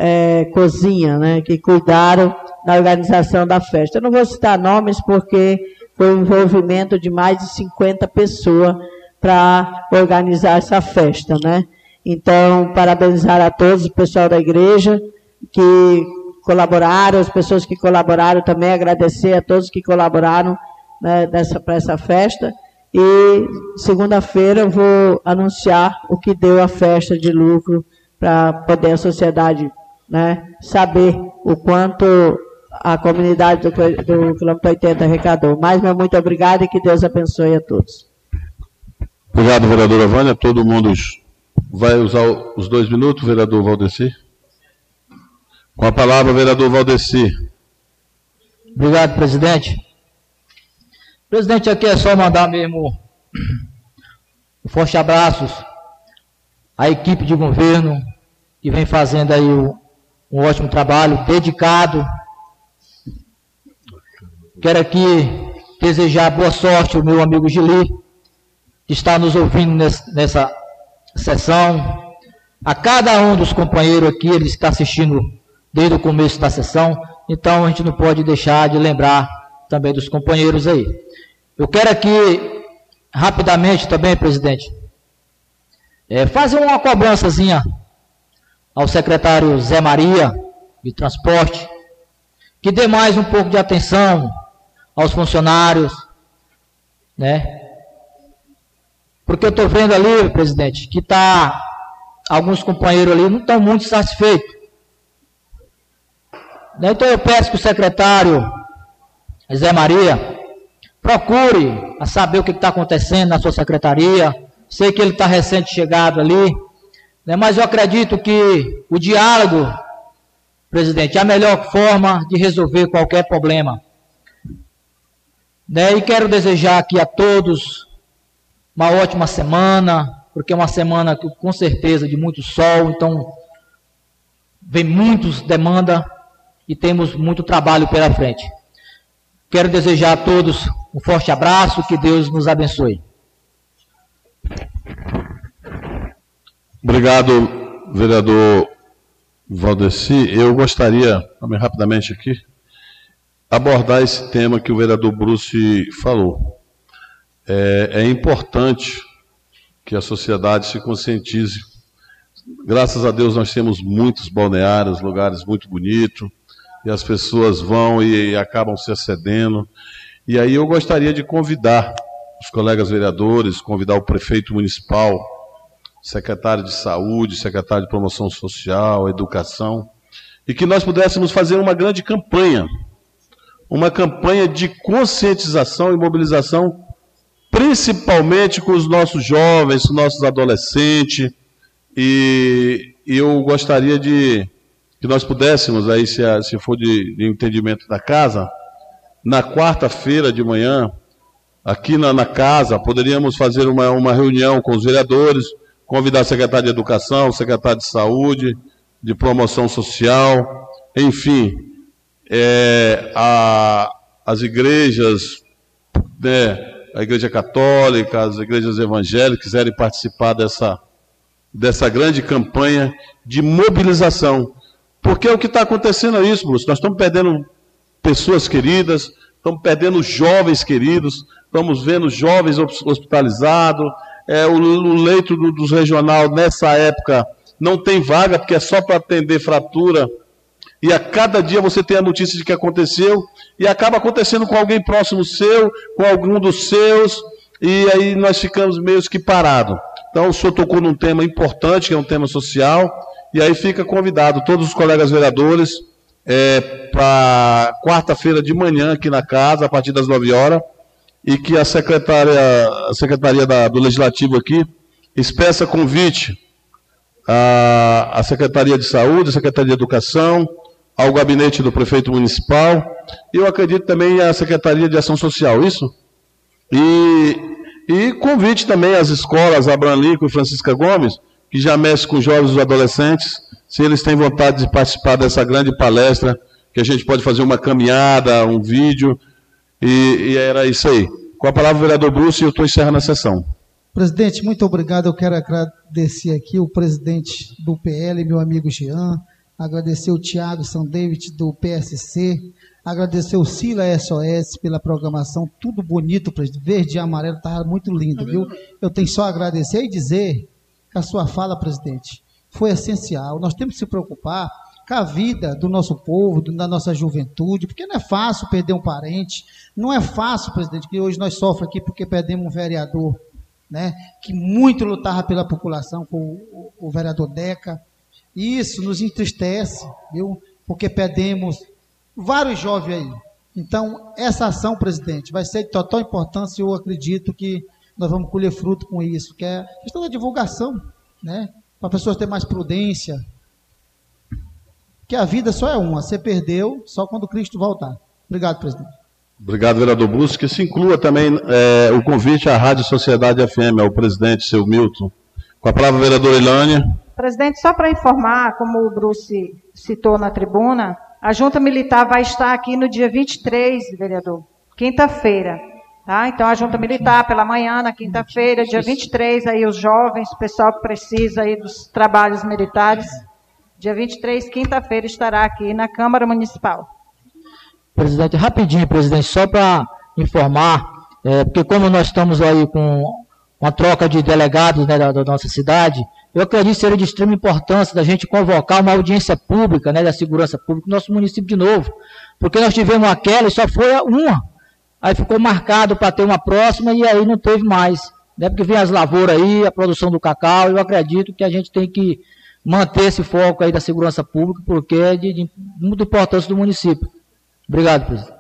é, cozinha, né? Que cuidaram da organização da festa. Eu não vou citar nomes porque foi um envolvimento de mais de 50 pessoas para organizar essa festa, né? Então, parabenizar a todos, o pessoal da igreja que colaboraram, as pessoas que colaboraram também, agradecer a todos que colaboraram né, para essa festa. E segunda-feira eu vou anunciar o que deu a festa de lucro para poder a sociedade né, saber o quanto a comunidade do, do quilômetro 80 arrecadou. Mais meu muito obrigado e que Deus abençoe a todos. Obrigado, vereadora Vânia. Todo mundo vai usar os dois minutos, vereador Valdeci? Com a palavra, vereador Valdeci. Obrigado, presidente. Presidente, aqui é só mandar mesmo um forte abraços à equipe de governo que vem fazendo aí um ótimo trabalho, dedicado Quero aqui desejar boa sorte ao meu amigo Gili, que está nos ouvindo nessa sessão. A cada um dos companheiros aqui, ele está assistindo desde o começo da sessão, então a gente não pode deixar de lembrar também dos companheiros aí. Eu quero aqui, rapidamente também, presidente, é, fazer uma cobrançazinha ao secretário Zé Maria, de transporte, que dê mais um pouco de atenção aos funcionários, né? Porque eu estou vendo ali, presidente, que tá alguns companheiros ali não estão muito satisfeitos. Né? Então eu peço que o secretário Zé Maria procure a saber o que está acontecendo na sua secretaria. Sei que ele está recente chegado ali, né? mas eu acredito que o diálogo, presidente, é a melhor forma de resolver qualquer problema. Né? E quero desejar aqui a todos uma ótima semana, porque é uma semana com certeza de muito sol, então vem muitos demanda e temos muito trabalho pela frente. Quero desejar a todos um forte abraço, que Deus nos abençoe. Obrigado, vereador Valdeci. Eu gostaria, também rapidamente aqui, abordar esse tema que o vereador Bruce falou. É, é importante que a sociedade se conscientize Graças a Deus nós temos muitos balneários, lugares muito bonitos, e as pessoas vão e, e acabam se acedendo. E aí eu gostaria de convidar os colegas vereadores, convidar o prefeito municipal, secretário de saúde, secretário de promoção social, educação, e que nós pudéssemos fazer uma grande campanha, uma campanha de conscientização e mobilização, principalmente com os nossos jovens, os nossos adolescentes, e eu gostaria de que nós pudéssemos, aí se, se for de, de entendimento da casa, na quarta-feira de manhã, aqui na, na, casa, poderíamos fazer uma, uma reunião com os vereadores, convidar o secretário de Educação, o secretário de Saúde, de Promoção Social, enfim, é, a, as igrejas, né, a Igreja Católica, as igrejas evangélicas quiserem participar dessa, dessa grande campanha de mobilização. Porque é o que está acontecendo é isso, Bruce. Nós estamos perdendo pessoas queridas, estamos perdendo jovens queridos, estamos vendo jovens hospitalizados, é, o, o, leito do, dos regional nessa época não tem vaga, porque é só para atender fratura, e a cada dia você tem a notícia de que aconteceu, e acaba acontecendo com alguém próximo seu, com algum dos seus, e aí nós ficamos meio que parados. Então o senhor tocou num tema importante, que é um tema social, e aí fica convidado todos os colegas vereadores, é, para quarta-feira de manhã aqui na casa, a partir das 9 horas, e que a secretária, a secretaria da, do Legislativo aqui expressa convite à, à Secretaria de Saúde, à Secretaria de Educação, ao gabinete do prefeito municipal, e eu acredito também à Secretaria de Ação Social, isso? E, e convite também às escolas Abraham Lincoln e Francisca Gomes, que já mexe com jovens e adolescentes, se eles têm vontade de participar dessa grande palestra, que a gente pode fazer uma caminhada, um vídeo, e, e era isso aí. Com a palavra, o vereador Bruce, eu estou encerrando a sessão. Presidente, muito obrigado. Eu quero agradecer aqui o presidente do PL, meu amigo Jean, agradecer o Tiago São David do PSC, agradecer o Sila SOS pela programação, tudo bonito, presidente, verde e amarelo, estava muito lindo, viu? Eu tenho só a agradecer e dizer que a sua fala, presidente, foi essencial. Nós temos que se preocupar com a vida do nosso povo, da nossa juventude, porque não é fácil perder um parente, não é fácil, presidente, que hoje nós sofremos aqui porque perdemos um vereador, né, que muito lutava pela população, com o, vereador Deca. Isso nos entristece, viu? Porque perdemos vários jovens aí. Então, essa ação, presidente, vai ser de total importância e eu acredito que nós vamos colher fruto com isso, que é a questão da divulgação, né? Para pessoas terem mais prudência. Que a vida só é uma, você perdeu só quando Cristo voltar. Obrigado, presidente. Obrigado, vereador Busco. Que se inclua também é, o convite à Rádio Sociedade FM, ao presidente, seu Milton. Com a palavra, vereadora Ilânia. Presidente, só para informar, como o Bruce citou na tribuna, a junta militar vai estar aqui no dia 23, vereador, quinta-feira. Tá? Então, a junta militar pela manhã, na quinta-feira, dia 23, aí os jovens, o pessoal que precisa aí dos trabalhos militares, dia 23, quinta-feira, estará aqui na Câmara Municipal. Presidente, rapidinho, presidente, só para informar, é, porque como nós estamos aí com uma troca de delegados né, da, da, nossa cidade, eu acredito que seria de extrema importância da gente convocar uma audiência pública, né, da segurança pública, no nosso município de novo. Porque nós tivemos aquela e só foi uma aí ficou marcado para ter uma próxima e aí não teve mais. Né? Porque vem as lavouras aí, a produção do cacau, eu acredito que a gente tem que manter esse foco aí da segurança pública, porque é de, de muita importância do município. Obrigado, presidente.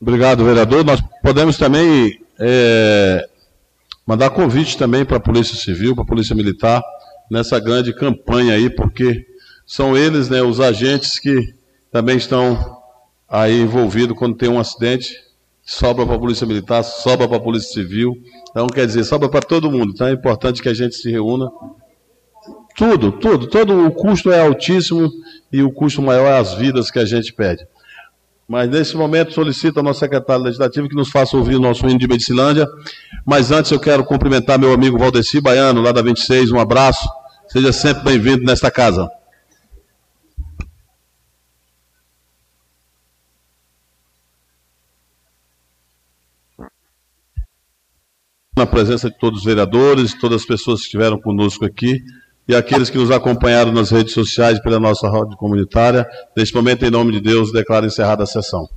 Obrigado, vereador. Nós podemos também é, mandar convite também para a Polícia Civil, para a Polícia Militar, nessa grande campanha aí, porque são eles né, os agentes que também estão aí envolvido quando tem um acidente, sobra para a Polícia Militar, sobra para a Polícia Civil. Então, quer dizer, sobra para todo mundo. Então, é importante que a gente se reúna. Tudo, tudo, todo o custo é altíssimo e o custo maior é as vidas que a gente perde. Mas nesse momento solicito ao nosso secretário legislativo que nos faça ouvir o nosso hino de Medicilândia. Mas antes eu quero cumprimentar meu amigo Valdeci Baiano, lá da 26, um abraço. Seja sempre bem-vindo nesta casa. A presença de todos os vereadores, todas as pessoas que estiveram conosco aqui e aqueles que nos acompanharam nas redes sociais pela nossa rádio comunitária. Neste momento, em nome de Deus, declaro encerrada a sessão.